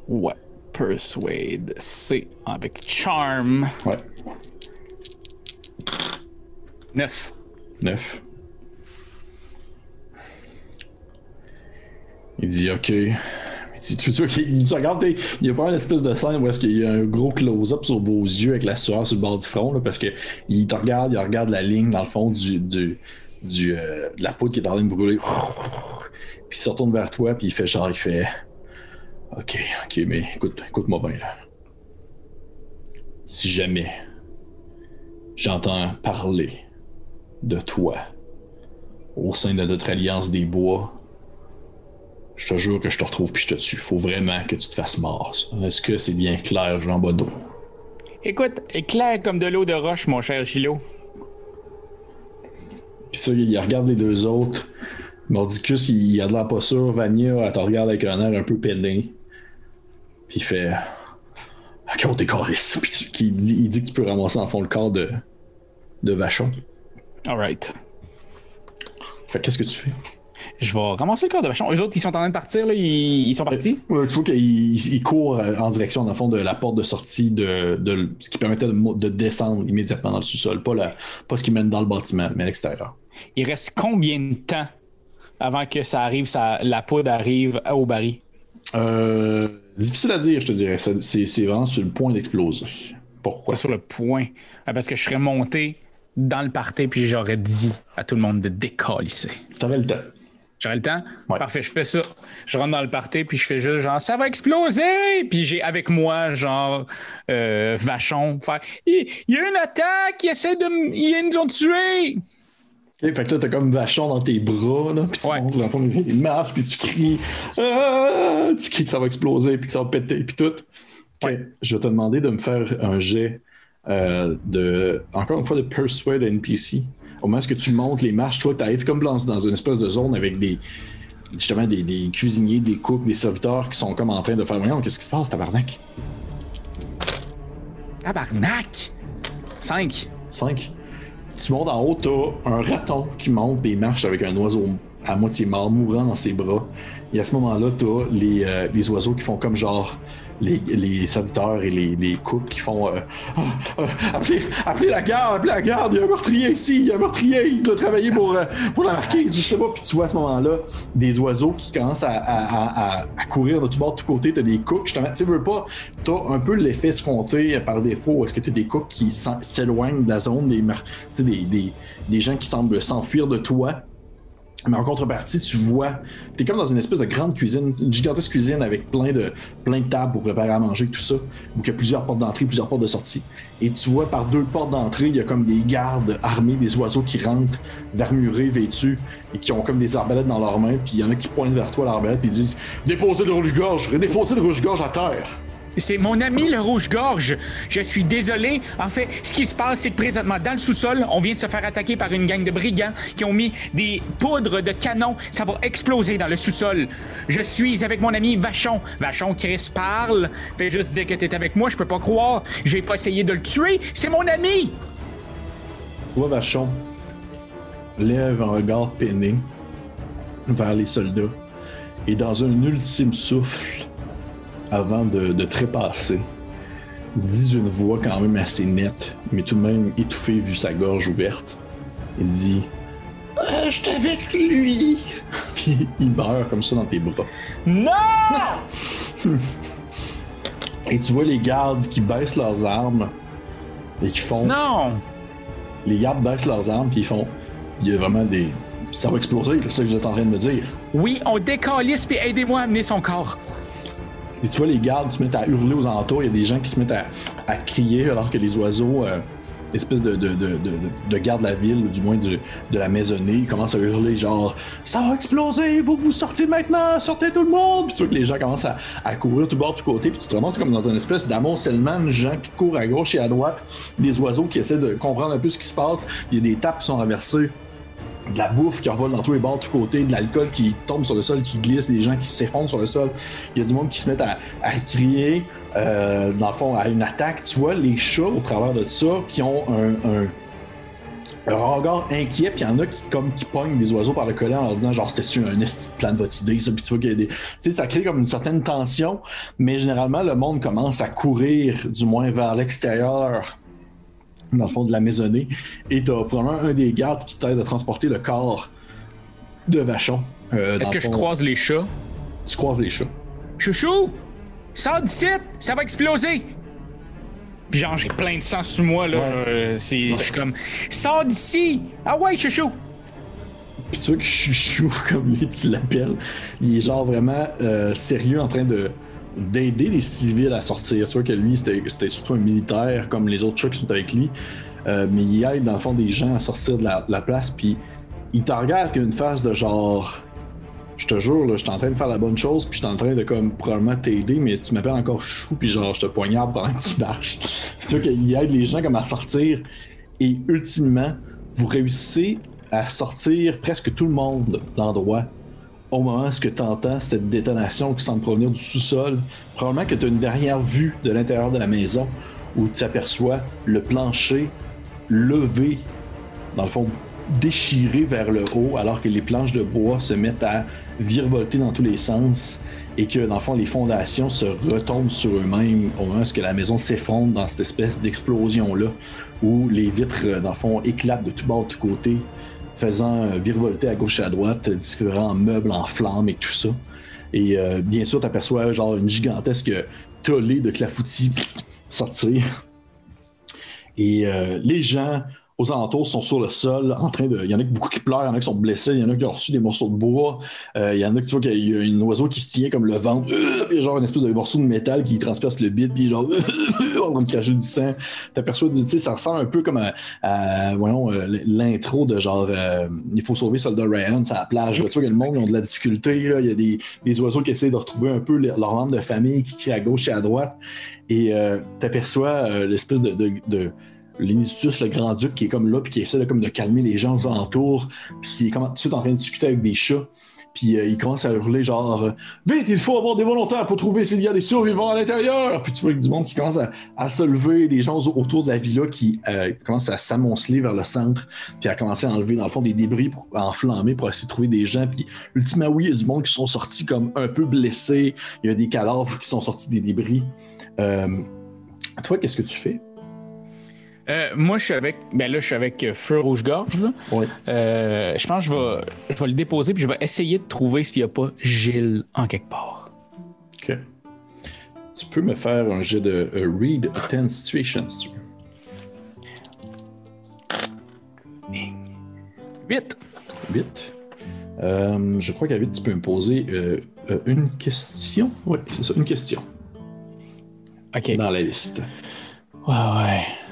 Ouais. Persuade, c'est avec Charm. Ouais. 9. 9. Il dit OK. <laughs> Il dit, tu vois qu'il il y a pas une espèce de scène où est-ce qu'il y a un gros close-up sur vos yeux avec la sueur sur le bord du front, là, parce que il te regarde, il regarde la ligne dans le fond du, du, du, euh, de la poudre qui est en train de brûler. <laughs> Puis il se retourne vers toi, puis il fait genre, il fait OK, OK, mais écoute, écoute-moi bien là. Si jamais j'entends parler de toi au sein de notre alliance des bois, je te jure que je te retrouve puis je te tue. Faut vraiment que tu te fasses mort. Est-ce que c'est bien clair, Jean Bodo? Écoute, éclair comme de l'eau de roche, mon cher Chilo. Puis ça, il regarde les deux autres. Mordicus, il a de l'air pas sûr. Vania, elle te regarde avec un air un peu peiné. Puis il fait. Ok, on décalisse. Puis tu- il dit, il dit que tu peux ramasser en fond le corps de, de Vachon. Alright. Fait qu'est-ce que tu fais? Je vais ramasser le corps de vachon. Eux autres, ils sont en train de partir, là. Ils, ils sont partis. Ouais, tu vois qu'il il court euh, en direction, dans le fond, de la porte de sortie, de, de- ce qui permettait de, descendre immédiatement dans le sous-sol. Pas, la, pas ce qui mène dans le bâtiment, mais à l'extérieur. Il reste combien de temps avant que ça arrive, ça, la poudre arrive au baril? Euh, difficile à dire, je te dirais. C'est c'est vraiment sur le point d'exploser. Pourquoi? Pas sur le point. Ah, Parce que je serais monté dans le party puis j'aurais dit à tout le monde de décalisser. T'aurais le temps. J'aurais le temps? Ouais. Parfait, je fais ça. Je rentre dans le party, puis je fais juste genre, ça va exploser! Puis j'ai avec moi, genre, euh, Vachon, faire, il, il y a une attaque, il essaie de ils nous ont tués! Ok, fait que là, t'as comme vachon dans tes bras, là, puis tu Ouais. montes dans le fond des marches, puis tu cries, Ah! tu cries que ça va exploser, puis que ça va péter, puis tout. Ok, je vais te demander de me faire un jet euh, de, encore une fois, de Persuade NPC. Au moment où tu montes les marches, toi, tu arrives comme dans, dans une espèce de zone avec des, justement, des, des cuisiniers, des cooks, des serviteurs qui sont comme en train de faire, voyons, qu'est-ce qui se passe, tabarnak? Tabarnak! 5. 5. Tu montes en haut, t'as un raton qui monte des marches avec un oiseau à moitié mort, mourant dans ses bras. Et à ce moment-là, t'as les, euh, les oiseaux qui font comme genre les, les serviteurs et les, les cooks qui font euh, Ah, ah, appelez, appelez la garde, appelez la garde, il y a un meurtrier ici, il y a un meurtrier, il doit travailler pour, euh, pour la marquise, je sais pas. Puis tu vois à ce moment-là des oiseaux qui commencent à, à- à- à- courir de tout bord, de tous côtés. T'as des cooks, justement, tu veux pas, t'as un peu l'effet escompté par défaut. Est-ce que t'as des cooks qui s'éloignent de la zone, des, tu des, des, des gens qui semblent s'enfuir de toi? Mais en contrepartie, tu vois, t'es comme dans une espèce de grande cuisine, une gigantesque cuisine avec plein de, plein de tables pour préparer à manger, tout ça, où il y a plusieurs portes d'entrée, plusieurs portes de sortie. Et tu vois par deux portes d'entrée, il y a comme des gardes armés, des oiseaux qui rentrent, d'armurés, vêtus, et qui ont comme des arbalètes dans leurs mains, puis il y en a qui pointent vers toi l'arbalète, puis disent Déposez le rouge-gorge, déposez le rouge-gorge à terre. C'est mon ami le rouge-gorge. Je suis désolé. En fait, ce qui se passe, c'est que présentement, dans le sous-sol, on vient de se faire attaquer par une gang de brigands qui ont mis des poudres de canon. Ça va exploser dans le sous-sol. Je suis avec mon ami Vachon. Vachon, Chris parle. Fais juste dire que t'es avec moi, je peux pas croire. J'ai pas essayé de le tuer. C'est mon ami. Tu vois Vachon lève un regard peiné vers les soldats et dans un ultime souffle, avant de, de trépasser, dit d'une voix quand même assez nette, mais tout de même étouffée vu sa gorge ouverte. Il dit Euh, je suis avec lui. <laughs> Puis il meurt comme ça dans tes bras. Non! <laughs> Et tu vois les gardes qui baissent leurs armes et qui font. Non! Les gardes baissent leurs armes puis ils font. Il y a vraiment des. Ça va exploser, c'est ça que vous êtes en train de me dire. Oui, on décalisse puis aidez-moi à amener son corps. Et tu vois les gardes se mettent à hurler aux alentours, il y a des gens qui se mettent à, crier alors que les oiseaux, euh, espèce de, de, de, la ville, du moins de, la maisonnée, commencent à hurler genre Ça va exploser, vous vous sortez maintenant, sortez tout le monde! Puis tu vois que les gens commencent à, à courir tout bord, tout côté, puis tu te ramasses comme dans une espèce d'amoncellement de gens qui courent à gauche et à droite, des oiseaux qui essaient de comprendre un peu ce qui se passe, il y a des tapes qui sont renversées de la bouffe qui revole dans tous les bords, de tous côtés, de l'alcool qui tombe sur le sol, qui glisse, des gens qui s'effondrent sur le sol. Il y a du monde qui se met à, crier, euh, dans le fond, à une attaque. Tu vois les chats au travers de ça qui ont un regard inquiet, puis il y en a qui, comme, qui pognent des oiseaux par le collet en leur disant genre c'était-tu un esti de plan de votre idée, ça, puis tu vois qu'il y a des. Tu sais, ça crée comme une certaine tension, mais généralement le monde commence à courir, du moins vers l'extérieur dans le fond de la maisonnée, et t'as probablement un des gardes qui t'aide à transporter le corps de Vachon. Euh, Est-ce que je croise les chats? Tu croises les chats. Chouchou! Sors d'ici! Ça va exploser! Puis genre, j'ai plein de sang sous moi, là. Ouais. Je- c'est- Je suis comme... Sors d'ici! Ah ouais, chouchou! Puis tu vois que Chouchou, <laughs> comme lui, tu l'appelles, il est genre vraiment euh, sérieux en train de d'aider les civils à sortir. Tu vois que lui, c'était surtout un militaire comme les autres chats qui sont avec lui. Euh, mais il aide dans le fond des gens à sortir de la, place. Puis il te regarde avec une face de genre. Je te jure, là, je suis en train de faire la bonne chose, puis je suis en train de comme probablement t'aider, mais tu m'appelles encore chou, puis genre je te poignarde pendant que tu marches. <laughs> tu vois qu'il aide les gens comme à sortir, et ultimement, vous réussissez à sortir presque tout le monde de l'endroit au moment où tu entends cette détonation qui semble provenir du sous-sol. Probablement que tu as une dernière vue de l'intérieur de la maison où tu aperçois le plancher levé, dans le fond déchiré vers le haut, alors que les planches de bois se mettent à virevolter dans tous les sens et que dans le fond les fondations se retombent sur eux-mêmes au moment où la maison s'effondre dans cette espèce d'explosion-là où les vitres, dans le fond, éclatent de tous bords, de tous côtés faisant euh, virevolter à gauche et à droite différents meubles en flammes et tout ça. Et euh, bien sûr, tu aperçois genre une gigantesque tollée de clafoutis <laughs> sortir. Et euh, les gens aux alentours sont sur le sol, en train de. Il y en a beaucoup qui pleurent, il y en a qui sont blessés, il y en a qui ont reçu des morceaux de bois, euh, il y en a qui tu vois qu'il y a un oiseau qui se tient comme le ventre, puis genre une espèce de morceau de métal qui transperce le bide, puis genre en train de cracher du sang. T'aperçois, tu sais, ça ressemble un peu comme à, voyons, euh, l'intro de genre euh, Il faut sauver Soldat Ryan, c'est la plage. Tu vois que le monde ils ont de la difficulté, il y a des, des, oiseaux qui essaient de retrouver un peu leur membre de famille qui crient à gauche et à droite. Et euh, t'aperçois l'espèce de l'Initus, le grand-duc, qui est comme là, puis qui essaie de, calmer les gens aux alentours, puis qui est comme tout de suite en train de discuter avec des chats. Puis euh, il commence à hurler genre Vite, il faut avoir des volontaires pour trouver s'il y a des survivants à l'intérieur. Puis tu vois du monde qui commence à, se lever, des gens autour de la villa qui euh, commencent à s'amonceler vers le centre, puis à commencer à enlever dans le fond des débris pour enflammer pour essayer de trouver des gens. Puis ultimement, oui, il y a du monde qui sont sortis comme un peu blessés. Il y a des cadavres qui sont sortis des débris. Euh, toi, qu'est-ce que tu fais? Euh, moi, je suis avec. Ben là, je suis avec euh, Feu Rouge-Gorge. Oui. Euh, je pense que je vais, je vais le déposer puis je vais essayer de trouver s'il n'y a pas Gilles en quelque part. OK. Tu peux me faire un jet de Read 10 Situations si tu veux. 8. 8. je crois qu'à 8, tu peux me poser une question. Oui, c'est ça, une question. OK. Dans la liste. Ouais, ouais.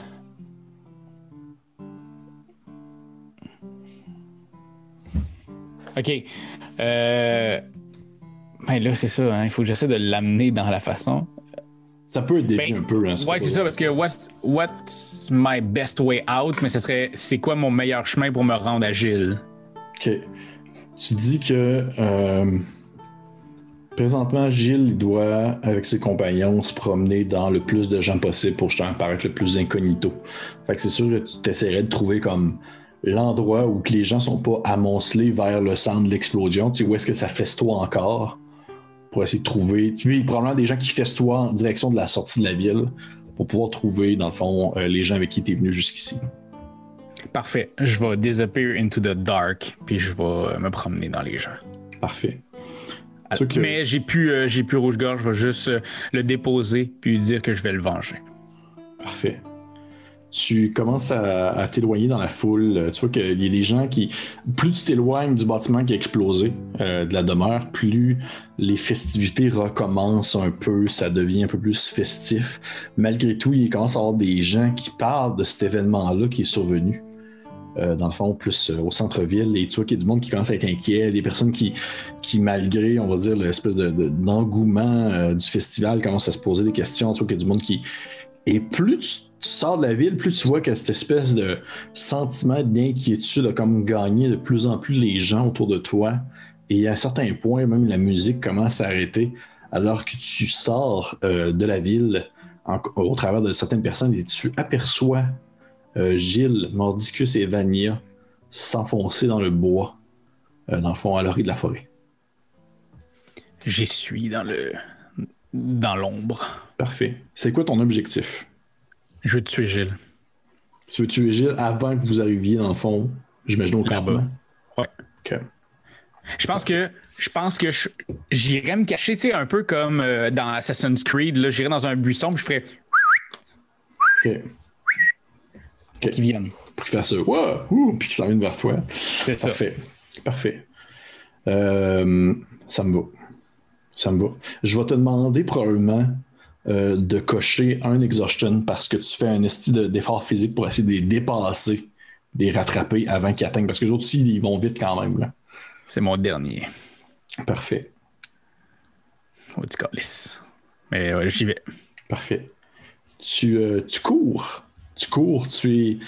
OK. Euh... Ben là, c'est ça. Hein. Il faut que j'essaie de l'amener dans la façon. Ça peut être ben, un peu. Hein, ouais, c'est ça, parce que what's, what's, my best way out? Mais ce serait, c'est quoi mon meilleur chemin pour me rendre agile? OK. Tu dis que euh, présentement, Gilles doit, avec ses compagnons, se promener dans le plus de gens possible pour justement paraître le plus incognito. Fait que c'est sûr que tu t'essaierais de trouver comme l'endroit où que les gens sont pas amoncelés vers le centre de l'explosion, tu sais, où est-ce que ça festoie encore pour essayer de trouver. Puis probablement des gens qui festoient en direction de la sortie de la ville pour pouvoir trouver, dans le fond, euh, les gens avec qui tu es venu jusqu'ici. Parfait. Je vais disappear into the dark, puis je vais euh, me promener dans les gens. Parfait. Mais j'ai plus, euh, j'ai plus rouge-gorge, je vais juste le déposer, puis dire que je vais le venger. Parfait tu commences à, t'éloigner dans la foule. Tu vois qu'il y a des gens qui. Plus tu t'éloignes du bâtiment qui a explosé, euh, de la demeure, plus les festivités recommencent un peu, ça devient un peu plus festif. Malgré tout, il commence à y avoir des gens qui parlent de cet événement-là qui est survenu. Euh, dans le fond, plus euh, au centre-ville, et tu vois qu'il y a du monde qui commence à être inquiet, des personnes qui, qui malgré, on va dire, l'espèce de, d'engouement du festival, commencent à se poser des questions. Tu vois qu'il y a du monde qui, et plus tu, sors de la ville, plus tu vois que cette espèce de sentiment d'inquiétude a comme gagné de plus en plus les gens autour de toi. Et à un certain point, même la musique commence à arrêter alors que tu sors euh, de la ville au travers de certaines personnes et tu aperçois euh, Gilles, Mordicus et Vania s'enfoncer dans le bois, euh, dans le fond, à l'orée de la forêt. J'y suis dans le dans l'ombre. Parfait. C'est quoi ton objectif? Je veux tuer Gilles. Tu veux tuer Gilles avant que vous arriviez, dans le fond, j'imagine, au campement? Ouais. OK. Je pense que je pense que j'irais me cacher, tu sais, un peu comme euh, dans Assassin's Creed. J'irais dans un buisson puis je ferais. OK. Pour qu'ils viennent. Pour qu'ils fassent ça. Wow! Puis qu'ils s'en viennent vers toi. C'est ça. Parfait. Parfait. Euh, ça me va. Ça me va. Je vais te demander probablement euh, de cocher un exhaustion parce que tu fais un esti d'effort physique pour essayer de les dépasser, de les rattraper avant qu'ils atteignent. Parce que les autres ils vont vite quand même. C'est mon dernier. Parfait. Maudit Mais j'y vais. Parfait. Tu, euh, tu cours. Tu cours, tu es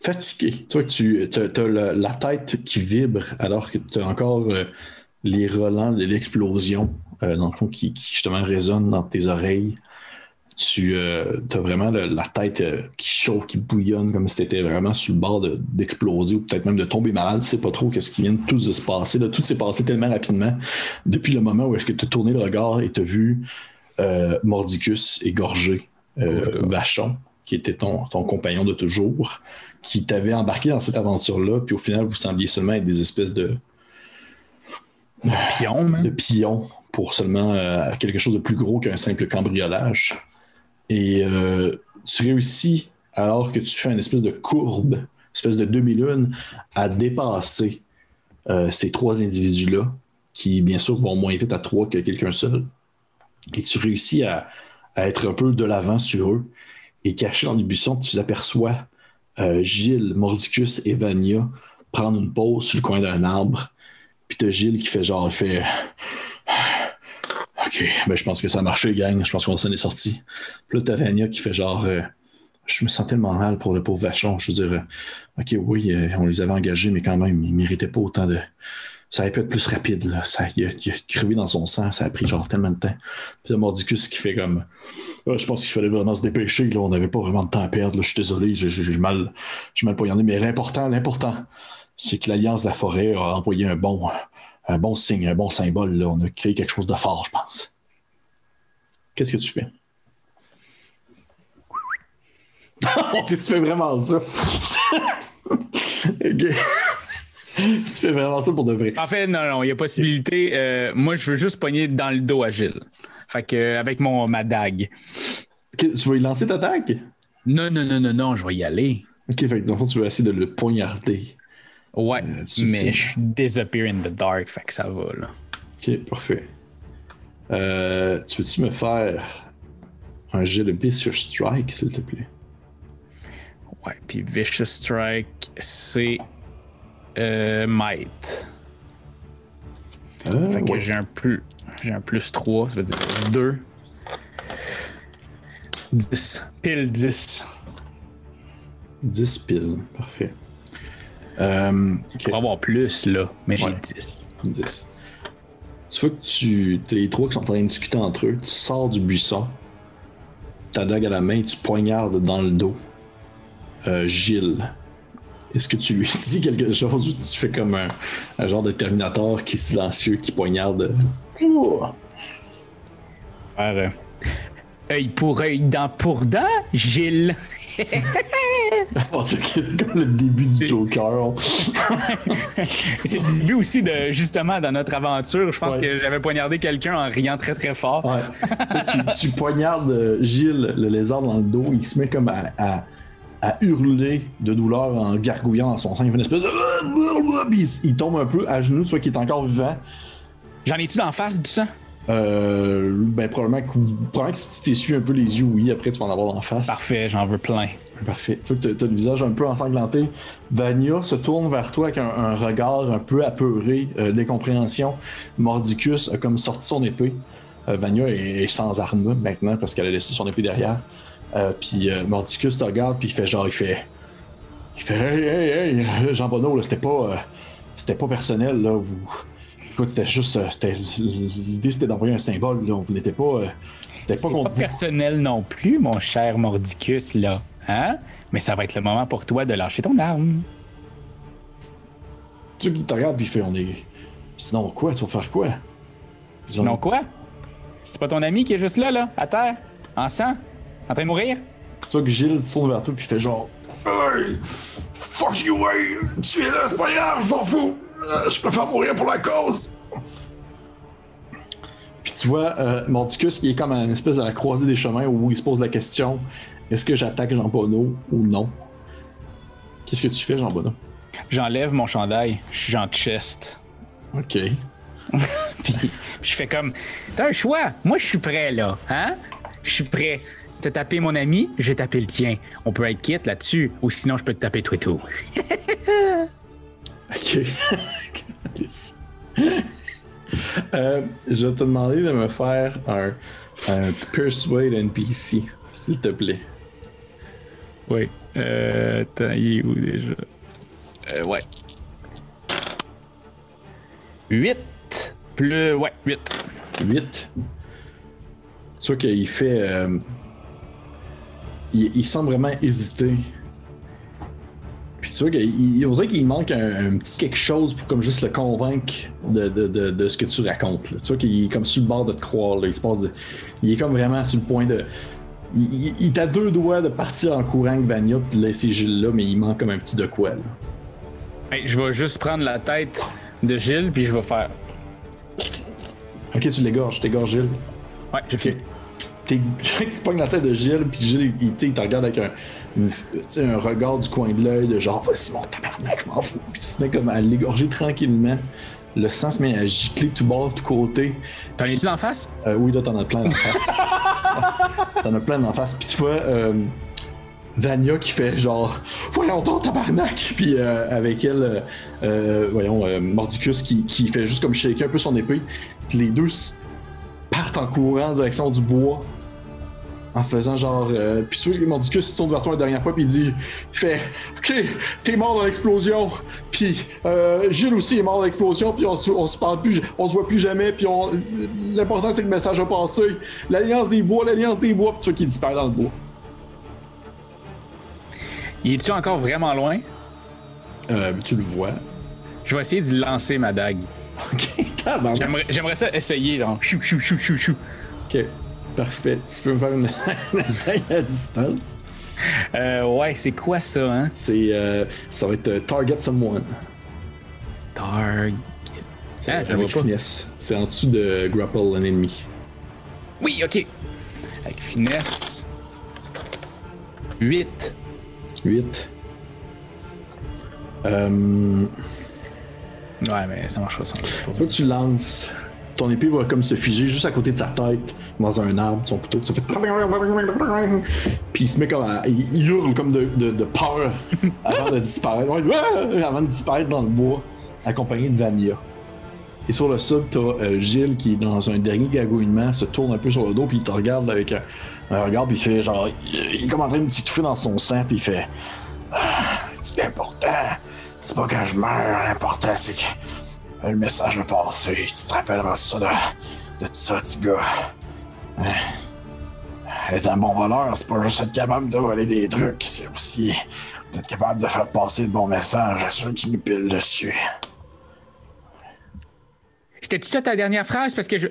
fatigué. Tu vois que tu as, la, tête qui vibre alors que tu as encore euh, les relents de l'explosion euh, dans le fond, qui, justement résonne dans tes oreilles. Tu euh, as vraiment la tête euh, qui chauffe, qui bouillonne, comme si tu étais vraiment sur le bord d'exploser ou peut-être même de tomber malade. Tu sais pas trop qu'est-ce qui vient de tout se passer. Tout s'est passé tellement rapidement depuis le moment où est-ce que tu as tourné le regard et tu as vu Mordicus égorgé, Vachon, qui était ton, ton compagnon de toujours, qui t'avait embarqué dans cette aventure-là, puis au final, vous sembliez seulement être des espèces de, de pions, de pions pour seulement euh, quelque chose de plus gros qu'un simple cambriolage. Et euh, tu réussis, alors que tu fais une espèce de courbe espèce de demi-lune à dépasser euh, ces trois individus-là, qui bien sûr vont moins vite à trois que quelqu'un seul. Et tu réussis à, à être un peu de l'avant sur eux. Et caché dans les buissons, tu aperçois Gilles, Mordicus et Vania prendre une pause sur le coin d'un arbre. Puis t'as Gilles qui fait genre, il fait. Ben je pense que ça a marché, gang. Je pense qu'on s'en est sorti. Puis là, t'as Vania qui fait genre. euh, je me sens tellement mal pour le pauvre Vachon. Je veux dire, euh, ok, oui, euh, on les avait engagés, mais quand même, ils méritaient pas autant de. Ça aurait pu être plus rapide, là. Ça, il, a, il a crevé dans son sang, ça a pris genre tellement de temps. Puis là, Mordicus qui fait comme. Ah, je pense qu'il fallait vraiment se dépêcher, là. On n'avait pas vraiment de temps à perdre, là. Je suis désolé, j'ai mal, mal poignardé. Mais l'important, l'important, c'est que l'Alliance de la forêt a envoyé un bon, un bon signe, un bon symbole, là. On a créé quelque chose de fort, je pense. Qu'est-ce que tu fais? <laughs> Tu fais vraiment ça. <laughs> <laughs> Tu fais vraiment ça pour de vrai. En fait, non, non, il y a possibilité. euh, moi, je veux juste pogner dans le dos à Gilles. Fait que, euh, avec mon, ma dague. Tu vas y lancer ta tag? Non, non, non, non, non, je vais y aller. Ok, fait que dans le fond, tu veux essayer de le poignarder. Ouais, Euh, mais je suis disappear in the dark, fait que ça va, là. Ok, parfait. Euh, tu veux-tu me faire un jet de Vicious Strike, s'il te plaît? Ouais, puis Vicious Strike, c'est. Euh, Might. Euh, Fait que ouais. j'ai un plus. J'ai un plus 3, ça veut dire 2. 10. Pile 10. 10 piles, parfait. Euh, ok, Pour avoir plus, là, mais j'ai Ouais. 10. 10. Tu vois que tu. les trois qui sont en train de discuter entre eux. Tu sors du buisson, ta dague à la main, tu poignardes dans le dos euh, Gilles. Est-ce que tu lui <laughs> dis quelque chose ou tu fais comme un, un genre de Terminator qui est silencieux, qui poignarde? Ouh! Faire, euh, œil pour œil, dent pour dent, Gilles. <laughs> C'est comme le début du Joker. <laughs> C'est le début aussi de, justement, dans notre aventure. Je pense Ouais. que j'avais poignardé quelqu'un en riant très très fort. Ouais. <laughs> Tu, poignardes euh, Gilles, le lézard, dans le dos. Il se met comme à, à- à hurler de douleur en gargouillant dans son sang. Il fait une espèce de. Puis il, tombe un peu à genoux, tu vois qu'il est encore vivant. J'en ai-tu d'en face du sang? Euh, ben, probablement que, probablement que si tu t'essuies un peu les yeux, oui, après tu vas en avoir en face. Parfait, j'en veux plein. Parfait. Tu vois que t'as- t'as le visage un peu ensanglanté. Vania se tourne vers toi avec un, un regard un peu apeuré euh, d'incompréhension. Mordicus a comme sorti son épée. Euh, Vania est, est sans arme maintenant parce qu'elle a laissé son épée derrière. Euh, puis euh, Mordicus te regarde puis il fait genre il fait il fait hey hey hey Jean Bonneau là c'était pas euh, c'était pas personnel là vous écoute c'était juste euh, l'idée c'était d'envoyer un symbole là vous n'étiez pas euh, c'était pas C'est pas personnel non plus, mon cher Mordicus, là. Hein? Mais ça va être le moment pour toi de lâcher ton arme. Tu te regarde puis il fait on est sinon quoi tu vas faire quoi? Sinon quoi? C'est pas ton ami qui est juste là, là, à terre, en sang, en train de mourir? Tu vois que Gilles se tourne vers toi puis il fait genre Hey! Fuck you, hey! Tu es là, c'est pas grave, je m'en fous! Euh, je préfère mourir pour la cause! Puis tu vois euh, Mordicus qui est comme à une espèce de la croisée des chemins où il se pose la question est-ce que j'attaque Jean Bonneau ou non? Qu'est-ce que tu fais, Jean Bonneau? J'enlève mon chandail, je suis en chest. Ok. <laughs> Puis je fais comme, t'as un choix. Moi, je suis prêt, là. Hein? Je suis prêt. T'as tapé mon ami, je vais taper le tien. On peut être quitte là-dessus, ou sinon je peux te taper toi et tout. <laughs> Ok. Euh, je vais te demander de me faire un, un Persuade NPC, s'il te plaît. Oui. Euh, attends, il est où déjà? Euh, ouais. 8 plus. Ouais, 8. 8. Tu vois qu'il fait. euh, il, il semble vraiment hésiter. Tu vois qu'il il- on dirait qu'il manque un, un petit quelque chose pour comme juste le convaincre de, de, de, de ce que tu racontes. là. Tu vois qu'il est comme sur le bord de te croire. là. Il se passe de. Il est comme vraiment sur le point de. Il, il, il est à deux doigts de partir en courant avec Vania puis de laisser Gilles là, mais il manque comme un petit de quoi. là. Hey, je vais juste prendre la tête de Gilles, puis je vais faire. Ok, tu l'égorges, t'égorges Gilles. Ouais, j'ai t'es, <laughs> tu pognes la tête de Gilles, puis Gilles, il, il te regarde avec un, un regard du coin de l'œil de genre, vas-y mon tabarnak, je m'en fous. Puis il se met comme à l'égorger tranquillement. Le sang se met à gicler tout bord, tout côté. T'en es-tu en face? Euh, oui, là, t'en as plein d'en face. <laughs> t'en as plein d'en face. Puis tu vois euh, Vania qui fait genre Voyons ton tabarnak! Puis euh, avec elle, voyons, Mordicus qui, qui fait juste comme shaker un peu son épée. Puis les deux partent en courant en direction du bois. En faisant genre. euh, puis tu vois que Mordicus se tourne vers toi la dernière fois, puis il dit il fait Ok, t'es mort dans l'explosion. Puis euh, Gilles aussi est mort dans l'explosion, puis on, se- on se parle plus, on se voit plus jamais. Puis on, l'important c'est que le message a passé. L'alliance des bois, l'alliance des bois, puis tu vois qu'il disparaît dans le bois. Il est-tu encore vraiment loin? Euh, tu le vois. Je vais essayer de lancer ma dague. Ok. <laughs> J'aimerais, j'aimerais ça essayer, genre. Chou, chou, chou, chou, chou. Ok, parfait. Tu peux me faire une <laughs> une attaque à distance? Euh, ouais, c'est quoi ça, hein? C'est, euh, ça va être euh, Target Someone. Target. Ah, je avec finesse. C'est en dessous de Grapple un ennemi. Oui, ok. Avec finesse. 8. 8. Euh, Ouais, mais ça marchera sans Toi, tu lances. Ton épée va comme se figer juste à côté de sa tête, dans un arbre, son couteau. Ça fait. <laughs> Puis il se met comme à. Il hurle comme de, de- de peur <laughs> avant de disparaître. Ouais, Avant de disparaître dans le bois, accompagné de Vania. Et sur le sub, t'as euh, Gilles qui, dans un dernier gagouinement, se tourne un peu sur le dos, puis il te regarde avec un, un regard, puis il fait genre. Il, est comme en train de s'étouffer dans son sang, puis il fait. Ah, C'est important. C'est pas quand je meurs, l'important c'est que le message est passé. Tu te rappelleras ça de, de ça, petit gars. Hein? Être un bon voleur, c'est pas juste être capable de voler des trucs, c'est aussi être capable de faire passer de bons messages à ceux qui nous pilent dessus. C'était-tu ça ta dernière phrase? Parce que je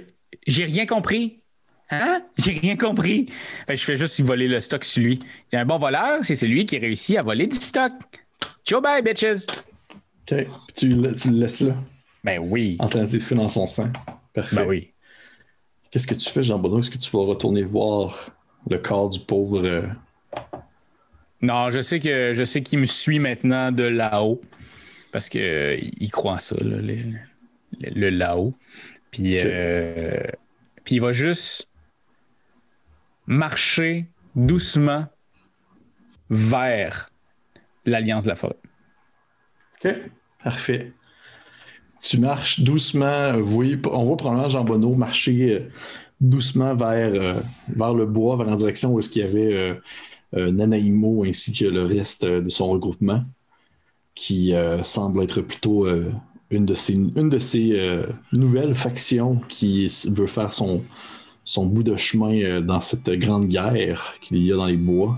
j'ai rien compris. Hein? J'ai rien compris. Fait que je fais juste voler le stock sur lui. C'est un bon voleur, c'est celui qui réussit à voler du stock. Ciao, bye, bitches! Ok, puis tu, tu le laisses là, Ben oui. en train de s'étouffer dans son sang. Parfait. Ben oui. Qu'est-ce que tu fais, Jean-Benoît? Est-ce que tu vas retourner voir le corps du pauvre. euh, Non, je sais que je sais qu'il me suit maintenant de là-haut. Parce que euh, il croit en ça, là, le, le- le là-haut. Puis, euh, puis il va juste marcher doucement vers l'Alliance de la forêt. OK, parfait. Tu marches doucement, euh, oui, on voit probablement Jean Bonneau marcher euh, doucement vers, euh, vers le bois, vers la direction où est-ce qu'il y avait Nanaimo ainsi que le reste de son regroupement, qui semble être plutôt une de ces, nouvelles factions qui veut faire son, son bout de chemin dans cette grande guerre qu'il y a dans les bois.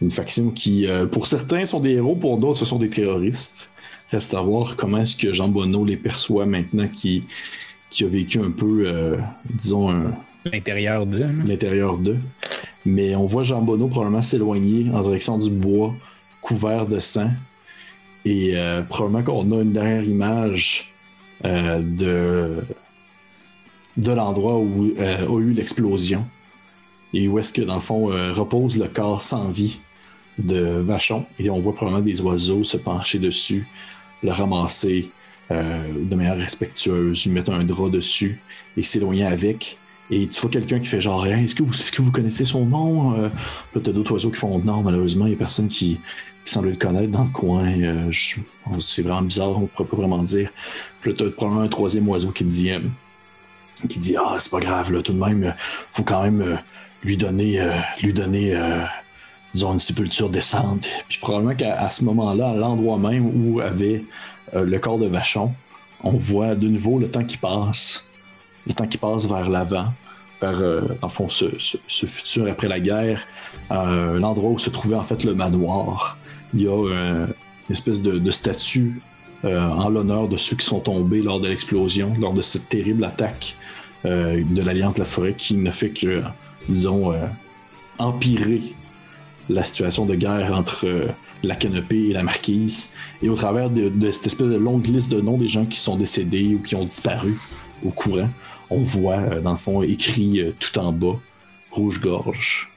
Une faction qui, pour certains, sont des héros, pour d'autres, ce sont des terroristes. Reste à voir comment est-ce que Jean Bonneau les perçoit maintenant qui, qui a vécu un peu, euh, disons, un- L'intérieur de. là. l'intérieur d'eux. Mais on voit Jean Bonneau probablement s'éloigner en direction du bois, couvert de sang. Et euh, probablement qu'on a une dernière image euh, de, de l'endroit où a eu l'explosion. Et où est-ce que, dans le fond, repose le corps sans vie de Vachon. Et on voit probablement des oiseaux se pencher dessus, le ramasser euh, de manière respectueuse, lui mettre un drap dessus et s'éloigner avec. Et tu vois quelqu'un qui fait genre, Hey, est-ce que, vous, est-ce que vous connaissez son nom? Euh, là, t'as d'autres oiseaux qui font non, malheureusement, il y a personne qui, semble le connaître dans le coin. Euh, c'est vraiment bizarre, on pourrait pas vraiment dire. Puis là, t'as probablement un troisième oiseau qui dit, euh, qui dit, ah, c'est pas grave, là, tout de même, faut quand même lui donner, lui donner, disons, une sépulture décente. Puis probablement qu'à ce moment-là, à l'endroit même où avait euh, le corps de Vachon, on voit de nouveau le temps qui passe, le temps qui passe vers l'avant, vers, euh, dans le fond, ce, futur après la guerre, euh, l'endroit où se trouvait en fait le manoir. Il y a euh, une espèce de, de statue euh, en l'honneur de ceux qui sont tombés lors de l'explosion, lors de cette terrible attaque euh, de l'Alliance de la Forêt qui ne fait que, disons, euh, empirer la situation de guerre entre euh, la canopée et la marquise. Et au travers de, de cette espèce de longue liste de noms des gens qui sont décédés ou qui ont disparu au courant, on voit, euh, dans le fond, écrit euh, tout en bas, rouge-gorge.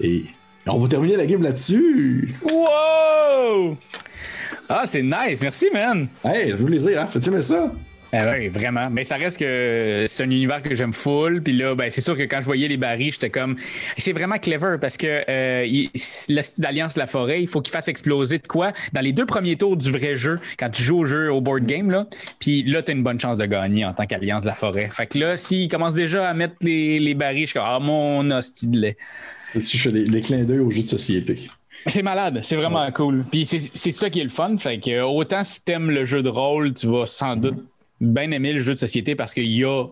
Et on va terminer la game là-dessus. Wow! Ah, c'est nice. Merci, man. Hey, ça fait plaisir, hein? Fais-tu aimer ça? Ah oui, vraiment. Mais ça reste que c'est un univers que j'aime full. Puis là, ben, c'est sûr que quand je voyais les barils, j'étais comme. C'est vraiment clever parce que euh, il- la forêt, il faut qu'il fasse exploser de quoi? Dans les deux premiers tours du vrai jeu, quand tu joues au jeu au board game. Là, puis là, tu as une bonne chance de gagner en tant qu'Alliance de la forêt. Fait que là, s'il commence déjà à mettre les, les barils, je suis comme Ah, mon hostie de lait. Je fais les, les clins d'œil aux jeux de société. C'est malade, c'est vraiment cool. Puis c'est ça qui est le fun. Fait que autant si t'aimes le jeu de rôle, tu vas sans doute bien aimer le jeu de société parce qu'il y a,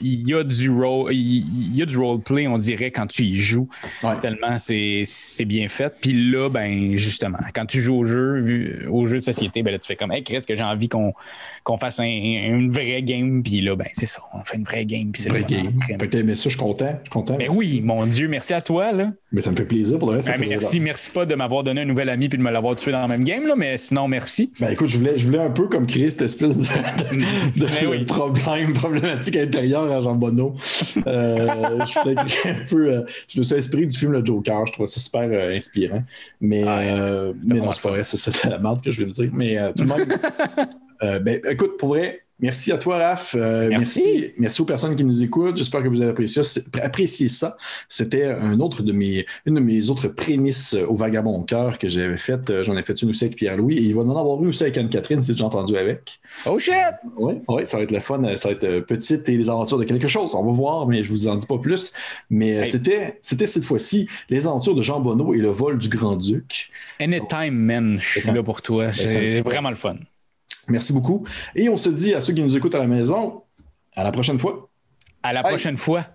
y a du role, il y a du roleplay, on dirait, quand tu y joues. Ouais. Tellement c'est c'est bien fait. Puis là, ben justement, quand tu joues au jeu, au jeu de société, ben là, tu fais comme Hey Chris, que j'ai envie qu'on qu'on fasse un- une vraie game. Puis là, ben c'est ça, on fait une vraie game. Puis c'est game. T'as aimé ça, je suis content. Je suis content. Ben oui, mon Dieu, merci à toi, là. Mais ça me fait plaisir pour le reste. Ben, merci, merci pas de m'avoir donné un nouvel ami puis de me l'avoir tué dans la même game, là, mais sinon, merci. Ben écoute, je voulais, je voulais un peu comme créer cette espèce de, de- Ben oui. de problème, problématique intérieure à Jean Bonneau. Euh, je un peu. euh, je me suis inspiré du film Le Joker, je trouve ça super euh, inspirant. Mais, Ah, euh, mais non, c'est pas vrai, c'était la merde que je viens de dire. Mais tout de même. <laughs> euh, ben écoute, pour vrai. Merci à toi, Raph. Euh, Merci. merci. merci aux personnes qui nous écoutent. J'espère que vous avez apprécié, apprécié ça. C'était un autre de mes, une de mes autres prémices au Vagabond Cœur que j'avais faite. Euh, J'en ai fait une aussi avec Pierre-Louis et il va en avoir une aussi avec Anne-Catherine, si j'ai entendu avec. Oh shit! Oui, ouais, ça va être le fun. Ça va être euh, petite et les aventures de quelque chose. On va voir, mais je vous en dis pas plus. Mais Hey. c'était, c'était cette fois-ci les aventures de Jean Bonneau et le vol du Grand-Duc. Anytime, man, je C'est suis là pour toi. C'est vraiment le fun. Merci beaucoup. Et on se dit à ceux qui nous écoutent à la maison, à la prochaine fois. À la Bye. prochaine fois.